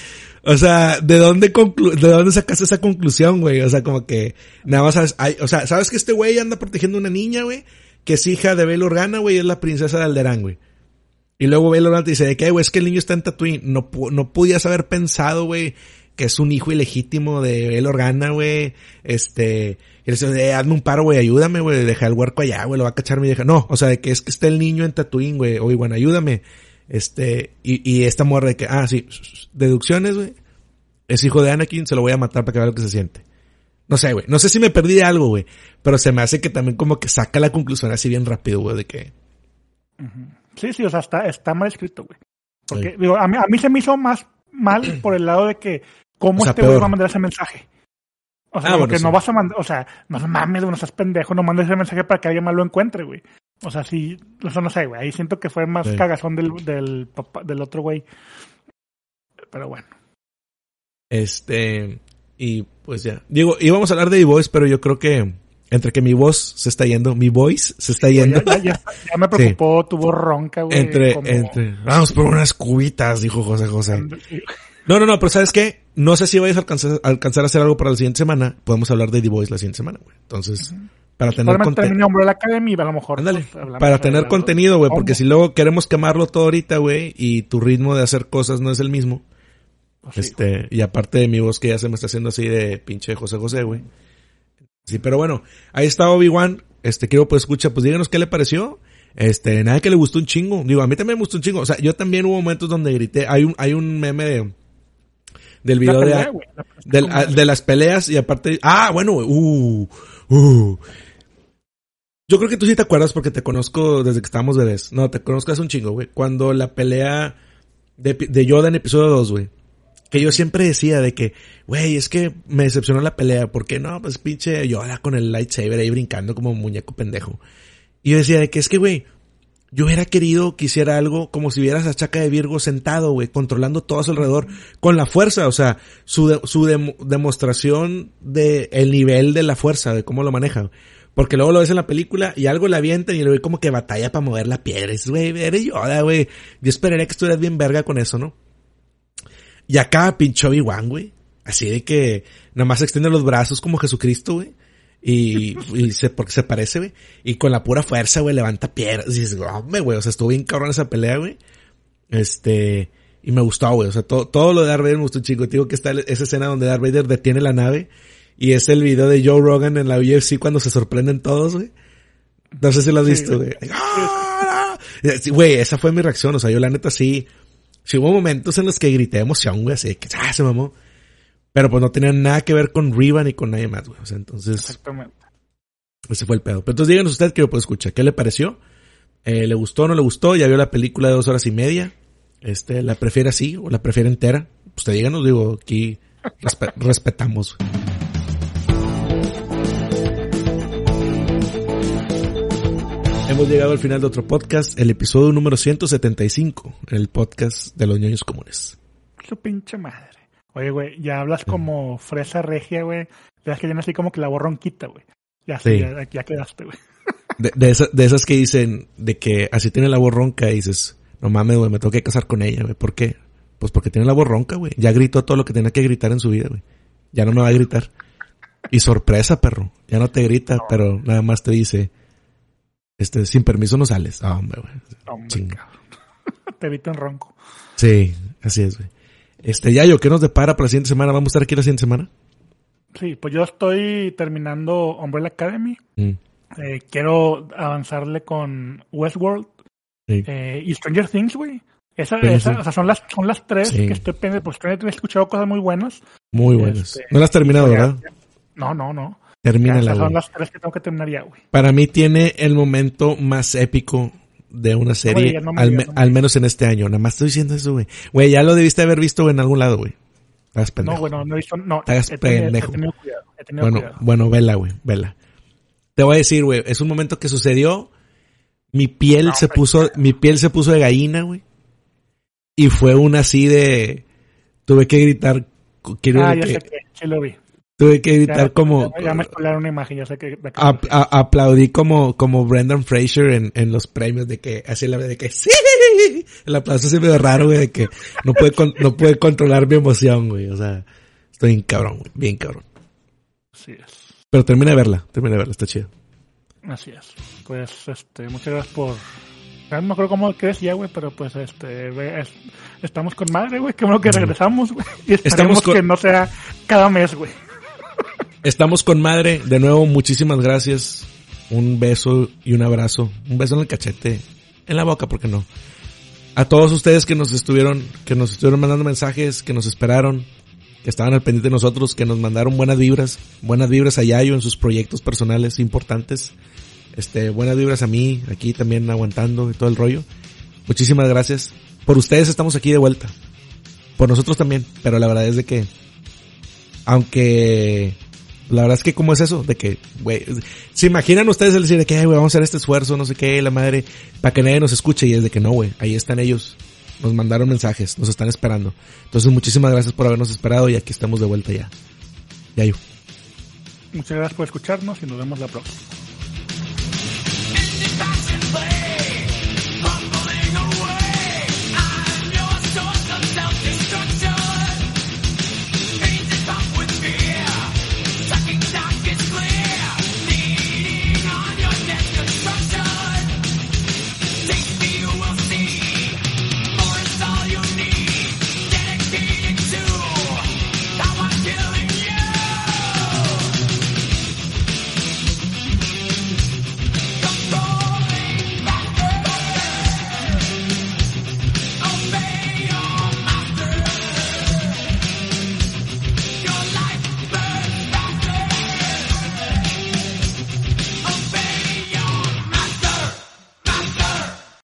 O sea, ¿de dónde de dónde sacaste esa conclusión, güey? O sea, como que nada más sabes, o sea, ¿sabes que este güey anda protegiendo a una niña, güey? Que es hija de Bail Organa, güey, es la princesa de Alderán, güey. Y luego Bail Organa dice, ¿de qué, güey? Es que el niño está en Tatooine. No, no podías haber pensado, güey, que es un hijo ilegítimo de Bail Organa, güey. Este, y le dice, eh, hazme un paro, güey, ayúdame, güey, deja el huerco allá, güey, lo va a cachar mi hija. No, o sea, de que es que está el niño en Tatooine, güey. Oye, bueno, ayúdame. Este, y, y esta morra de que, ah, sí, deducciones, güey. Es hijo de Anakin, se lo voy a matar para que vea lo que se siente. No sé, güey. No sé si me perdí de algo, güey. Pero se me hace que también como que saca la conclusión así bien rápido, güey, de que... Sí, sí, o sea, está, está mal escrito, güey. Porque, digo, a mí, a mí se me hizo más mal por el lado de que, ¿cómo este güey va a mandar ese mensaje? O sea, porque ah, no vas a mandar, o sea, no mames, no seas pendejo, no mandes ese mensaje para que alguien más lo encuentre, güey. O sea, sí, eso no sé, güey. Ahí siento que fue más cagazón del, del, del otro güey. Pero bueno. Este, y pues ya. Digo, íbamos a hablar de mi voice, pero yo creo que entre que mi voz se está yendo, mi voice se está yendo. Ya, me preocupó, tuvo ronca, güey. Entre, entre, vamos por unas cubitas, dijo José José. No, no, no, pero ¿sabes qué? No sé si vais a alcanzar, a alcanzar a hacer algo para la siguiente semana. Podemos hablar de The Voice la siguiente semana, güey. Entonces, para tener contenido. la academia, a lo mejor. Ándale. Pues, para tener contenido, güey, porque si luego queremos quemarlo todo ahorita, güey, y tu ritmo de hacer cosas no es el mismo. Pues este, y aparte de mi voz que ya se me está haciendo así de pinche José José, güey. Sí, pero bueno, ahí está Obi-Wan. Este, quiero pues escucha, pues díganos qué le pareció. Este, nada que le gustó un chingo. Digo, a mí también me gustó un chingo. O sea, yo también hubo momentos donde grité. Hay un, hay un meme de, del video de, de, las peleas y aparte, ah, bueno, uh, uh. Yo creo que tú sí te acuerdas porque te conozco desde que estábamos bebés. No, te conozco hace un chingo, güey. Cuando la pelea de, Yoda en episodio 2, güey. Que yo siempre decía de que, güey, es que me decepcionó la pelea. porque no? Pues pinche Yoda con el lightsaber ahí brincando como muñeco pendejo. Y yo decía de que es que, güey, yo hubiera querido que hiciera algo como si vieras a Chaca de Virgo sentado, güey, controlando todo a su alrededor con la fuerza, o sea, su, su demostración de el nivel de la fuerza, de cómo lo maneja. Porque luego lo ves en la película y algo le avientan y le ve como que batalla para mover la piedra. Y dices, güey, eres Yoda, güey. Yo esperaría que estuvieras bien verga con eso, ¿no? Y acá pinchó Obi-Wan, güey. Así de que nada más extiende los brazos como Jesucristo, güey. Y, y se, porque se parece, güey. Y con la pura fuerza, güey, levanta piedras. Y dices, hombre, güey, o sea, estuvo bien cabrón esa pelea, güey. Este, y me gustó, güey. O sea, todo, todo lo de Darth Vader me gustó, chico. Te digo que está esa escena donde Darth Vader detiene la nave. Y es el video de Joe Rogan en la UFC cuando se sorprenden todos, güey. No sé si lo has visto, güey. ¡Ah! Güey, esa fue mi reacción. O sea, yo la neta sí. Sí hubo momentos en los que grité emoción, güey. Así que, ah, se mamó. Pero pues no tenía nada que ver con Riva ni con nadie más, güey. O sea, entonces. Exactamente. Ese fue el pedo. Pero entonces díganos usted que yo puedo escuchar. ¿Qué le pareció? Eh, ¿Le gustó o no le gustó? ¿Ya vio la película de dos horas y media? Este, ¿la prefiere así o la prefiere entera? Usted díganos, digo, aquí respe respetamos. Hemos llegado al final de otro podcast, el episodio número 175, el podcast de los niños comunes. Su pinche madre. Oye, güey, ya hablas como fresa regia, güey. Ya que ya así como que la borronquita, güey. Ya, sí. ya, ya, quedaste, güey. De, de, esa, de, esas que dicen, de que así tiene la voz ronca y dices, no mames, güey, me tengo que casar con ella, güey. ¿Por qué? Pues porque tiene la voz ronca, güey. Ya gritó todo lo que tenía que gritar en su vida, güey. Ya no me va a gritar. Y sorpresa, perro. Ya no te grita, no. pero nada más te dice, este, sin permiso no sales. Ah, hombre, güey. Chinga. te evita un ronco. Sí, así es, güey. Este, Yayo, ¿qué nos depara para la siguiente semana? ¿Vamos a estar aquí la siguiente semana? Sí, pues yo estoy terminando Umbrella Academy. Mm. Eh, quiero avanzarle con Westworld sí. eh, y Stranger Things, güey. Esa, sí, esa, sí. O sea, son las, son las tres que estoy pendiente. Pues he escuchado cosas muy buenas. Muy buenas. Este, no las has terminado, ¿verdad? No, no, no. Termínala, Son las tres que tengo que terminar ya, güey. Para mí tiene el momento más épico de una serie, no, no al, digas, no al, menos en este año. Nada más estoy diciendo eso, güey. Güey, ya lo debiste haber visto en algún lado, güey. Estás pendejo. No, bueno, no he visto, no. Estás he pendejo. Tenido, he tenido cuidado, he tenido bueno, cuidado. bueno, vela, güey, vela. Te voy a decir, güey, es un momento que sucedió. Mi piel se puso, mi piel se puso de gallina, güey. Y fue una así de, tuve que gritar. Quiero ah, ya que, sé que, sí lo vi. Tuve que gritar ya, como... Ya, ya me colaron una imagen, ya sé que... que a, a, aplaudí como, como Brendan Fraser en, en los premios de que, así la de que sí. El aplauso se me ve raro, güey, de que no puede, con, no puede controlar mi emoción, güey. O sea, estoy bien cabrón, güey, bien cabrón. Así es. Pero termina de verla, termina de verla, está chido. Así es. Pues, este, muchas gracias por... No me acuerdo cómo crees ya, güey, pero pues, este, es, estamos con madre, güey, qué bueno que regresamos, güey. Y esperemos con... que no sea cada mes, güey. Estamos con madre. De nuevo, muchísimas gracias. Un beso y un abrazo. Un beso en el cachete. En la boca, ¿por qué no? A todos ustedes que nos estuvieron, que nos estuvieron mandando mensajes, que nos esperaron, que estaban al pendiente de nosotros, que nos mandaron buenas vibras, buenas vibras a Yayo en sus proyectos personales importantes. Este, buenas vibras a mí, aquí también aguantando y todo el rollo. Muchísimas gracias. Por ustedes estamos aquí de vuelta. Por nosotros también, pero la verdad es de que, aunque la verdad es que cómo es eso, de que, güey, se imaginan ustedes el decir de que, güey, vamos a hacer este esfuerzo, no sé qué, la madre, para que nadie nos escuche y es de que no, güey, ahí están ellos, nos mandaron mensajes, nos están esperando. Entonces muchísimas gracias por habernos esperado y aquí estamos de vuelta ya. Yayo. Muchas gracias por escucharnos y nos vemos la próxima.